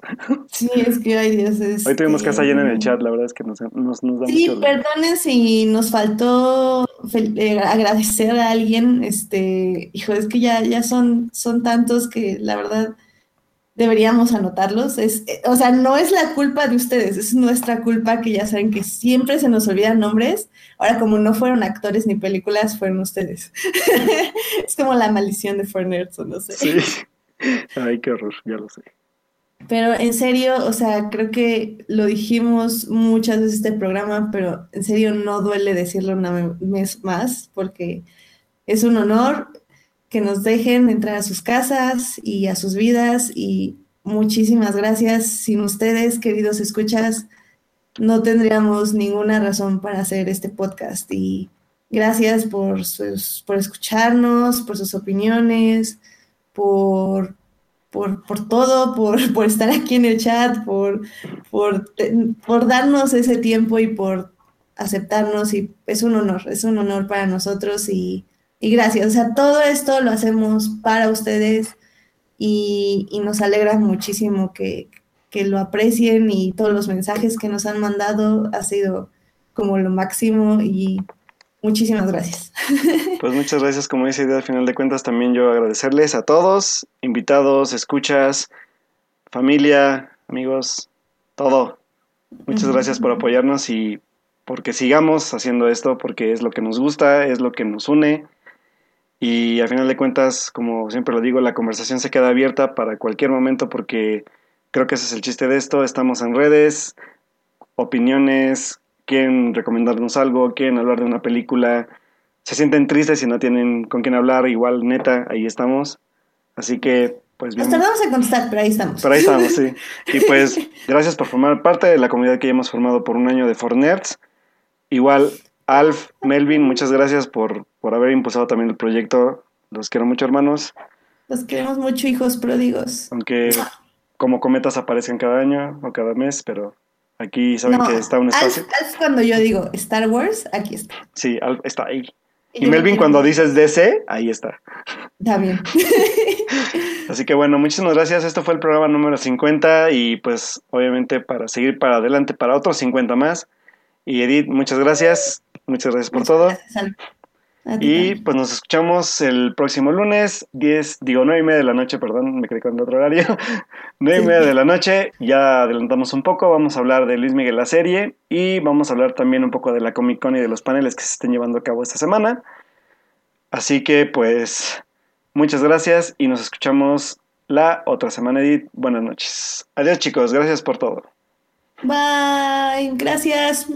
Sí, es que hay Dios. Hoy tuvimos casa llena en el chat, la verdad es que nos, nos, nos da Sí, perdonen si nos faltó eh, agradecer a alguien. Este, hijo, es que ya, ya son, son tantos que la verdad deberíamos anotarlos. Es, eh, o sea, no es la culpa de ustedes, es nuestra culpa que ya saben que siempre se nos olvidan nombres. Ahora, como no fueron actores ni películas, fueron ustedes. es como la maldición de Fornerds, o no sé. Sí. Ay, qué horror, ya lo sé. Pero en serio, o sea, creo que lo dijimos muchas veces este programa, pero en serio no duele decirlo una vez más, porque es un honor que nos dejen entrar a sus casas y a sus vidas y muchísimas gracias. Sin ustedes, queridos escuchas, no tendríamos ninguna razón para hacer este podcast y gracias por, sus, por escucharnos, por sus opiniones, por, por, por todo, por, por, estar aquí en el chat, por, por, por darnos ese tiempo y por aceptarnos y es un honor, es un honor para nosotros y y gracias. O sea, todo esto lo hacemos para ustedes y, nos alegra muchísimo que, lo aprecien y todos los mensajes que nos han mandado ha sido como lo máximo y muchísimas gracias. Pues muchas gracias, como dice al final de cuentas también yo agradecerles a todos, invitados, escuchas, familia, amigos, todo. Muchas gracias por apoyarnos y porque sigamos haciendo esto, porque es lo que nos gusta, es lo que nos une y al final de cuentas, como siempre lo digo, la conversación se queda abierta para cualquier momento porque creo que ese es el chiste de esto. Estamos en redes, opiniones, quieren recomendarnos algo, quieren hablar de una película, se sienten tristes y no tienen con quién hablar, igual neta, ahí estamos. Así que, pues bien. Nos tardamos en contestar, pero ahí estamos. Pero ahí estamos, sí. Y pues, gracias por formar parte de la comunidad que ya hemos formado por un año de Fornerds. Igual, Alf, Melvin, muchas gracias por, por haber impulsado también el proyecto. Los quiero mucho, hermanos. Los queremos mucho, hijos pródigos. Aunque como cometas aparecen cada año o cada mes, pero aquí saben que está un espacio. Alf, cuando yo digo Star Wars, aquí está. Sí, Alf está ahí. Y, Melvin cuando dices DC, ahí está. Está bien. Así que bueno, muchísimas gracias. Esto fue el programa número 50 y pues obviamente para seguir para adelante para otros 50 más. Y Edith, muchas gracias. Muchas gracias por todo. Y pues nos escuchamos el próximo lunes, 10, digo 9 y media de la noche, perdón, me quedé con el otro horario. 9 y media de la noche, ya adelantamos un poco, vamos a hablar de Luis Miguel la serie y vamos a hablar también un poco de la Comic Con y de los paneles que se estén llevando a cabo esta semana. Así que pues muchas gracias y nos escuchamos la otra semana, Edith. Buenas noches. Adiós chicos, gracias por todo. Bye, gracias.